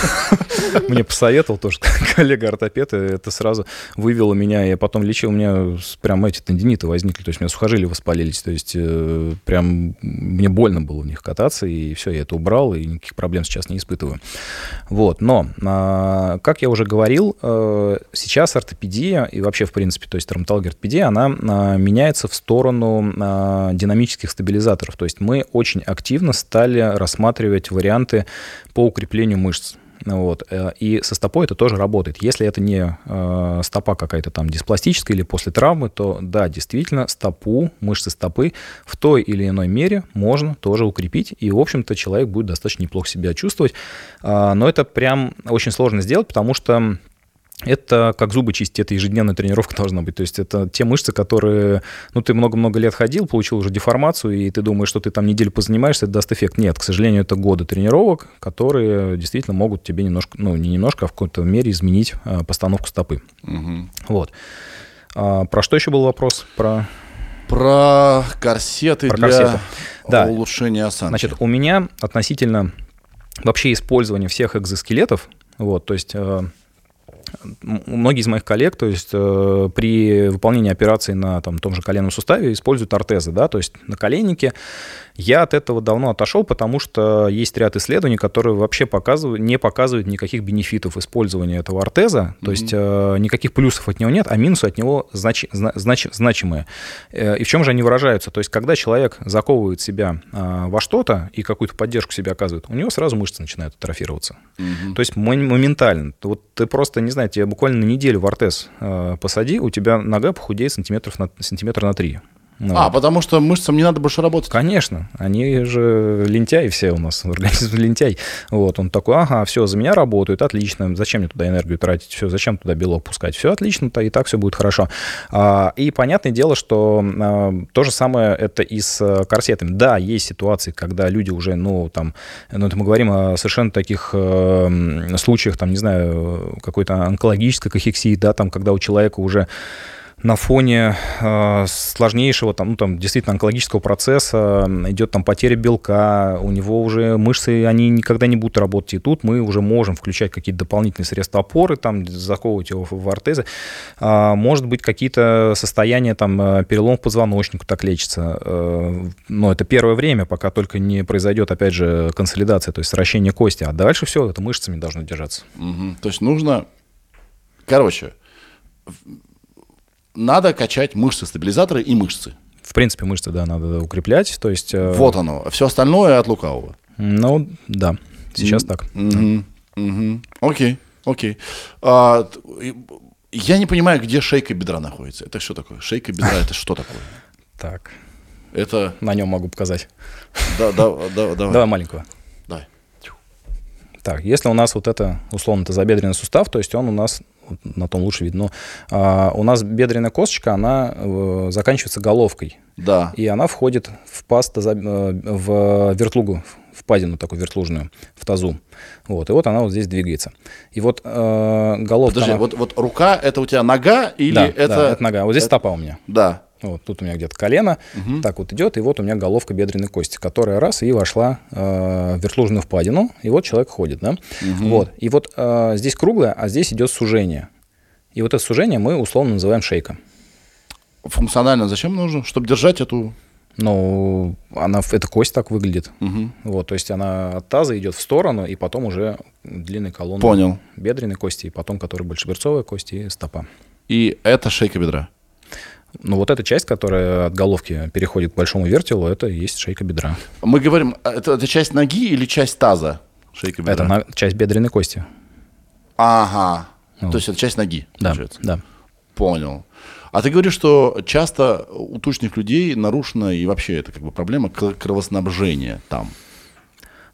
Speaker 3: Мне посоветовал тоже коллега-ортопед, это сразу вывело меня. Я потом лечил, у меня прям эти тендиниты возникли, то есть у меня сухожилия воспалились, то есть прям мне больно было в них кататься, и все, я это убрал, и никаких проблем сейчас не испытываю. Вот, но, а, как я уже говорил, э, сейчас ортопедия и вообще, в принципе, то есть травматология ортопедия, она а, меняется в сторону а, динамических стабилизаторов. То есть мы очень активно стали рассматривать варианты по укреплению мышц. Вот. э, И со стопой это тоже работает. Если это не э, стопа какая-то там диспластическая или после травмы, то да, действительно, стопу, мышцы стопы в той или иной мере можно тоже укрепить. И, в общем-то, человек будет достаточно неплохо себя чувствовать. А, Но это прям очень сложно сделать, потому что это как зубы чистить, это ежедневная тренировка должна быть. То есть это те мышцы, которые, ну, ты много-много лет ходил, получил уже деформацию, и ты думаешь, что ты там неделю позанимаешься, это даст эффект. Нет, к сожалению, это годы тренировок, которые действительно могут тебе немножко, ну, не немножко, а в какой-то мере изменить а, постановку стопы.
Speaker 1: Мгм.
Speaker 3: Вот. А, про что еще был вопрос? Про...
Speaker 1: Про корсеты
Speaker 3: Про
Speaker 1: для
Speaker 3: корсеты. Да.
Speaker 1: улучшения осанки.
Speaker 3: Значит, у меня относительно вообще использования всех экзоскелетов, вот, то есть э, многие из моих коллег, то есть э, при выполнении операций на там, том же коленном суставе используют ортезы, да, то есть на коленнике. Я от этого давно отошел, потому что есть ряд исследований, которые вообще показывают, не показывают никаких бенефитов использования этого ортеза, то есть э, никаких плюсов от него нет, а минусы от него значи- зна- знач- значимые. Э, И в чем же они выражаются? То есть когда человек заковывает себя э, во что-то и какую-то поддержку себе оказывает, у него сразу мышцы начинают атрофироваться.
Speaker 1: Мгм.
Speaker 3: То есть моментально. Вот ты просто, не знаю, тебе буквально на неделю в ортез э, посади, у тебя нога похудеет сантиметров на, сантиметра на 3.
Speaker 1: А, потому что мышцам не надо больше работать.
Speaker 3: Конечно, они же лентяи все у нас, организм лентяй. Вот, он такой, ага, все, за меня работают, отлично, зачем мне туда энергию тратить, все, зачем туда белок пускать, все отлично, то и так все будет хорошо. А, и понятное дело, что а, то же самое это и с э, корсетами. Да, есть ситуации, когда люди уже, ну, там, ну, это мы говорим о совершенно таких э, случаях, там, не знаю, какой-то онкологической кахексии, да, там, когда у человека уже на фоне э, сложнейшего, там, ну, там, действительно онкологического процесса идет там потеря белка, у него уже мышцы, они никогда не будут работать. И тут мы уже можем включать какие-то дополнительные средства опоры, там, заковывать его в, в ортезы. А, может быть, какие-то состояния, там, э, перелом позвоночника так лечится. Э, но это первое время, пока только не произойдет, опять же, консолидация, то есть сращение кости. А дальше все, это мышцами должно держаться.
Speaker 1: Мгм. То есть нужно... Короче, в- надо качать мышцы-стабилизаторы и мышцы.
Speaker 3: В принципе, мышцы, да, надо укреплять. То есть, э,
Speaker 1: Вот оно. Все остальное от лукавого.
Speaker 3: Ну, да, сейчас так.
Speaker 1: Мгм. Окей, окей. А, я не понимаю, где шейка бедра находится. Это что такое? Шейка бедра это что такое?
Speaker 3: Так,
Speaker 1: Это...
Speaker 3: на нем могу показать.
Speaker 1: Да, да, да, давай.
Speaker 3: Давай маленького.
Speaker 1: Давай.
Speaker 3: Так, если у нас вот это, условно, тазобедренный сустав, то есть он у нас, на том лучше видно, а, у нас бедренная косточка, она э, заканчивается головкой,
Speaker 1: Да.
Speaker 3: и она входит в паз тазо- э, в вертлугу, в впадину такую вертлужную в тазу. Вот, и вот она вот здесь двигается. И вот э, головка...
Speaker 1: Подожди,
Speaker 3: она-
Speaker 1: вот, вот рука это у тебя нога или
Speaker 3: да,
Speaker 1: это...
Speaker 3: да, это нога. Вот здесь
Speaker 1: это-
Speaker 3: стопа у меня.
Speaker 1: Да.
Speaker 3: Вот тут у меня где-то колено, так вот идет, и вот у меня головка бедренной кости, которая раз и вошла э, в вертлужную впадину, и вот человек ходит, да? Вот. И вот э, здесь круглое, а здесь идет сужение. И вот это сужение мы условно называем шейка.
Speaker 1: Функционально зачем нужно? Чтобы держать эту...
Speaker 3: Ну, она, эта кость так выглядит.
Speaker 1: Мгм.
Speaker 3: Вот, то есть она от таза идет в сторону, и потом уже длинной колонны
Speaker 1: Понял.
Speaker 3: бедренной кости, и потом, которая большеберцовая кость и стопа.
Speaker 1: И это шейка бедра.
Speaker 3: Ну, вот эта часть, которая от головки переходит к большому вертелу, это и есть шейка бедра.
Speaker 1: Мы говорим, а это, это часть ноги или часть таза? Шейка бедра.
Speaker 3: Это на- часть бедренной кости.
Speaker 1: Ага.
Speaker 3: Вот.
Speaker 1: То есть это часть ноги,
Speaker 3: Да,
Speaker 1: получается.
Speaker 3: да.
Speaker 1: Понял. А ты говоришь, что часто у тучных людей нарушена и вообще это как бы проблема кровоснабжения там.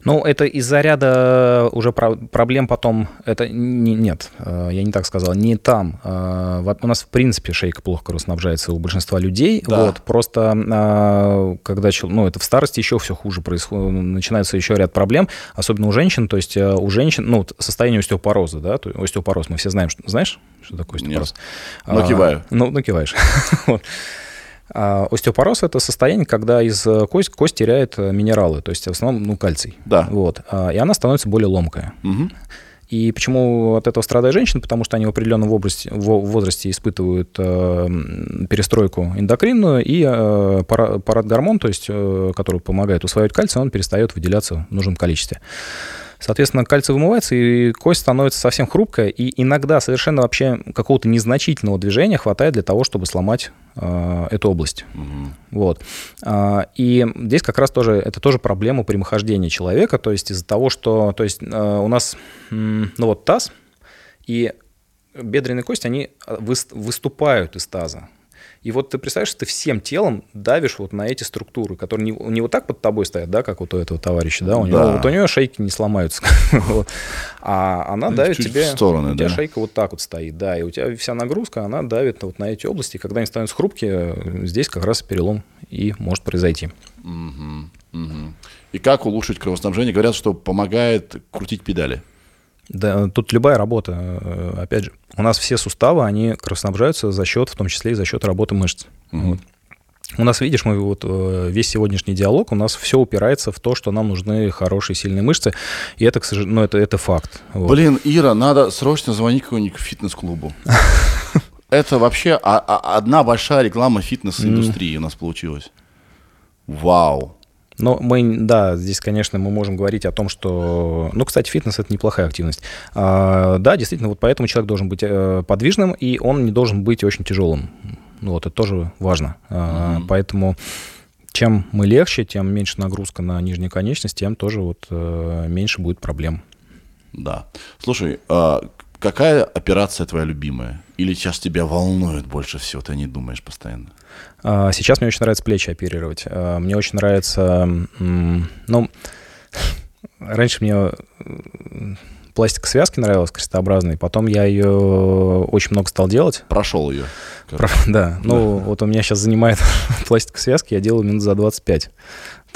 Speaker 3: Ну, это из-за ряда уже про- проблем потом. Это не- нет, э, я не так сказал, не там. Э, У нас, в принципе, шейка плохо кровоснабжается у большинства людей.
Speaker 1: Да.
Speaker 3: Вот, просто э, когда ну, это в старости еще все хуже происходит, начинается еще ряд проблем, особенно у женщин. То есть э, у женщин, ну, вот состояние остеопороза, да, то есть остеопороз, мы все знаем, что, знаешь, что такое
Speaker 1: Нет.
Speaker 3: остеопороз?
Speaker 1: Но
Speaker 3: А,
Speaker 1: киваю.
Speaker 3: Ну, ну киваешь. Вот. А Остеопороз это состояние, когда из э, кость, кость теряет э, минералы, то есть в основном ну, кальций.
Speaker 1: Да.
Speaker 3: Вот. А, И она становится более ломкая.
Speaker 1: Мгм.
Speaker 3: И почему от этого страдают женщины? Потому что они в определенном возрасте, во- возрасте испытывают э, перестройку эндокринную, и э, пара- парадгормон, то есть, э, который помогает усваивать кальций, он перестает выделяться в нужном количестве. Соответственно, кальций вымывается, и кость становится совсем хрупкая, и иногда совершенно вообще какого-то незначительного движения хватает для того, чтобы сломать э, эту область.
Speaker 1: Мгм.
Speaker 3: Вот. А, И здесь как раз тоже, это тоже проблема прямохождения человека, то есть из-за того, что, то есть э, у нас, ну вот таз и бедренные кости, они э, выс- выступают из таза. И вот ты представляешь, ты всем телом давишь вот на эти структуры, которые не, не вот так под тобой стоят, да, как вот у этого товарища, да, у него,
Speaker 1: Да.
Speaker 3: вот у нее шейки не сломаются, а она давит тебе,
Speaker 1: стороны,
Speaker 3: у тебя шейка вот так вот стоит, да, и у тебя вся нагрузка, она давит вот на эти области, и когда они становятся хрупкие, здесь как раз перелом и может произойти.
Speaker 1: И как улучшить кровоснабжение? Говорят, что помогает крутить педали.
Speaker 3: Да, тут любая работа, э, опять же, у нас все суставы, они кровоснабжаются за счет, в том числе и за счет работы мышц.
Speaker 1: Мгм.
Speaker 3: Вот. У нас, видишь, мы вот э, весь сегодняшний диалог, у нас все упирается в то, что нам нужны хорошие, сильные мышцы, и это, к сожалению, ну, это, это факт. Вот.
Speaker 1: Блин, Ира, надо срочно звонить какому-нибудь фитнес-клубу. Это вообще а- а- одна большая реклама фитнес-индустрии у нас получилась. Вау.
Speaker 3: Но мы, да, здесь, конечно, мы можем говорить о том, что... Ну, кстати, фитнес — это неплохая активность. А, да, действительно, вот поэтому человек должен быть э, подвижным, и он не должен быть очень тяжелым. Ну, вот, это тоже важно. А,
Speaker 1: Мгм.
Speaker 3: Поэтому чем мы легче, тем меньше нагрузка на нижнюю конечность, тем тоже вот э, меньше будет проблем.
Speaker 1: Да. Слушай, а какая операция твоя любимая? Или сейчас тебя волнует больше всего, ты не думаешь постоянно?
Speaker 3: А, Сейчас мне очень нравится плечи оперировать. А, Мне очень нравится... Ну, раньше мне м, пластика связки нравилась крестообразной, потом я ее очень много стал делать.
Speaker 1: Прошел ее.
Speaker 3: Про- Да, ну вот у меня сейчас занимает пластика связки, я делаю минут за 25.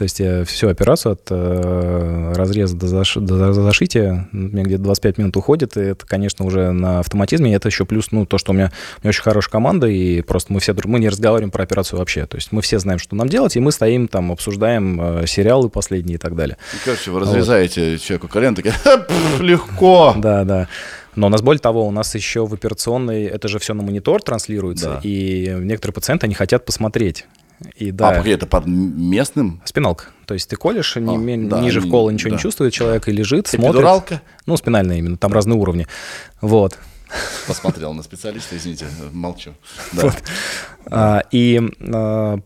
Speaker 3: То есть я всю операцию от э, разреза до, заш- до за- зашития, у меня где-то 25 минут уходит, и это, конечно, уже на автоматизме, и это еще плюс, ну, то, что у меня, у меня очень хорошая команда, и просто мы все, мы не разговариваем про операцию вообще, то есть мы все знаем, что нам делать, и мы стоим там, обсуждаем э, сериалы последние и так далее.
Speaker 1: И, короче, вы разрезаете человеку колено, такие, «Ха, пф, легко.
Speaker 3: Да, да. Но у нас более того, у нас еще в операционной, это же все на монитор транслируется,
Speaker 1: Да.
Speaker 3: и некоторые пациенты, они хотят посмотреть. И да,
Speaker 1: А, погоди, это под местным?
Speaker 3: спиналка. То есть ты колешь, не-
Speaker 1: А,
Speaker 3: ми-
Speaker 1: да,
Speaker 3: ниже
Speaker 1: не-
Speaker 3: вкола ничего
Speaker 1: да.
Speaker 3: не чувствует человек и лежит, смотрит.
Speaker 1: Эпидуралка?
Speaker 3: Ну, спинальная именно, там разные уровни. Вот.
Speaker 1: Посмотрел на специалиста, извините, молчу. Да.
Speaker 3: А, и, а,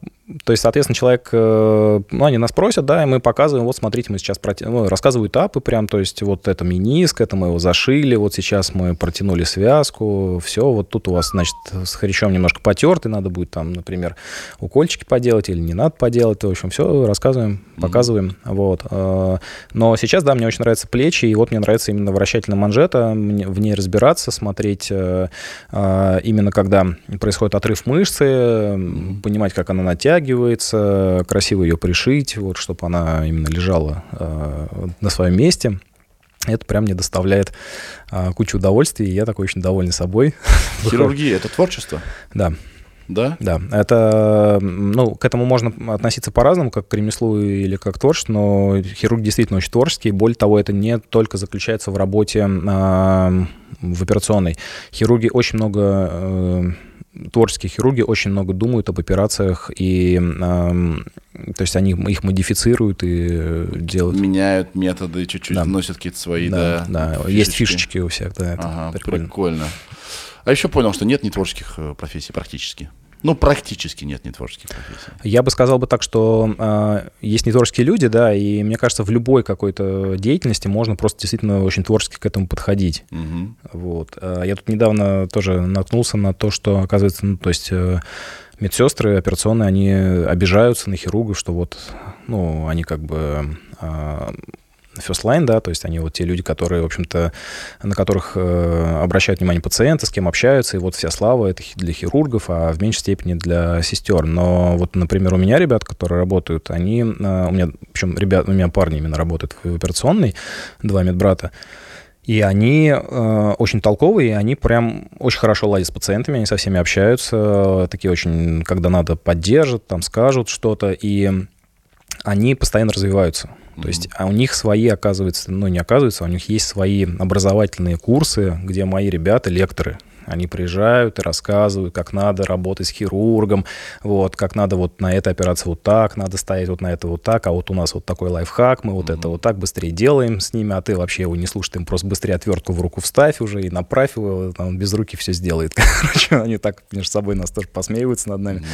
Speaker 3: то есть, соответственно, человек, э, ну, они нас просят, да, и мы показываем, вот, смотрите, мы сейчас, проти- ну, рассказываю этапы прям, то есть, вот это мениск, это мы его зашили, вот сейчас мы протянули связку, все, вот тут у вас, значит, с хрящом немножко потертый, надо будет там, например, укольчики поделать или не надо поделать, в общем, все рассказываем, показываем, вот. А, Но сейчас, да, мне очень нравятся плечи, и вот мне нравится именно вращательная манжета, в ней разбираться, смотреть э, именно когда происходит отрыв мышцы, понимать, как она натягивается, красиво ее пришить, вот, чтобы она именно лежала э, на своем месте. Это прям мне доставляет а, кучу удовольствия, и я такой очень довольный собой.
Speaker 1: Хирургия – это творчество?
Speaker 3: Да,
Speaker 1: Да?
Speaker 3: да. Это, ну, к этому можно относиться по-разному, как к ремеслу или как к творчеству, но хирург действительно очень творческий. Более того, это не только заключается в работе а, в операционной. Хирурги очень много э, творческие хирурги очень много думают об операциях, и эм, то есть они их модифицируют и э, делают.
Speaker 1: Меняют методы, чуть-чуть
Speaker 3: Да.
Speaker 1: вносят какие-то свои,
Speaker 3: да,
Speaker 1: да,
Speaker 3: да. Есть фишечки у всех, да, это
Speaker 1: Ага,
Speaker 3: прикольно.
Speaker 1: прикольно. А еще понял, что нет нетворческих э, профессий практически. Ну, практически нет нетворческих профессий.
Speaker 3: Я бы сказал бы так, что э, есть нетворческие люди, да, и мне кажется, в любой какой-то деятельности можно просто действительно очень творчески к этому подходить.
Speaker 1: Мгм.
Speaker 3: Вот. А Я тут недавно тоже наткнулся на то, что, оказывается, ну, то есть э, медсестры операционные, они обижаются на хирургов, что вот, ну, они как бы а, first line, да, то есть они вот те люди, которые, в общем-то, на которых э, обращают внимание пациенты, с кем общаются, и вот вся слава это для хирургов, а в меньшей степени для сестер. Но вот, например, у меня ребят, которые работают, они, э, у меня, причем ребят, у меня парни именно работают в операционной, два медбрата, и они э, очень толковые, они прям очень хорошо ладят с пациентами, они со всеми общаются, такие очень, когда надо, поддержат, там скажут что-то, и они постоянно развиваются. То есть а у них свои, оказывается, ну не оказывается, у них есть свои образовательные курсы, где мои ребята, лекторы, они приезжают и рассказывают, как надо работать с хирургом, вот, как надо вот на этой операции вот так, надо стоять вот на это вот так, а вот у нас вот такой лайфхак, мы вот это вот так быстрее делаем с ними, а ты вообще его не слушай, ты им просто быстрее отвертку в руку вставь уже и направь его, он без руки все сделает. Короче, они так между собой нас тоже посмеиваются над нами.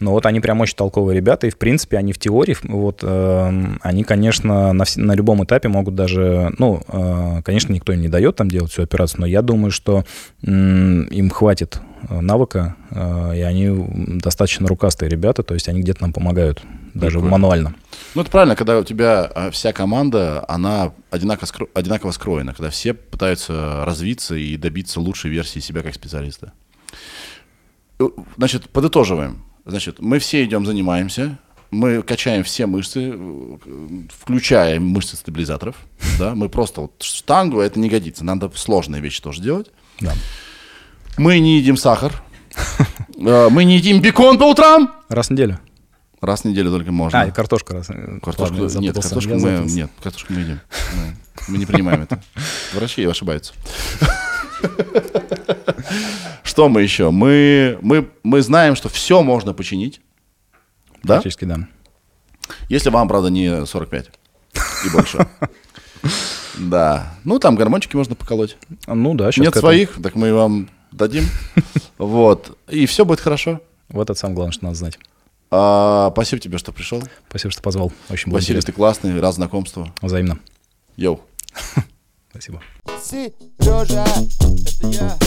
Speaker 3: Но вот они прям очень толковые ребята, и, в принципе, они в теории, вот, эм, они, конечно, на, на любом этапе могут даже, ну, э, конечно, никто им не дает там делать всю операцию, но я думаю, что м, им хватит э, навыка, э, и они достаточно рукастые ребята, то есть они где-то нам помогают, даже
Speaker 1: Прикольно.
Speaker 3: мануально.
Speaker 1: Ну, это правильно, когда у тебя а, вся команда, она одинаково, скро- одинаково скроена, когда все пытаются развиться и добиться лучшей версии себя как специалиста. Э, Значит, подытоживаем. Значит, мы все идем, занимаемся, мы качаем все мышцы, включая мышцы стабилизаторов. Да? Мы просто вот штангу, это не годится. Надо сложные вещи тоже делать.
Speaker 3: Да.
Speaker 1: Мы не едим сахар. Э, Мы не едим бекон по утрам.
Speaker 3: Раз в неделю.
Speaker 1: Раз в неделю только можно.
Speaker 3: А, и картошка раз.
Speaker 1: Картошку,
Speaker 3: ладно,
Speaker 1: нет, картошку мы,
Speaker 3: запутался.
Speaker 1: нет, картошку мы едим. Да. Мы не принимаем это. Врачи ошибаются. Что мы еще? Мы, мы, мы знаем, что все можно починить. Да?
Speaker 3: Практически, да.
Speaker 1: Если вам, правда, не 45 и больше. Да. Ну, там гормончики можно поколоть.
Speaker 3: Ну да, сейчас
Speaker 1: Нет своих, так мы вам дадим. Вот. И все будет хорошо.
Speaker 3: Вот это самое главное, что надо знать.
Speaker 1: А, спасибо тебе, что пришел.
Speaker 3: Спасибо, что позвал. Очень
Speaker 1: Василий,
Speaker 3: интересно.
Speaker 1: ты классный. Рад знакомству.
Speaker 3: Взаимно.
Speaker 1: Йоу.
Speaker 3: Спасибо.
Speaker 4: Сережа, это я.